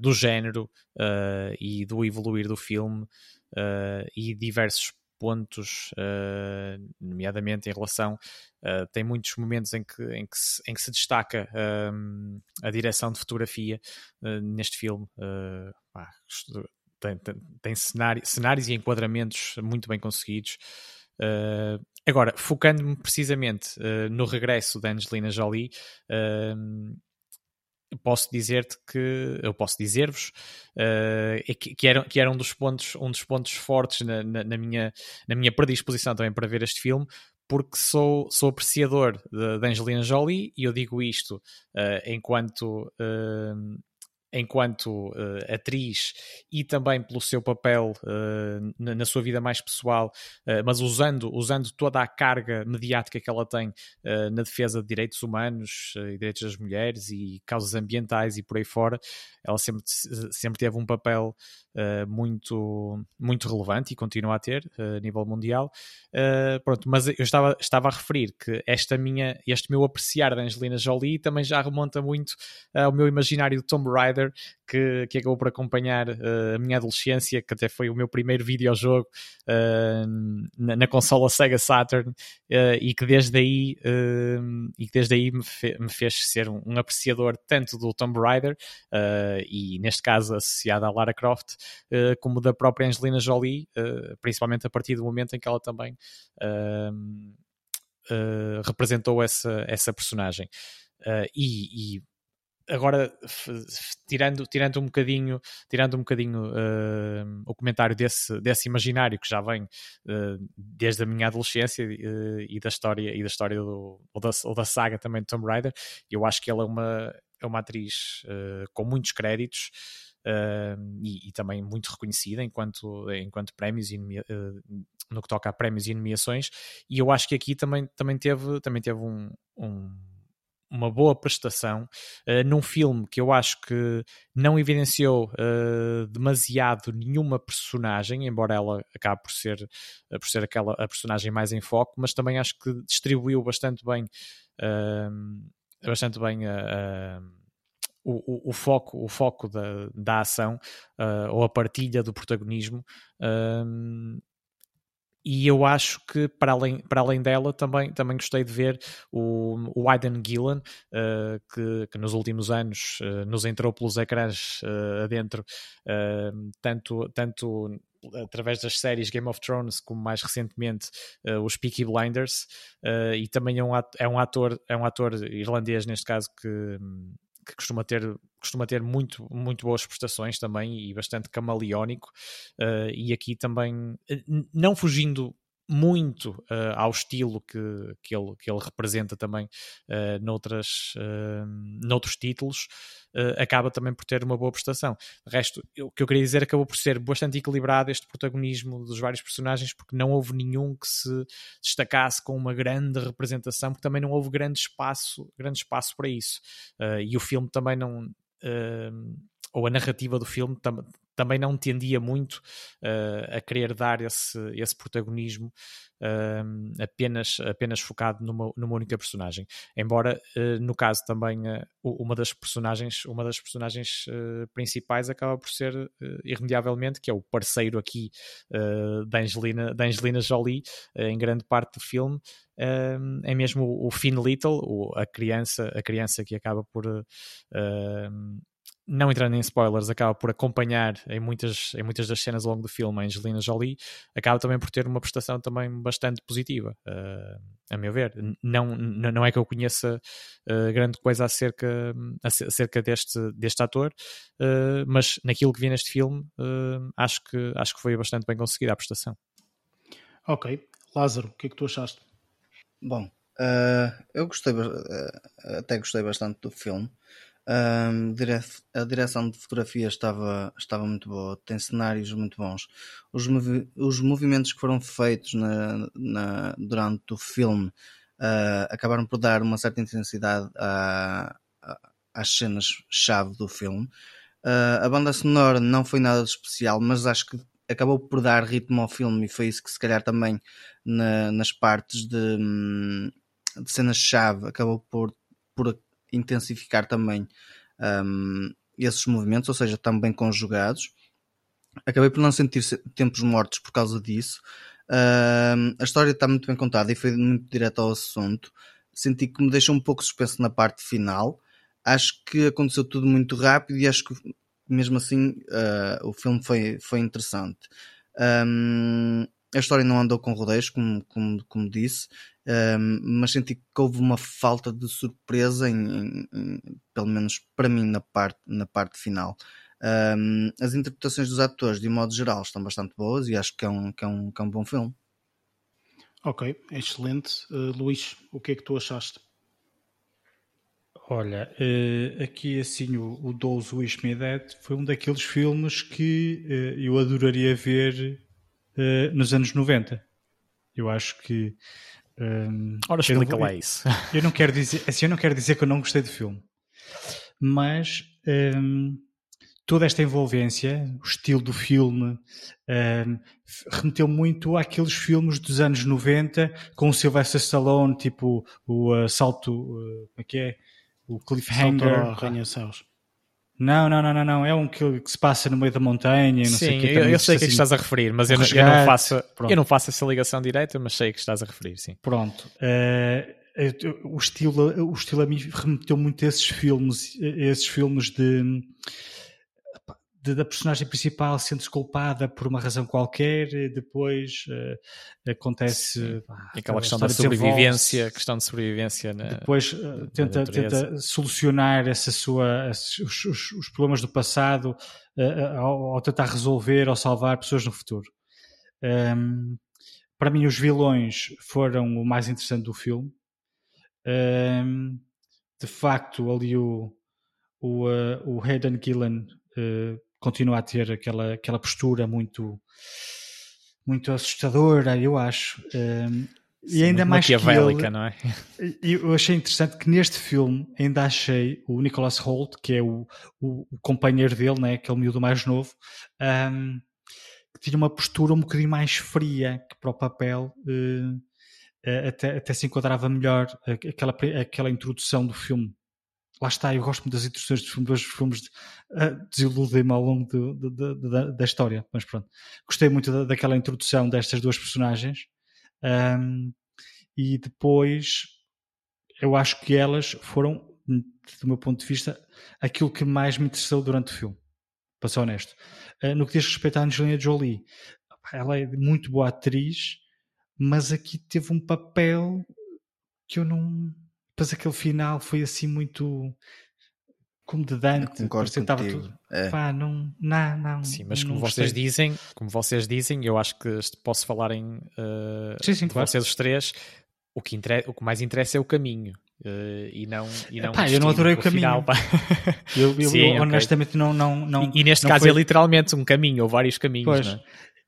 do género e do evoluir do filme e diversos pontos, uh, nomeadamente em relação Uh, tem muitos momentos em que, em que, se, em que se destaca um, a direção de fotografia uh, neste filme. Uh, pá, tem, tem, tem cenário, cenários e enquadramentos muito bem conseguidos. Uh, agora, focando-me precisamente no regresso da Angelina Jolie, posso dizer-te que eu posso dizer-vos uh, que, que, era, que era um dos pontos um dos pontos fortes na, na, na, minha na minha predisposição também para ver este filme porque sou, sou apreciador da Angelina Jolie e eu digo isto uh, enquanto uh, enquanto uh, atriz e também pelo seu papel uh, na, na, sua vida mais pessoal, uh, mas usando, usando toda a carga mediática que ela tem na defesa de direitos humanos e direitos das mulheres e causas ambientais e por aí fora, ela sempre, sempre teve um papel muito, muito relevante e continua a ter a nível mundial. pronto, mas eu estava, estava a referir que esta minha, este meu apreciar da Angelina Jolie também já remonta muito ao meu imaginário de Tomb Raider Rider, que, que acabou por acompanhar uh, a minha adolescência, que até foi o meu primeiro videojogo uh, na, na consola Sega Saturn, uh, e que desde aí, e que desde aí me, fe, me fez ser um, um, apreciador tanto do Tomb Raider, e neste caso associado à Lara Croft, como da própria Angelina Jolie, principalmente a partir do momento em que ela também representou essa, essa personagem. e, e agora tirando, tirando um bocadinho, tirando um bocadinho uh, o comentário desse, desse imaginário que já vem uh, desde a minha adolescência uh, e da história e da história do, ou, da, ou da saga também de Tomb Raider, eu acho que ela é uma, é uma atriz com muitos créditos. E, e, também muito reconhecida enquanto, enquanto prémios e no que toca a prémios e nomeações e eu acho que aqui também, também teve, também teve um, um uma boa prestação uh, num filme que eu acho que não evidenciou uh, demasiado nenhuma personagem, embora ela acabe por ser, uh, por ser aquela a personagem mais em foco, mas também acho que distribuiu bastante bem, bastante bem o, o, o, foco, o foco da, da ação ou a partilha do protagonismo e eu acho que para além, para além dela também, também gostei de ver o, o Aidan Gillan uh, que, que, nos últimos anos uh, nos entrou pelos ecrãs uh, adentro tanto, tanto através das séries Game of Thrones como mais recentemente os Peaky Blinders e também é um, é um ator é um ator irlandês neste caso que que costuma ter, costuma ter muito, muito boas prestações também e bastante camaleónico. Uh, e aqui também, eh, não fugindo muito uh, ao estilo que, que, ele, que ele representa também uh, noutras, uh, noutros títulos, acaba também por ter uma boa prestação. De resto, o que eu queria dizer acabou por ser bastante equilibrado este protagonismo dos vários personagens, porque não houve nenhum que se destacasse com uma grande representação, porque também não houve grande espaço, grande espaço para isso. e o filme também não ou a narrativa do filme tam também não tendia muito uh, a querer dar esse, esse protagonismo uh, apenas, apenas focado numa, numa única personagem. Embora, uh, no caso também, uma das personagens, uma das personagens principais acaba por ser, irremediavelmente, que é o parceiro aqui da, Angelina, da Angelina Jolie, em grande parte do filme, é mesmo o Finn Little, a criança, a criança que acaba por não entrando em spoilers, acaba por acompanhar em muitas, em muitas das cenas ao longo do filme a Angelina Jolie, acaba também por ter uma prestação também bastante positiva, uh, a meu ver. Não, não é que eu conheça uh, grande coisa acerca, acerca deste, deste ator, uh, mas naquilo que vi neste filme, acho, que, acho que foi bastante bem conseguida a prestação. Ok. Lázaro, o que é que tu achaste? Bom, eu gostei, até gostei bastante do filme. Um, a direção de fotografia estava, estava muito boa, tem cenários muito bons. Os, movi os movimentos que foram feitos na, na, durante o filme uh, acabaram por dar uma certa intensidade a, a, às cenas-chave do filme. Uh, a banda sonora não foi nada de especial, mas acho que acabou por dar ritmo ao filme e foi isso que se calhar também na, nas partes de, hum, de cenas-chave acabou por, por intensificar também um, esses movimentos, ou seja, também conjugados. Acabei por não sentir tempos mortos por causa disso. Uh, a história está muito bem contada e foi muito direto ao assunto. Senti que me deixou um pouco suspenso na parte final. Acho que aconteceu tudo muito rápido e acho que mesmo assim uh, o filme foi, foi interessante. Um, a história não andou com rodeios, como, como, como disse, um, mas senti que houve uma falta de surpresa, em, em, em, pelo menos para mim, na parte, na parte final. Um, as interpretações dos atores, de um modo geral, estão bastante boas e acho que é um, que é um, que é um bom filme. Ok, excelente. Uh, Luís, o que é que tu achaste? Olha, uh, aqui assim o, o Those Wish Me Dead foi um daqueles filmes que uh, eu adoraria ver nos anos 90. Eu acho que um, Ora, explica lá isso. Eu não quero dizer, assim, eu não quero dizer que eu não gostei do filme, mas um, toda esta envolvência, o estilo do filme, um, remeteu muito àqueles filmes dos anos 90 com o Sylvester Stallone, tipo o uh, salto, uh, como é que é? O Cliffhanger. Salto Céus. Não, não, não, não, não. É um que, que se passa no meio da montanha. Não sei Sim, o quê, eu, eu sei o que é que assim, estás a referir, mas eu, não- eu não faço, pronto. eu não faço essa ligação direta, mas sei que estás a referir, sim. Pronto. Eu- o, estilo, o estilo a mim remeteu muito a esses filmes, a esses filmes de, de- da personagem principal sendo culpada por uma razão qualquer, e depois eh, acontece pá, Aquela a questão da sobrevivência, questão de sobrevivência na, depois eh, tenta, tenta solucionar essa sua, os, os- os problemas do passado eh, ao, ao tentar resolver ou salvar pessoas no futuro. Ehm, para mim, os vilões foram o mais interessante do filme. Ehm, de facto, ali o, o, o Hayden Gillen eh, continua a ter aquela, aquela postura muito, muito assustadora, eu acho. E Sim, ainda muito mais que ele, não é? e eu achei interessante que neste filme ainda achei o Nicholas Holt, que é o, o, o companheiro dele, né, aquele miúdo mais novo, ahm, que tinha uma postura um bocadinho mais fria que para o papel, eh, até, até se enquadrava melhor aquela, aquela introdução do filme. Lá está, eu gosto muito das introduções dos filmes, os filmes de- ah, desiludem-me ao longo do- do- do- da, da história, mas pronto. Gostei muito da- daquela introdução destas duas personagens. Ahm, e depois eu acho que elas foram, do meu ponto de vista, aquilo que mais me interessou durante o filme. Para ser honesto. Uh, no que diz respeito à Angelina Jolie, ela é muito boa atriz, mas aqui teve um papel que eu não. Depois aquele final foi assim muito. Como de Dante. Estava tudo- É. Pá, não, não, não. Sim, mas não como gostei. vocês dizem, como vocês dizem, eu acho que posso falar em uh, Sim, sim, de claro. vocês os três. O que, intere- o que mais interessa é o caminho. uh, e não, e não Epá, o eu não adorei o final, caminho. pá. Eu, eu- Sim, eu ok. honestamente não. não, não e, e neste não caso foi- é literalmente um caminho, ou vários caminhos. Pois. não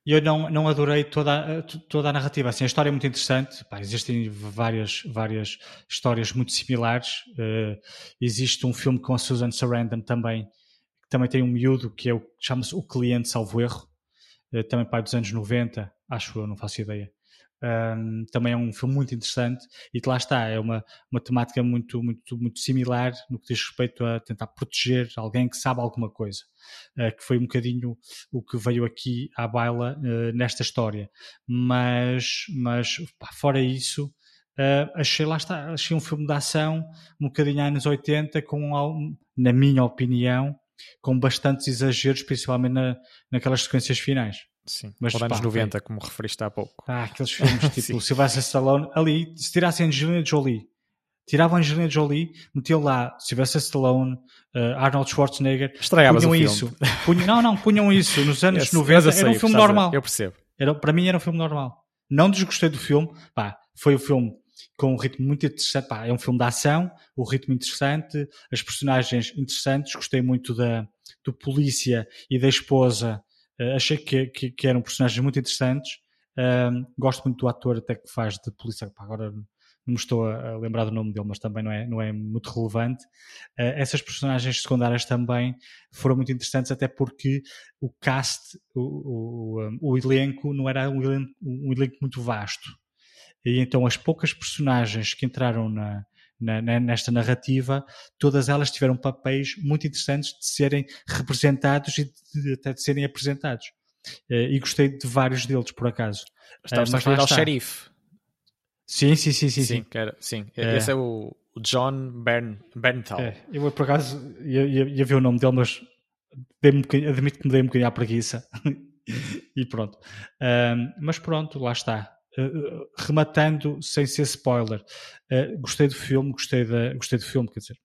é? eu não, não adorei toda, a- toda a narrativa. Assim, a história é muito interessante. Pá, existem várias, várias histórias muito similares. Eh, existe um filme com a Susan Sarandon também, que também tem um miúdo que é o chama-se O Cliente Salvo Erro, eh, também pai dos anos 90, acho eu, não faço ideia. Ahm, também é um filme muito interessante e que lá está, é uma, uma temática muito, muito, muito similar no que diz respeito a tentar proteger alguém que sabe alguma coisa, eh, que foi um bocadinho o que veio aqui à baila eh, nesta história. Mas, mas pá, fora isso, eh, achei lá está, achei um filme de ação um bocadinho anos 80, com, na minha opinião, com bastantes exageros, principalmente na, naquelas sequências finais. Sim, Mas, ou anos pá, 90, como referiste há pouco. Ah, aqueles filmes tipo. Sylvester Stallone, ali, se tirassem Angelina Jolie, tiravam Angelina Jolie, metiam lá Sylvester Stallone, eh, Arnold Schwarzenegger, Estragavas punham o isso. Punham- não, não, punham isso nos anos Esse- 90, mas eu sei era um o filme normal. Eu percebo. Era, para mim era um filme normal. Não desgostei do filme, pá, foi um filme com um ritmo muito interessante, pá, é um filme de ação, o ritmo interessante, as personagens interessantes, gostei muito da, do polícia e da esposa, eh, achei que, que, que eram personagens muito interessantes, Ahm, gosto muito do ator até que faz de polícia, agora não me estou a lembrar do nome dele, mas também não é, não é muito relevante. Eh, essas personagens secundárias também foram muito interessantes, até porque o cast, o, o, o elenco, não era um elenco, um elenco muito vasto. E então as poucas personagens que entraram na, na- na- nesta narrativa, todas elas tiveram papéis muito interessantes de serem representados e de, até de serem apresentados. Eh, e gostei de vários deles, por acaso. Estamos Eh, a referir lá ao xerife. Sim, sim, sim, sim. sim. era- sim. É. Esse é o John Bern, Bernthal. É, eu por acaso ia, ia, ia ver o nome dele, mas um admito que me dei um bocadinho à preguiça. e pronto. Ahm, mas pronto, lá está. Uh, rematando sem ser spoiler, uh, gostei do filme, gostei, da, gostei do filme, quer dizer.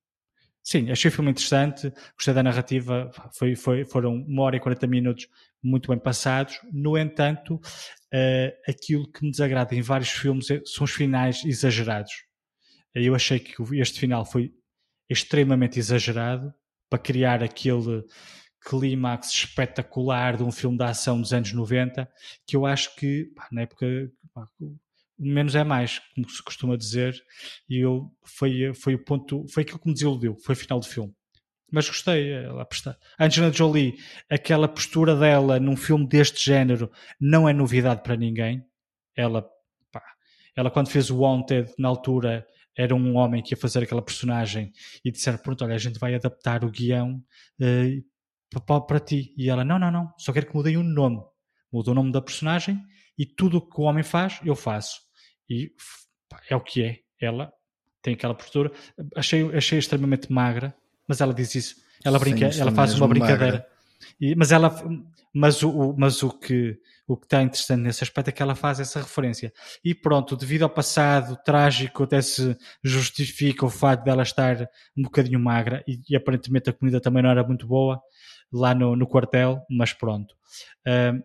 Sim, achei o filme interessante, gostei da narrativa, foi, foi, foram uma hora e 40 minutos muito bem passados. No entanto, uh, aquilo que me desagrada em vários filmes é- são os finais exagerados. Eu achei que este final foi extremamente exagerado para criar aquele clímax espetacular de um filme de ação dos anos 90 que eu acho que pá, na época o menos é mais, como se costuma dizer, e eu foi, foi o ponto, foi aquilo que me desiludiu, foi o final do filme. Mas gostei, ela presta. A Angelina Jolie, aquela postura dela num filme deste género não é novidade para ninguém. Ela, pá, ela quando fez o Wanted na altura era um homem que ia fazer aquela personagem e disseram, pronto, olha, a gente vai adaptar o guião uh, para ti. E ela, não, não, não, só quero que mudem o nome. Muda o nome da personagem e tudo o que o homem faz, eu faço. E pá, é o que é. Ela tem aquela postura. Achei, achei extremamente magra, mas ela diz isso. Ela brinca, Sim, ela faz uma brincadeira. E, mas ela, mas o, mas o que o que está interessante nesse aspecto é que ela faz essa referência. E pronto, devido ao passado trágico, até se justifica o facto dela estar um bocadinho magra e, e aparentemente a comida também não era muito boa lá no, no quartel, mas pronto. Uh,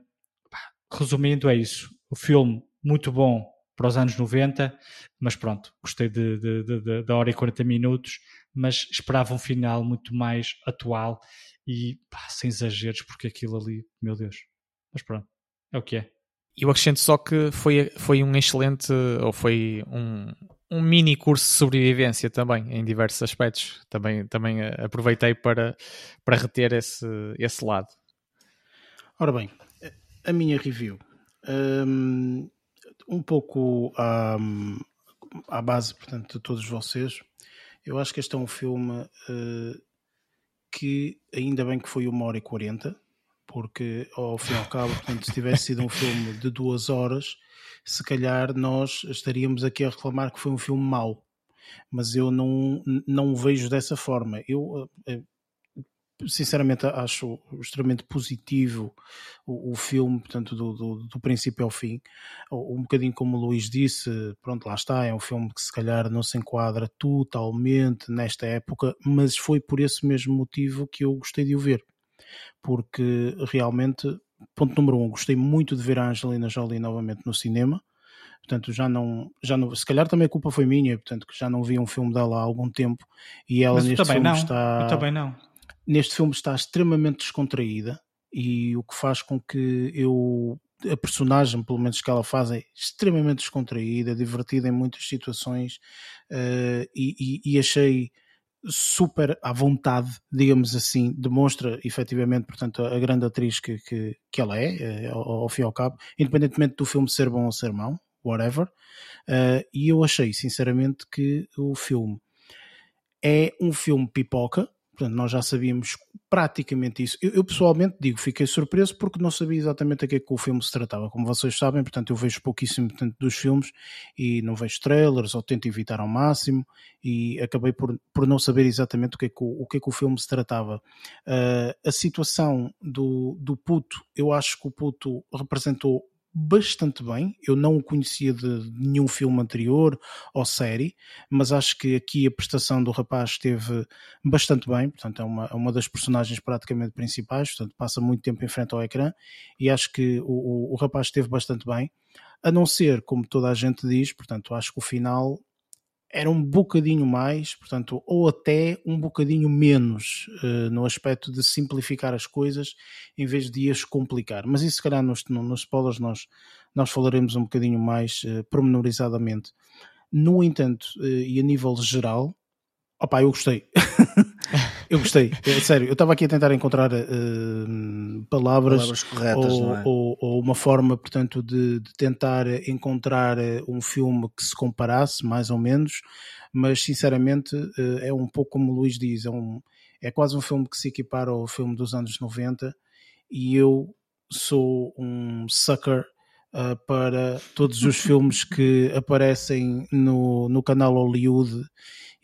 resumindo, é isso. O filme muito bom para os anos 90, mas pronto, gostei de, de, de, da hora e 40 minutos, mas esperava um final muito mais atual e pá, sem exageros, porque aquilo ali, meu Deus. Mas pronto, é o que é. Eu acrescento só que foi, foi um excelente, ou foi um, um mini curso de sobrevivência também, em diversos aspectos. Também, também aproveitei para, para reter esse, esse lado. Ora bem, a minha review. Um, um pouco à, à base, portanto, de todos vocês. Eu acho que este é um filme uh, que ainda bem que foi uma hora e quarenta, porque ao fim e ao cabo, portanto, se tivesse sido um filme de duas horas, se calhar nós estaríamos aqui a reclamar que foi um filme mau. Mas eu não, não o vejo dessa forma. Eu, eh, sinceramente acho extremamente positivo o, o filme, portanto, do, do, do, princípio ao fim. Um bocadinho como o Luís disse, pronto, lá está, é um filme que se calhar não se enquadra totalmente nesta época, mas foi por esse mesmo motivo que eu gostei de o ver. Porque realmente, ponto número um, gostei muito de ver a Angelina Jolie novamente no cinema portanto já não, já não, se calhar também a culpa foi minha, portanto que já não vi um filme dela há algum tempo e ela Mas neste filme não. está, eu também não neste filme está extremamente descontraída e o que faz com que eu a personagem, pelo menos que ela faz, é extremamente descontraída, divertida em muitas situações uh, e, e, e, achei super à vontade, digamos assim, demonstra efetivamente, portanto, a, grande atriz que, que, que ela é, uh, ao, ao fim e ao cabo, independentemente do filme ser bom ou ser mau, whatever, uh, e eu achei, sinceramente, que o filme é um filme pipoca, Portanto, nós já sabíamos praticamente isso. Eu, eu, pessoalmente digo, fiquei surpreso porque não sabia exatamente a que, é que o filme se tratava. Como vocês sabem, portanto, eu vejo pouquíssimo portanto, dos filmes e não vejo trailers ou tento evitar ao máximo e acabei por, por não saber exatamente o que é que o, o, que é que o filme se tratava. Uh, a situação do, do puto, eu acho que o puto representou bastante bem. Eu não o conhecia de nenhum filme anterior ou série, mas acho que aqui a prestação do rapaz esteve bastante bem. Portanto, é uma, é uma das personagens praticamente principais. Portanto, passa muito tempo em frente ao ecrã e acho que o, o, o rapaz esteve bastante bem. A não ser, como toda a gente diz, portanto, acho que o final era um bocadinho mais, portanto, ou até um bocadinho menos uh, no aspecto de simplificar as coisas em vez de as complicar. Mas isso, se calhar, nos, nos spoilers nós, nós falaremos um bocadinho mais uh, pormenorizadamente. No entanto, uh, e a nível geral, opá, eu gostei. eu gostei, é, sério. Eu estava aqui a tentar encontrar uh, palavras, palavras corretas, ou, é? ou, ou, uma forma, portanto, de, de, tentar encontrar eh, um filme que se comparasse, mais ou menos, mas sinceramente uh, é um pouco como o Luís diz, é, um, é quase um filme que se equipara ao filme dos anos 90 e eu sou um sucker uh, para todos os filmes que aparecem no, no canal Hollywood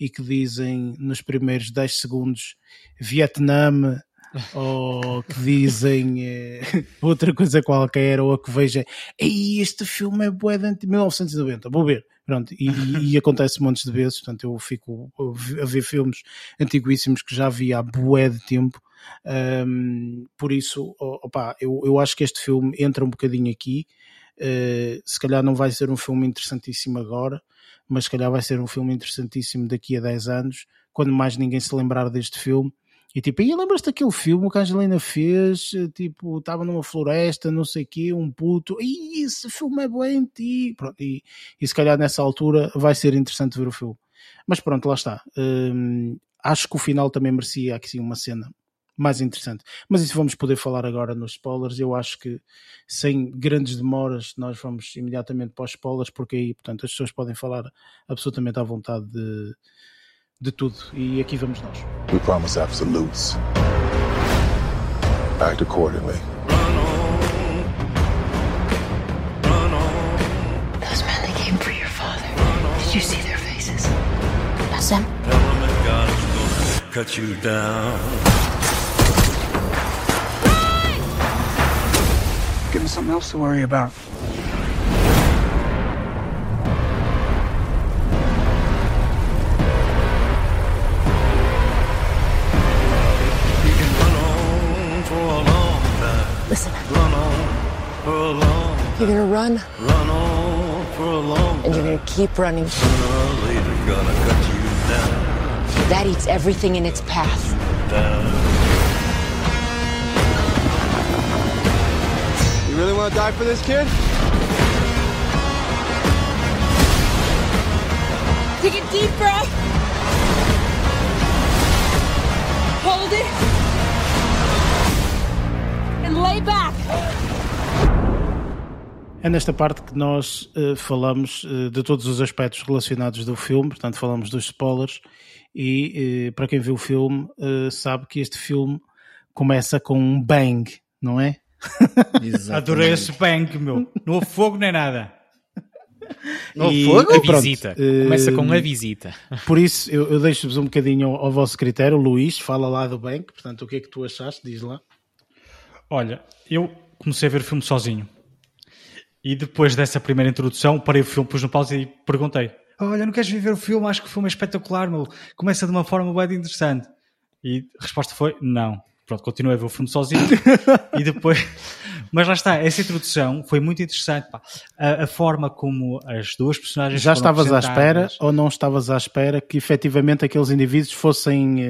e que dizem nos primeiros 10 segundos Vietnã ou que dizem eh, outra coisa qualquer, ou a que veja Ei, este filme é bué de 1990, vou ver. Pronto, e, e, acontece montes de vezes, portanto eu fico a ver filmes antiguíssimos que já vi há bué de tempo, um, por isso, opa, eu, eu acho que este filme entra um bocadinho aqui, uh, se calhar não vai ser um filme interessantíssimo agora, mas se calhar vai ser um filme interessantíssimo daqui a 10 anos, quando mais ninguém se lembrar deste filme. E tipo, e lembras-te daquele filme que a Angelina fez? Tipo, estava numa floresta, não sei o quê, um puto. E esse filme é bom em ti. Pronto, e, e se calhar nessa altura vai ser interessante ver o filme. Mas pronto, lá está. Hum, acho que o final também merecia aqui uma cena mais interessante. Mas isso vamos poder falar agora nos spoilers. Eu acho que sem grandes demoras nós vamos imediatamente para os spoilers, porque aí, portanto, as pessoas podem falar absolutamente à vontade de, de tudo. E aqui vamos nós. We promise absolutes. Act accordingly. Those men that came for your father. Did you see their faces? That's them. cut you down. Give me something else to worry about. You can run on for a long time. Listen, Run on for a long you're gonna run Run on for a long and you're gonna keep running. Sooner or later, gonna cut you down, That eats everything in its path. down. You really want to die for this kid? Take a deep breath. Hold it. And lay back. É nesta parte que nós eh, falamos eh, de todos os aspectos relacionados do filme, portanto, falamos dos spoilers. E eh, para quem viu o filme, sabe que este filme começa com um bang, não é? Adorei esse bang, meu. Não houve fogo nem nada. No E- fogo? A pronto, visita. Começa com a visita. Por isso, eu, eu deixo-vos um bocadinho ao, ao vosso critério. Luís, fala lá do bang, portanto, o que é que tu achaste? Diz lá. Olha, eu comecei a ver o filme sozinho. E depois dessa primeira introdução, parei o filme, pus no pausa e perguntei: Olha, não queres vir ver o filme? Acho que o filme é espetacular, meu. Começa de uma forma bem interessante. E a resposta foi: Não. Pronto, continuei a ver o filme sozinho. e depois. Mas lá está, essa introdução foi muito interessante. pá. A, a forma como as duas personagens. Já foram estavas à espera ou não estavas à espera que efetivamente aqueles indivíduos fossem,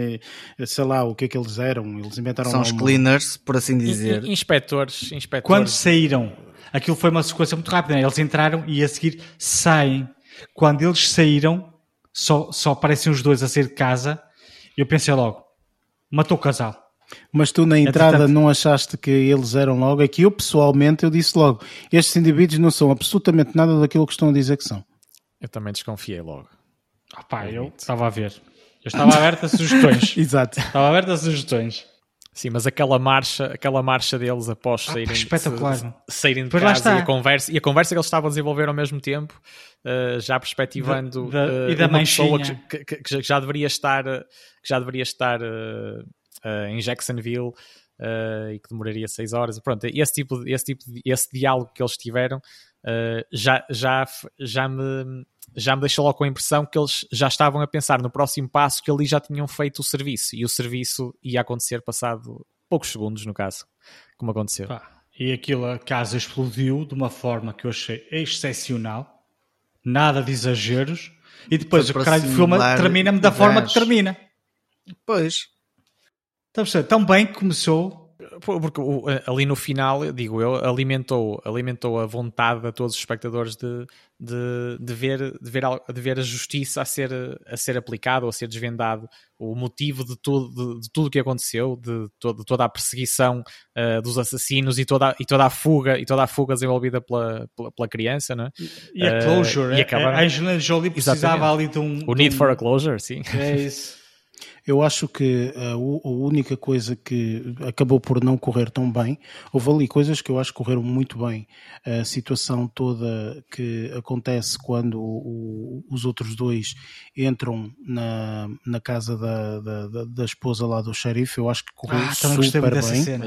eh, sei lá, o que é que eles eram? Eles inventaram São os cleaners, por assim dizer. In- in- Inspectores, inspectores. Quando saíram, aquilo foi uma sequência muito rápida. né? Eles entraram e a seguir saem. Quando eles saíram, só, só aparecem os dois a sair de casa. Eu pensei logo: matou o casal. Mas tu na entrada Entretanto- não achaste que eles eram logo? É que eu pessoalmente eu disse logo, estes indivíduos não são absolutamente nada daquilo que estão a dizer que são. Eu também desconfiei logo. Ah, pá, eu estava a ver. Eu estava aberto a sugestões. Exato. estava aberto a sugestões. Sim, mas aquela marcha, aquela marcha deles após Ah, saírem, espetacular, se- saírem de Pois casa e a conversa, e a conversa que eles estavam a desenvolver ao mesmo tempo, eh, já perspectivando Da- da- eh, e da uma pessoa manchinha. que, que- que já- que já deveria estar, que já deveria estar eh, eh, em Jacksonville eh, e que demoraria seis horas. Pronto, esse tipo, de- esse tipo, de- esse diálogo que eles tiveram eh, já, já, já me já me deixou logo com a impressão que eles já estavam a pensar no próximo passo que ali já tinham feito o serviço e o serviço ia acontecer passado poucos segundos, no caso, como aconteceu. Pá, e aquilo, a casa explodiu de uma forma que eu achei excepcional. Nada de exageros. E depois o caralho do filme termina-me da forma que termina. Pois. Está a? Tão bem que começou. Porque o- ali no final, digo eu, alimentou, alimentou a vontade a todos os espectadores de, de, de, ver, de, ver, de ver a justiça a ser, a ser aplicada ou a ser desvendado, o motivo de tudo, de, de tudo o que aconteceu, de, to- de toda a perseguição ah, dos assassinos e toda, a- e toda a fuga e toda a fuga desenvolvida pela, pela, pela criança, não é? E a Eh, closure. e a- acabaram- A Angelina Jolie precisava Exatamente. ali de um. O de need um- for a closure, sim. É isso. Eu acho que a, u- a única coisa que acabou por não correr tão bem, houve ali coisas que eu acho que correram muito bem. A situação toda que acontece quando o- os outros dois entram na, na casa da, da, da- da esposa lá do xerife, eu acho que correu Ah, super bem. cena.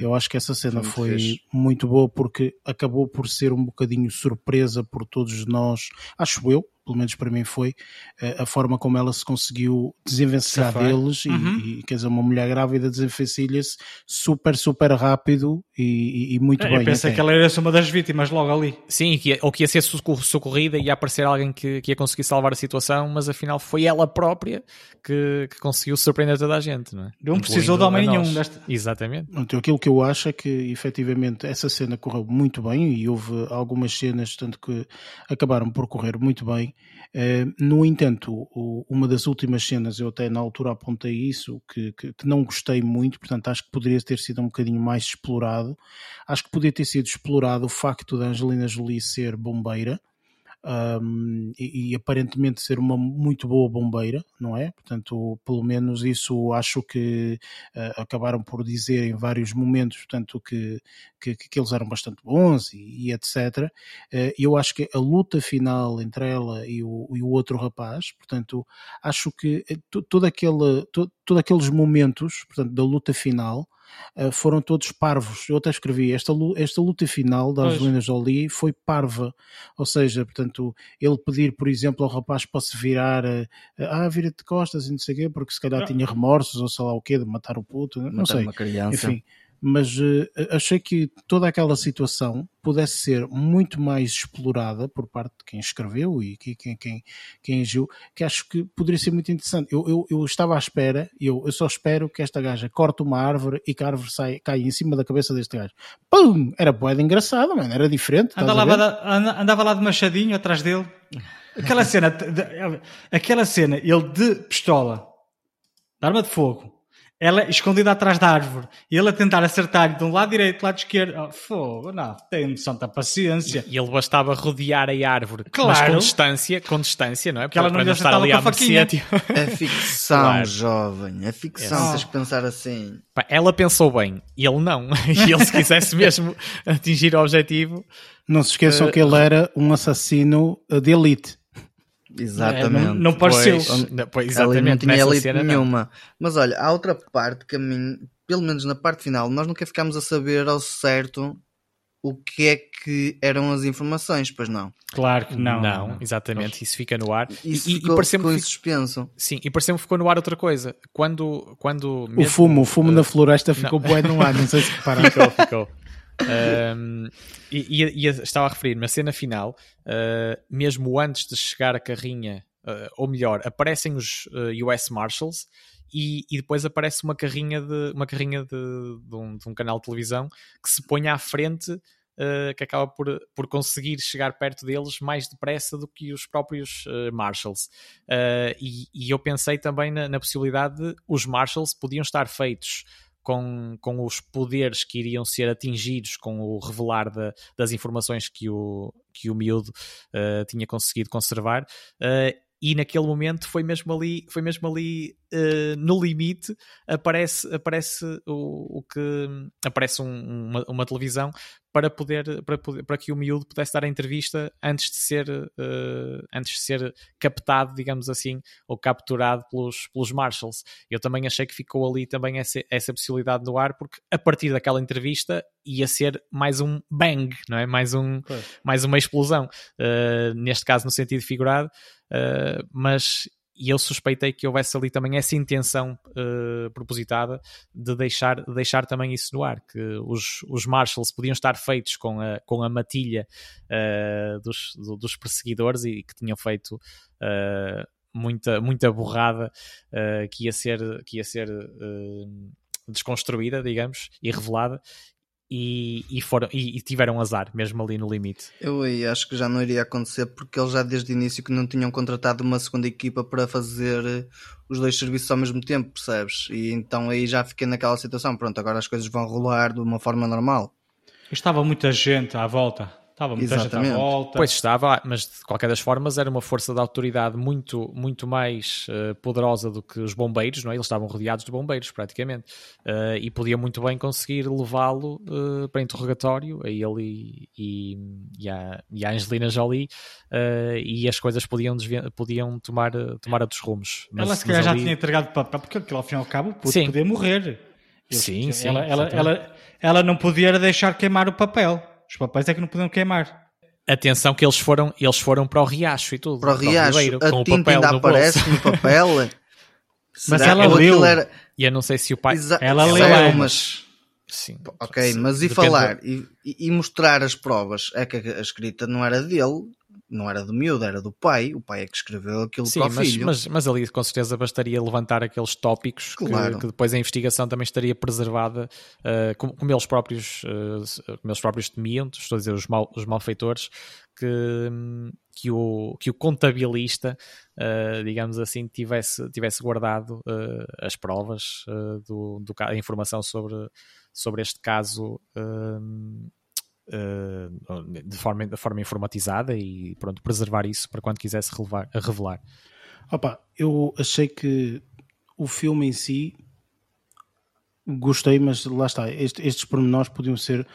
Eu acho que essa cena Foi muito foi fixe. muito boa porque acabou por ser um bocadinho surpresa por todos nós, acho eu, pelo menos para mim foi, eh, a forma como ela se conseguiu desenvencilhar Safar. deles e- Uhum. e, quer dizer, uma mulher grávida desenvencilha-se super, super rápido e, e- e muito É, bem. eu pensei até. que ela era uma das vítimas logo ali. Sim, que ia- ou que ia ser socor- socorrida e ia aparecer alguém que, que ia conseguir salvar a situação, mas afinal foi ela própria que, que conseguiu surpreender toda a gente, não é? Não precisou de homem nenhum desta- Exatamente. Então, aquilo que eu acho é que efetivamente essa cena correu muito bem e houve algumas cenas tanto que acabaram por correr muito bem no entanto, uma das últimas cenas, eu até na altura apontei isso, que, que, que, não gostei muito, portanto acho que poderia ter sido um bocadinho mais explorado. Acho que poderia ter sido explorado o facto da Angelina Jolie ser bombeira, um, e, e, aparentemente ser uma muito boa bombeira, não é? Portanto, pelo menos isso acho que uh, acabaram por dizer em vários momentos, portanto, que, que, que eles eram bastante bons e, e etc. Uh, eu acho que a luta final entre ela e o, e o outro rapaz, portanto, acho que eh, todo aquele, todo, aqueles momentos, portanto, da luta final, foram todos parvos. Eu até escrevi, esta, esta luta final da Angelina Jolie foi parva. Ou seja, portanto, ele pedir, por exemplo, ao rapaz para se virar, uh, ah, vira-te de costas e não sei o quê, porque se calhar tinha remorsos ou sei lá o quê, de matar o puto, não matar sei. Uma criança. Enfim mas uh, achei que toda aquela situação pudesse ser muito mais explorada por parte de quem escreveu e quem, quem, quem, agiu, que acho que poderia ser muito interessante. Eu, eu, eu estava à espera, eu, eu só espero que esta gaja corte uma árvore e que a árvore sai, caia em cima da cabeça deste gajo. Pum! Era boeda engraçada, mano, era diferente. Andava lá, andava lá de machadinho atrás dele. Aquela cena, aquela cena, ele de pistola, de arma de fogo, ela escondida atrás da árvore e ele a tentar acertar de um lado direito, lado esquerdo. Oh, fogo, não, tem santa paciência. E ele bastava rodear a árvore, claro. mas com distância, com distância, não é? Porque ela não para não estar ali à mercê. É ficção, claro. jovem, é ficção, é. tens que pensar assim. Ela pensou bem, e ele não. E ele, se quisesse mesmo atingir o objetivo. Não se esqueçam uh, que ele era um assassino de elite. Exatamente. É, não, não, pareceu. Pois, pois, exatamente, não tinha elite nenhuma. Não. Mas olha, há outra parte que a mim, pelo menos na parte final, nós nunca ficámos a saber ao certo o que é que eram as informações, pois não? Claro que não. Não, não. exatamente, isso fica no ar. Isso e, ficou, e ficou em suspenso. Sim, e pareceu-me que ficou no ar outra coisa. Quando. quando mesmo, o fumo, o fumo uh, na floresta ficou bué no ar, não sei se repararam. ficou, ficou. Um, e, e, estava a referir na cena final, uh, mesmo antes de chegar a carrinha, uh, ou melhor, aparecem os uh, ah, US Marshals e, e, depois aparece uma carrinha de uma carrinha de, de, um, de um, canal de televisão que se põe à frente. que acaba por, por conseguir chegar perto deles mais depressa do que os próprios Marshals. E, e, eu pensei também na, na possibilidade de os Marshals podiam estar feitos com, com os poderes que iriam ser atingidos com o revelar de, das informações que o, que o miúdo uh, tinha conseguido conservar. Uh, e naquele momento foi mesmo ali, foi mesmo ali uh, no limite, aparece, aparece o, o que aparece um, uma, uma, televisão para poder, para poder para que o miúdo pudesse dar a entrevista antes de ser uh, antes de ser captado, digamos assim, ou capturado pelos, pelos Marshals. Eu também achei que ficou ali também essa, essa possibilidade no ar, porque a partir daquela entrevista ia ser mais um bang, não é? Mais, um, mais uma explosão. Uh, neste caso no sentido figurado, uh, mas e eu suspeitei que houvesse ali também essa intenção uh, propositada de deixar, de deixar também isso no ar, que os, os Marshalls podiam estar feitos com a, com a matilha uh, dos, do, dos perseguidores e que tinham feito uh, muita, muita borrada que ia ser, que ia ser desconstruída, digamos, e revelada, e, e, foram, e, e, tiveram azar, mesmo ali no limite. Eu aí acho que já não iria acontecer porque eles já desde o início que não tinham contratado uma segunda equipa para fazer eh, os dois serviços ao mesmo tempo, percebes? E então aí já fiquei naquela situação, pronto, agora as coisas vão rolar de uma forma normal. Estava muita gente à volta. Estava muita Exatamente. gente à volta. Pois estava, mas de qualquer das formas era uma força de autoridade muito, muito mais uh, poderosa do que os bombeiros, não é? Eles estavam rodeados de bombeiros, praticamente. Uh, e podia muito bem conseguir levá-lo uh, para interrogatório, a ele e, e, a, e a Angelina Jolie, e as coisas podiam, podiam tomar, tomar outros rumos. Mas, ela se calhar já ali... tinha entregado papel, porque aquilo ao fim e ao cabo podia morrer. sim, sim. Ela, ela, ela, ela não podia deixar queimar o papel. Os papéis é que não podiam queimar. Atenção que eles foram, eles foram para o riacho e tudo. Para o riacho, para o Ribeiro, a com tinta o papel ainda no aparece bolso. no papel. mas ela leu. Era... E eu não sei se o pai... Exa ela leu, é, mas... Sim. Ok, mas e falar e, e, mostrar as provas? É que a escrita não era dele, não era do miúdo, era do pai. O pai é que escreveu aquilo Sim, para o mas, filho. mas, mas ali com certeza bastaria levantar aqueles tópicos que- Claro. que, depois a investigação também estaria preservada, uh, como, como eles próprios, uh, como eles próprios temiam, estou a dizer, os, mal, os malfeitores, que, que, o, que o contabilista, uh, digamos assim, tivesse, tivesse guardado uh, as provas, uh, do, do, a informação sobre, sobre este caso. Hum, uh, de, forma, de forma informatizada e pronto, preservar isso para quando quisesse relevar, revelar. Opa, eu achei que o filme em si gostei, mas lá está, este- estes pormenores podiam ser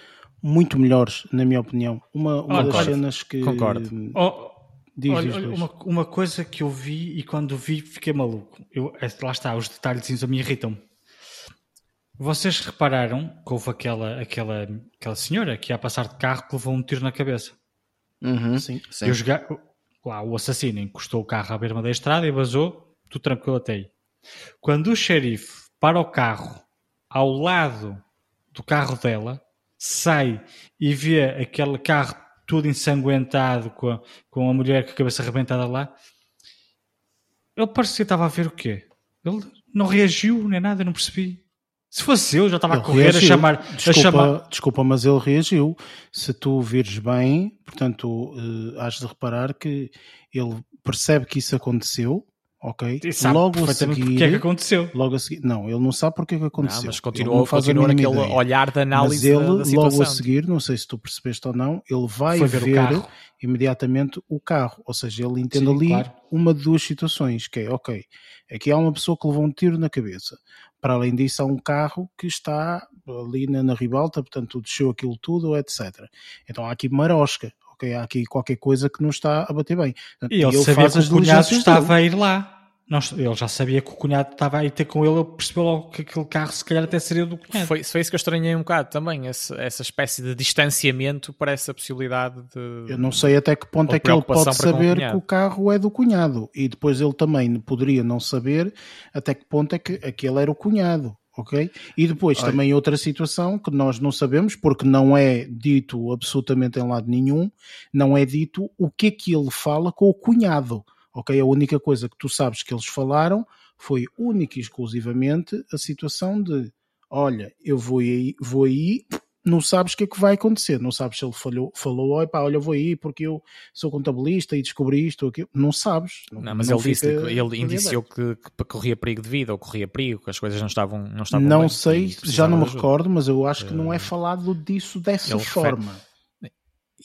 muito melhores, na minha opinião. Uma, uma das Concordo. cenas que. Concordo. Oh, Diz, olha, diz, olha, uma, uma coisa que eu vi e quando vi fiquei maluco. Eu, é, lá está, os detalhes a mim irritam-me. Vocês repararam que houve aquela, aquela, aquela senhora que ia passar de carro que levou um tiro na cabeça. Uhum, Sim. sim. E os ga- lá, o assassino encostou o carro à beira da estrada e vazou, tudo tranquilo até aí. Quando o xerife para o carro ao lado do carro dela, sai e vê aquele carro todo ensanguentado com a, com a mulher com a cabeça arrebentada lá, ele parecia que estava a ver o quê? Ele não reagiu nem nada, eu não percebi. Se fosse eu, já estava a Ele correr a reagiu. chamar, a Desculpa, chamar. desculpa, mas ele reagiu. Se tu vires bem, portanto, eh, has de reparar que ele percebe que isso aconteceu, ok? E sabe Logo a perfeitamente seguir. porque é que aconteceu. Logo a seguir. Não, ele não sabe porque é que aconteceu. Não, mas continua mínima naquele ideia. olhar de análise Mas ele, da, da situação. logo a seguir, não sei se tu percebeste ou não, ele vai Foi ver ver, o carro. imediatamente o carro. Ou seja, ele entende Sim, ali claro. uma de duas situações, que é, ok, aqui há uma pessoa que levou um tiro na cabeça. Para além disso, há um carro que está ali na, na ribalta, portanto, desceu aquilo tudo, etc. Então há aqui marosca, ok? Há aqui qualquer coisa que não está a bater bem. Portanto, E ele sabia que o cunhado estava dele. a ir lá. Não, ele já sabia que o cunhado estava a ir ter com ele, ele percebeu logo que aquele carro se calhar até seria do cunhado. Foi, foi isso que eu estranhei um bocado também, esse- essa espécie de distanciamento para essa possibilidade de. Eu não sei até que ponto é que ele pode o saber que o carro é do cunhado e depois ele também poderia não saber até que ponto é que aquele era o cunhado, ok? E depois Olha. também outra situação que nós não sabemos porque não é dito absolutamente em lado nenhum, não é dito o que é que ele fala com o cunhado, ok? A única coisa que tu sabes que eles falaram foi única e exclusivamente a situação de olha, eu vou aí, vou aí não sabes o que é que vai acontecer, não sabes se ele falhou, falou, "Oi, pá, olha, eu vou aí porque eu sou contabilista e descobri isto ou aquilo, não sabes. Não, mas não ele disse, ele indiciou que, que corria perigo de vida ou corria perigo, que as coisas não estavam não estavam Não bem, sei, já não me recordo, mas eu acho que não é Eh, falado disso dessa ele refere- forma.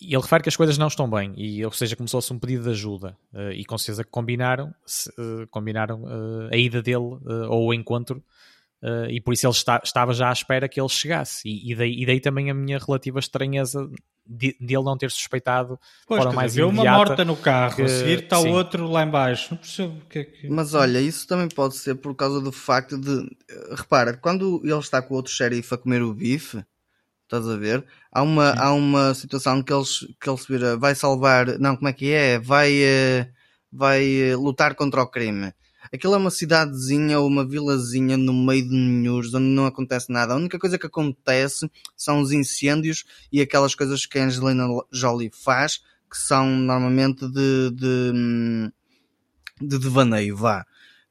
E ele refere que as coisas não estão bem, e, ou seja, começou-se um pedido de ajuda, eh, e com certeza que combinaram, eh, combinaram a ida dele ou o encontro, eh, e por isso ele está- estava já à espera que ele chegasse, e, e daí, e daí também a minha relativa estranheza de, de ele não ter suspeitado Pois, quer mais dizer, vê uma morta no carro, que- a seguir está sim. o outro lá em baixo. Não percebo o que é que... Mas olha, isso também pode ser por causa do facto de. Repara, quando ele está com o outro xerife a comer o bife, estás a ver? Há uma, há uma situação que, eles, que ele se vira, vai salvar. Não, como é que é? Vai, eh, vai eh, lutar contra o crime. Aquilo é uma cidadezinha ou uma vilazinha no meio de Ninhures onde não acontece nada. A única coisa que acontece são os incêndios e aquelas coisas que a Angelina Jolie faz, que são normalmente de, de, hum, de devaneio, vá.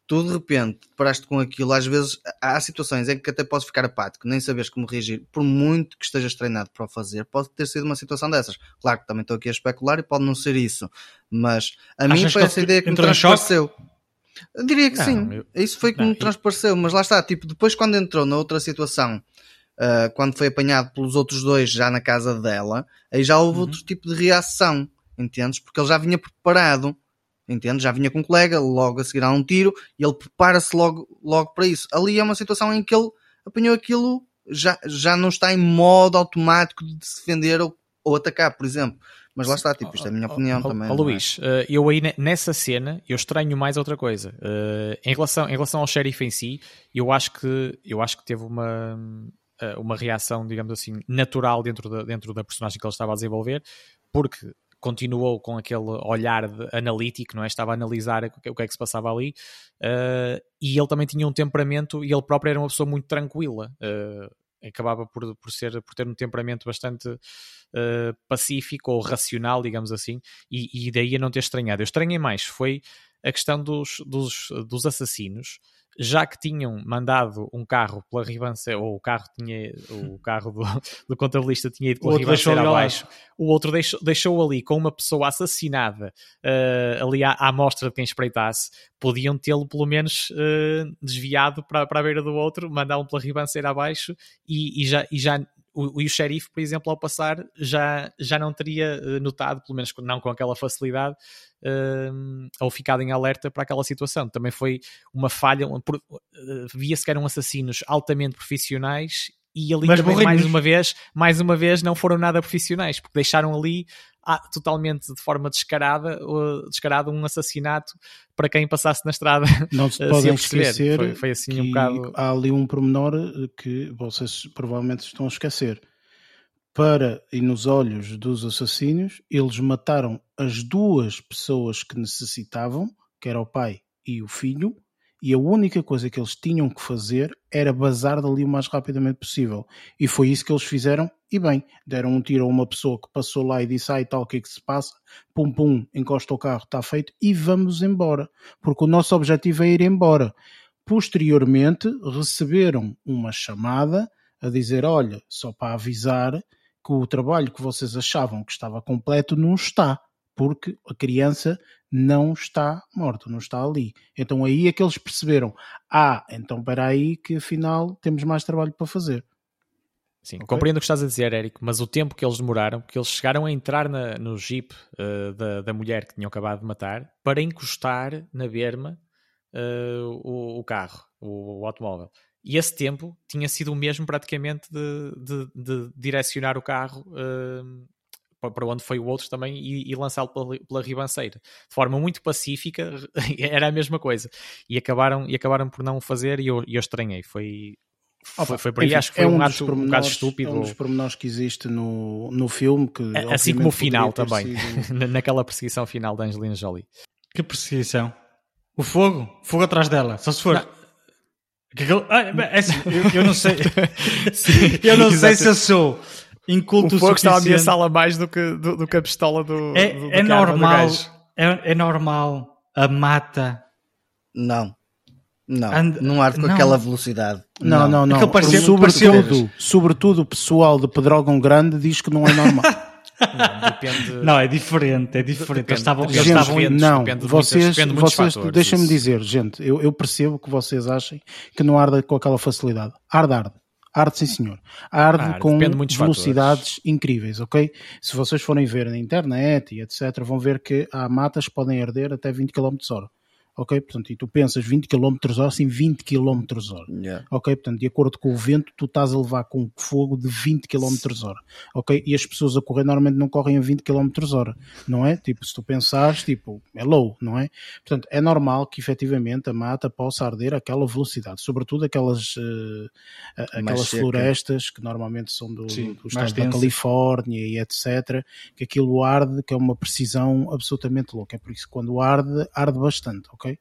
Tu de repente paraste com aquilo, às vezes há situações em que até podes ficar apático, nem saberes como reagir, por muito que estejas treinado para o fazer, pode ter sido uma situação dessas. Claro que também estou aqui a especular e pode não ser isso, mas a mim Achas foi que essa ideia que me em choque? Eu diria que Não, sim, eu- isso foi que não, me transpareceu, mas lá está, tipo, depois quando entrou na outra situação, ah, quando foi apanhado pelos outros dois já na casa dela, aí já Uhum. houve outro tipo de reação, entendes? Porque ele já vinha preparado, entendes? Já vinha com um colega, logo a seguir há um tiro, e ele prepara-se logo, logo para isso. Ali é uma situação em que ele apanhou aquilo, já, já não está em modo automático de se defender ou, ou atacar, por exemplo. Mas lá está, tipo, isto é a minha opinião Ó, também. ó, não é? Luís, eh, eu aí ne- nessa cena eu estranho mais outra coisa. Eh, em, relação, em relação ao xerife em si, eu acho que, eu acho que teve uma, eh, uma reação, digamos assim, natural dentro da, dentro da personagem que ele estava a desenvolver, porque continuou com aquele olhar analítico, não é? Estava a analisar o que, é que se passava ali, eh, e ele também tinha um temperamento, e ele próprio era uma pessoa muito tranquila. Eh, acabava por, por, ser, por ter um temperamento bastante uh, pacífico ou racional, digamos assim, e, e daí a não ter estranhado. Eu estranhei mais, foi a questão dos, dos, dos assassinos já que tinham mandado um carro pela ribanceira, ou o carro tinha o carro do, do contabilista tinha ido pela ribanceira abaixo, o outro deixou, deixou ali com uma pessoa assassinada uh, ali à, à mostra de quem espreitasse, podiam tê-lo pelo menos uh, desviado para, para a beira do outro, mandá-lo pela ribanceira abaixo e, e já, e já o, e o xerife, por exemplo, ao passar, já, já não teria eh, notado, pelo menos não com aquela facilidade, uh, ou ficado em alerta para aquela situação. Também foi uma falha, uh, via-se que eram assassinos altamente profissionais e ali também, mais uma vez, mais uma vez não foram nada profissionais, porque deixaram ali totalmente de forma descarada, descarada um assassinato para quem passasse na estrada. Não se podem esquecer foi, foi assim um bocado... há ali um pormenor eh, que vocês provavelmente estão a esquecer. Para e nos olhos dos assassinos, eles mataram as duas pessoas que necessitavam, que era o pai e o filho, e a única coisa que eles tinham que fazer era bazar dali o mais rapidamente possível. E foi isso que eles fizeram, e bem, deram um tiro a uma pessoa que passou lá e disse, ai tal, o que é que se passa? Pum pum, encosta o carro, está feito, e vamos embora. Porque o nosso objetivo é ir embora. Posteriormente, receberam uma chamada a dizer, olha, só para avisar que o trabalho que vocês achavam que estava completo não está porque a criança não está morta, não está ali. Então aí é que eles perceberam: ah, então espera aí que afinal temos mais trabalho para fazer. Sim, okay? compreendo o que estás a dizer, Érico, mas o tempo que eles demoraram, que eles chegaram a entrar na, no jeep uh, da, da mulher que tinham acabado de matar para encostar na berma uh, o, o, carro, o, o, automóvel. E esse tempo tinha sido o mesmo praticamente de, de, de direcionar o carro uh, para onde foi o outro também e, e lançá-lo pela, pela ribanceira. De forma muito pacífica, era a mesma coisa. E acabaram, e acabaram por não fazer e eu, eu estranhei. Foi, foi, foi por aí, acho que foi é um, um, ato, um bocado estúpido. É um dos pormenores que existe no, no filme. Que, assim como o final também, sido... naquela perseguição final da Angelina Jolie. Que perseguição? O fogo? Fogo atrás dela, só se for. Não. Ah, é assim, eu, eu, não sei. Sim, eu não sei se eu sou inculto o fogo está a ameaçá-la mais do que, do, do, que a pistola do É, do, do é normal, é, é, normal a mata... Não. Não, And... não arde com não. aquela velocidade. Não, não, não. não. Parecia, sobretudo, sobretudo o pessoal de Pedrógão Grande diz que não é normal. Não, depende... não, é diferente, é diferente. Depende, eles estavam, gente, eles estavam... Não, vocês, vocês deixem-me dizer, gente, eu, eu percebo que vocês achem que não arda com aquela facilidade. Arde, arde. Arde, sim senhor. Arde, Arde com velocidades incríveis, ok? Se vocês forem ver na internet e etc, vão ver que há matas que podem arder até 20 km hora ok? Portanto, e tu pensas 20 km hora, sim 20 km hora, yeah. ok? Portanto, de acordo com o vento, tu estás a levar com fogo de 20 km hora, ok? E as pessoas a correr normalmente não correm a 20 km hora, não é? Tipo, se tu pensares, tipo, é low, não é? Portanto, é normal que efetivamente a mata possa arder àquela velocidade, sobretudo aquelas, uh, aquelas florestas que normalmente são do, sim, do estado da Califórnia e etc, que aquilo arde, que é uma precisão absolutamente louca, é por isso que quando arde, arde bastante, ok?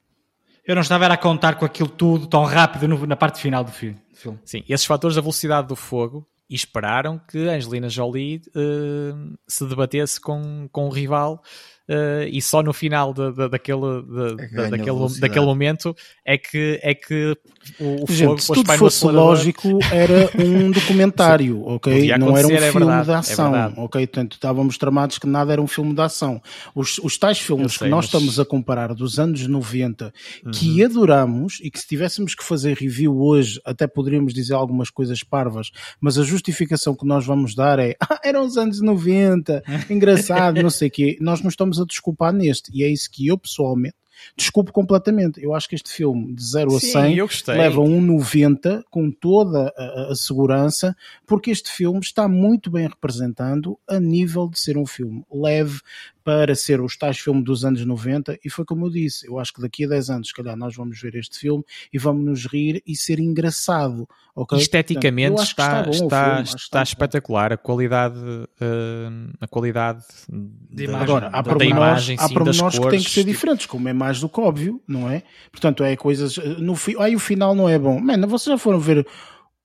Eu não estava a contar com aquilo tudo tão rápido no, na parte final do filme. Sim, esses fatores da velocidade do fogo e esperaram que Angelina Jolie uh, se debatesse com, com o rival uh, e só no final de, de, daquele, de, é daquele, daquele momento é que, é que o, o Gente, fogo se tudo fosse lógico era um documentário, ok? Não era um é filme verdade, de é ação, é ok? Portanto, estávamos tramados que nada era um filme de ação. Os, os tais filmes sei, que nós mas... estamos a comparar dos anos 90 uhum. que adoramos e que se tivéssemos que fazer review hoje até poderíamos dizer algumas coisas parvas, mas a justificação que nós vamos dar é ah, eram os anos 90, engraçado, não sei o quê. Nós não estamos a desculpar neste. E é isso que eu pessoalmente desculpo completamente. Eu acho que este filme de 0 a 100 leva um 90 com toda a, a, segurança, porque este filme está muito bem representando a nível de ser um filme leve, para ser os tais filmes dos anos 90 e foi como eu disse, eu acho que daqui a 10 anos se calhar nós vamos ver este filme e vamos nos rir e ser engraçado okay? esteticamente Portanto, está, está, está, está, está espetacular a qualidade uh, a qualidade de imagem, agora há pormenores, imagem, há pormenores que têm que ser diferentes como é mais do que óbvio não é? Portanto é coisas eh, no, aí o final não é bom Mano, vocês já foram ver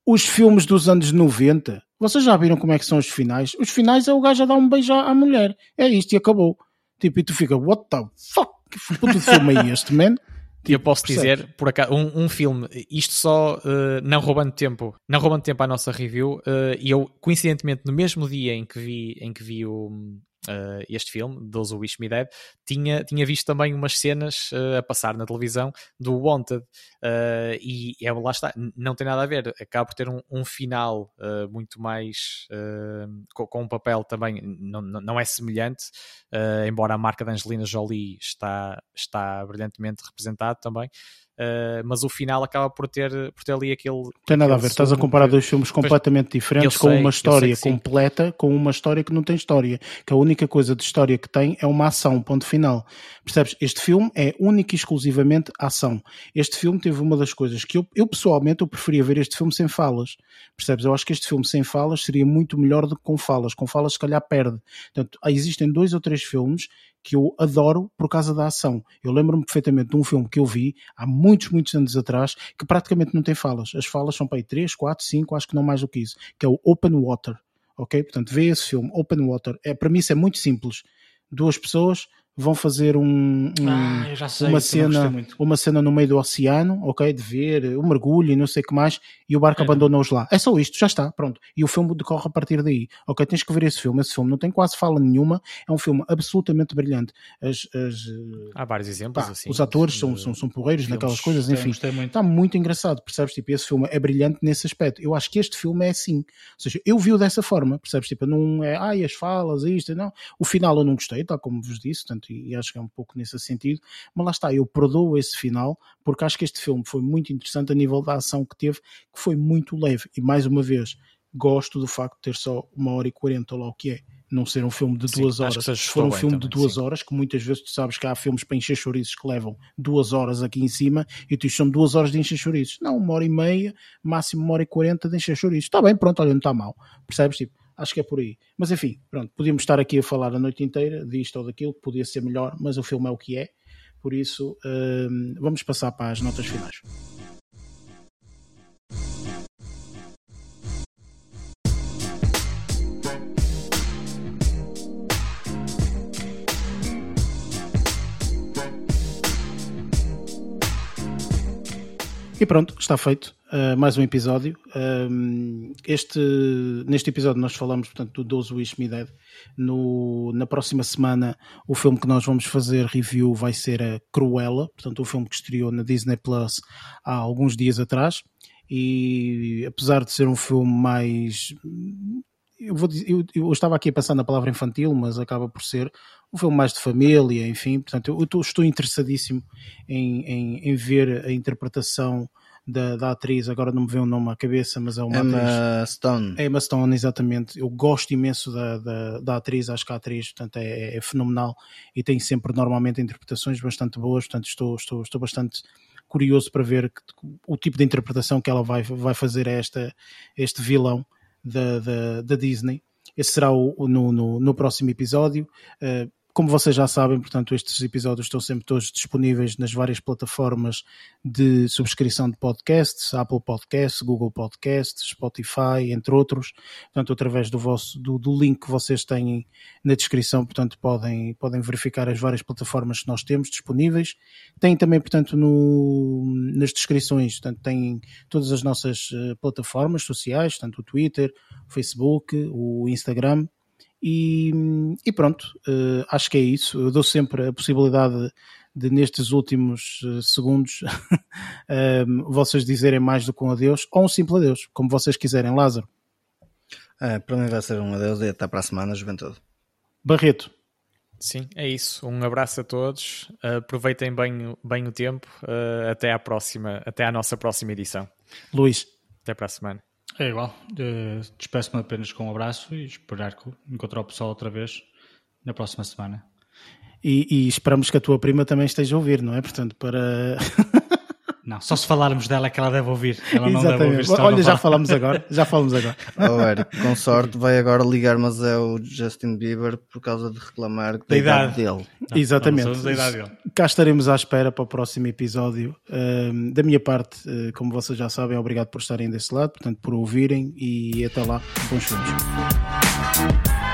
os filmes dos anos 90, vocês já viram como é que são os finais? Os finais é o gajo a dar um beijo à mulher. É isto e acabou. Tipo, e tu fica, what the fuck? Que puto filme é este, man? E eu posso dizer, por acaso, um, um filme, isto só uh, não roubando tempo, não roubando tempo à nossa review, uh, e eu, coincidentemente, no mesmo dia em que vi, em que vi o, uh, este filme, Those Who Wish Me Dead, tinha, tinha visto também umas cenas uh, a passar na televisão do Wanted. Uh, e é, lá está, não tem nada a ver, acaba por ter um, um final muito mais com, com, um papel também, não, não é semelhante, embora a marca da Angelina Jolie está, está brilhantemente representado também. Uh, mas o final acaba por ter, por ter ali aquele. Tem nada a ver, estás a comparar dois filmes completamente diferentes com uma história completa, com uma história que não tem história. Que a única coisa de história que tem é uma ação, ponto final. Percebes? Este filme é único e exclusivamente ação. Este filme teve uma das coisas que eu, eu pessoalmente eu preferia ver este filme sem falas. Percebes? Eu acho que este filme sem falas seria muito melhor do que com falas. Com falas, se calhar, perde. Portanto, existem dois ou três filmes que eu adoro por causa da ação. Eu lembro-me perfeitamente de um filme que eu vi há muitos, muitos anos atrás que praticamente não tem falas. As falas são para aí 3, 4, 5, acho que não mais do que isso, que é o Open Water. Ok? Portanto, vê esse filme, Open Water. É, para mim isso é muito simples. Duas pessoas vão fazer um, um ah, sei, uma cena uma cena no meio do oceano, ok, de ver o um mergulho e não sei o que mais, e o barco é. abandona-os lá. É só isto, já está, pronto. E o filme decorre a partir daí. Ok, tens que ver esse filme. Esse filme não tem quase fala nenhuma, é um filme absolutamente brilhante. As, as Há vários exemplos pá, assim. Os atores são, são, são porreiros naquelas coisas, enfim. Muito. Está muito engraçado, percebes? Tipo, esse filme é brilhante nesse aspecto. Eu acho que este filme é assim. Ou seja, eu vi-o dessa forma, percebes? Tipo, não é, ai, as falas, isto, não. O final eu não gostei, tal como vos disse, portanto, e, e acho que é um pouco nesse sentido, mas lá está, eu perdoo esse final porque acho que este filme foi muito interessante a nível da ação que teve, que foi muito leve e mais uma vez gosto do facto de ter só uma hora e quarenta lá o que é não ser um filme de duas sim, horas. For um filme também, de duas sim. horas, que muitas vezes tu sabes que há filmes para encher chouriços que levam duas horas aqui em cima e tu são duas horas de encher chouriços. Não, uma hora e meia, máximo uma hora e quarenta de encher chouriços. Está bem, pronto, olha, não está mal. Percebes? Tipo, Acho que é por aí. Mas enfim, pronto, podíamos estar aqui a falar a noite inteira disto ou daquilo, podia ser melhor, mas o filme é o que é. Por isso, hum, vamos passar para as notas finais. E pronto, está feito uh, mais um episódio. Um, este, neste episódio nós falamos portanto, do Those Wish Me Dead. No, na próxima semana o filme que nós vamos fazer review vai ser a Cruella, portanto o filme que estreou na Disney Plus há alguns dias atrás. E apesar de ser um filme mais eu, vou eu, eu, estava aqui a pensar na palavra infantil, mas acaba por ser um filme mais de família, enfim. Portanto, eu, eu estou interessadíssimo em, em, em, ver a interpretação da, da atriz. Agora não me vê o nome à cabeça, mas é uma Emma atriz. Stone. Emma Stone, exatamente. Eu gosto imenso da, da, da atriz, acho que a atriz portanto, é, é, fenomenal e tem sempre normalmente interpretações bastante boas. Portanto, estou, estou, estou bastante curioso para ver que, o tipo de interpretação que ela vai, vai fazer a esta, este vilão da, da, da Disney. Esse será o, o no, no, no, próximo episódio. Uh, como vocês já sabem, portanto, estes episódios estão sempre todos disponíveis nas várias plataformas de subscrição de podcasts, Apple Podcasts, Google Podcasts, Spotify, entre outros. Portanto, através do, vosso, do, do link que vocês têm na descrição, portanto, podem, podem verificar as várias plataformas que nós temos disponíveis. Tem também, portanto, no, nas descrições, portanto, tem todas as nossas eh, plataformas sociais, tanto o Twitter, o Facebook, o Instagram, e, e pronto, uh, acho que é isso. Eu dou sempre a possibilidade de, nestes últimos uh, segundos, uh, vocês dizerem mais do que um adeus ou um simples adeus, como vocês quiserem. Lázaro. É, para mim vai ser um adeus e até para a semana, juventude. Barreto. Sim, é isso. Um abraço a todos. aproveitem bem, bem o tempo. até à próxima, até à nossa próxima edição. Luís. Até para a semana. É igual. Despeço-me apenas com um abraço e esperar que encontrar o pessoal outra vez na próxima semana. E, e, esperamos que a tua prima também esteja a ouvir, não é? Portanto, para. Não, só se falarmos dela é que ela deve ouvir. Ela não deve ouvir. Exatamente. se ela Olha, não já falamos agora. Já falamos agora. Oh, Eric, com sorte vai agora ligar, mas é o Justin Bieber por causa de reclamar da, idade. dele. Não, Exatamente. não da idade dele. Cá estaremos à espera para o próximo episódio. Ahm, da minha parte, eh, como vocês já sabem, obrigado por estarem desse lado, portanto, por ouvirem e até lá. Bons filmes.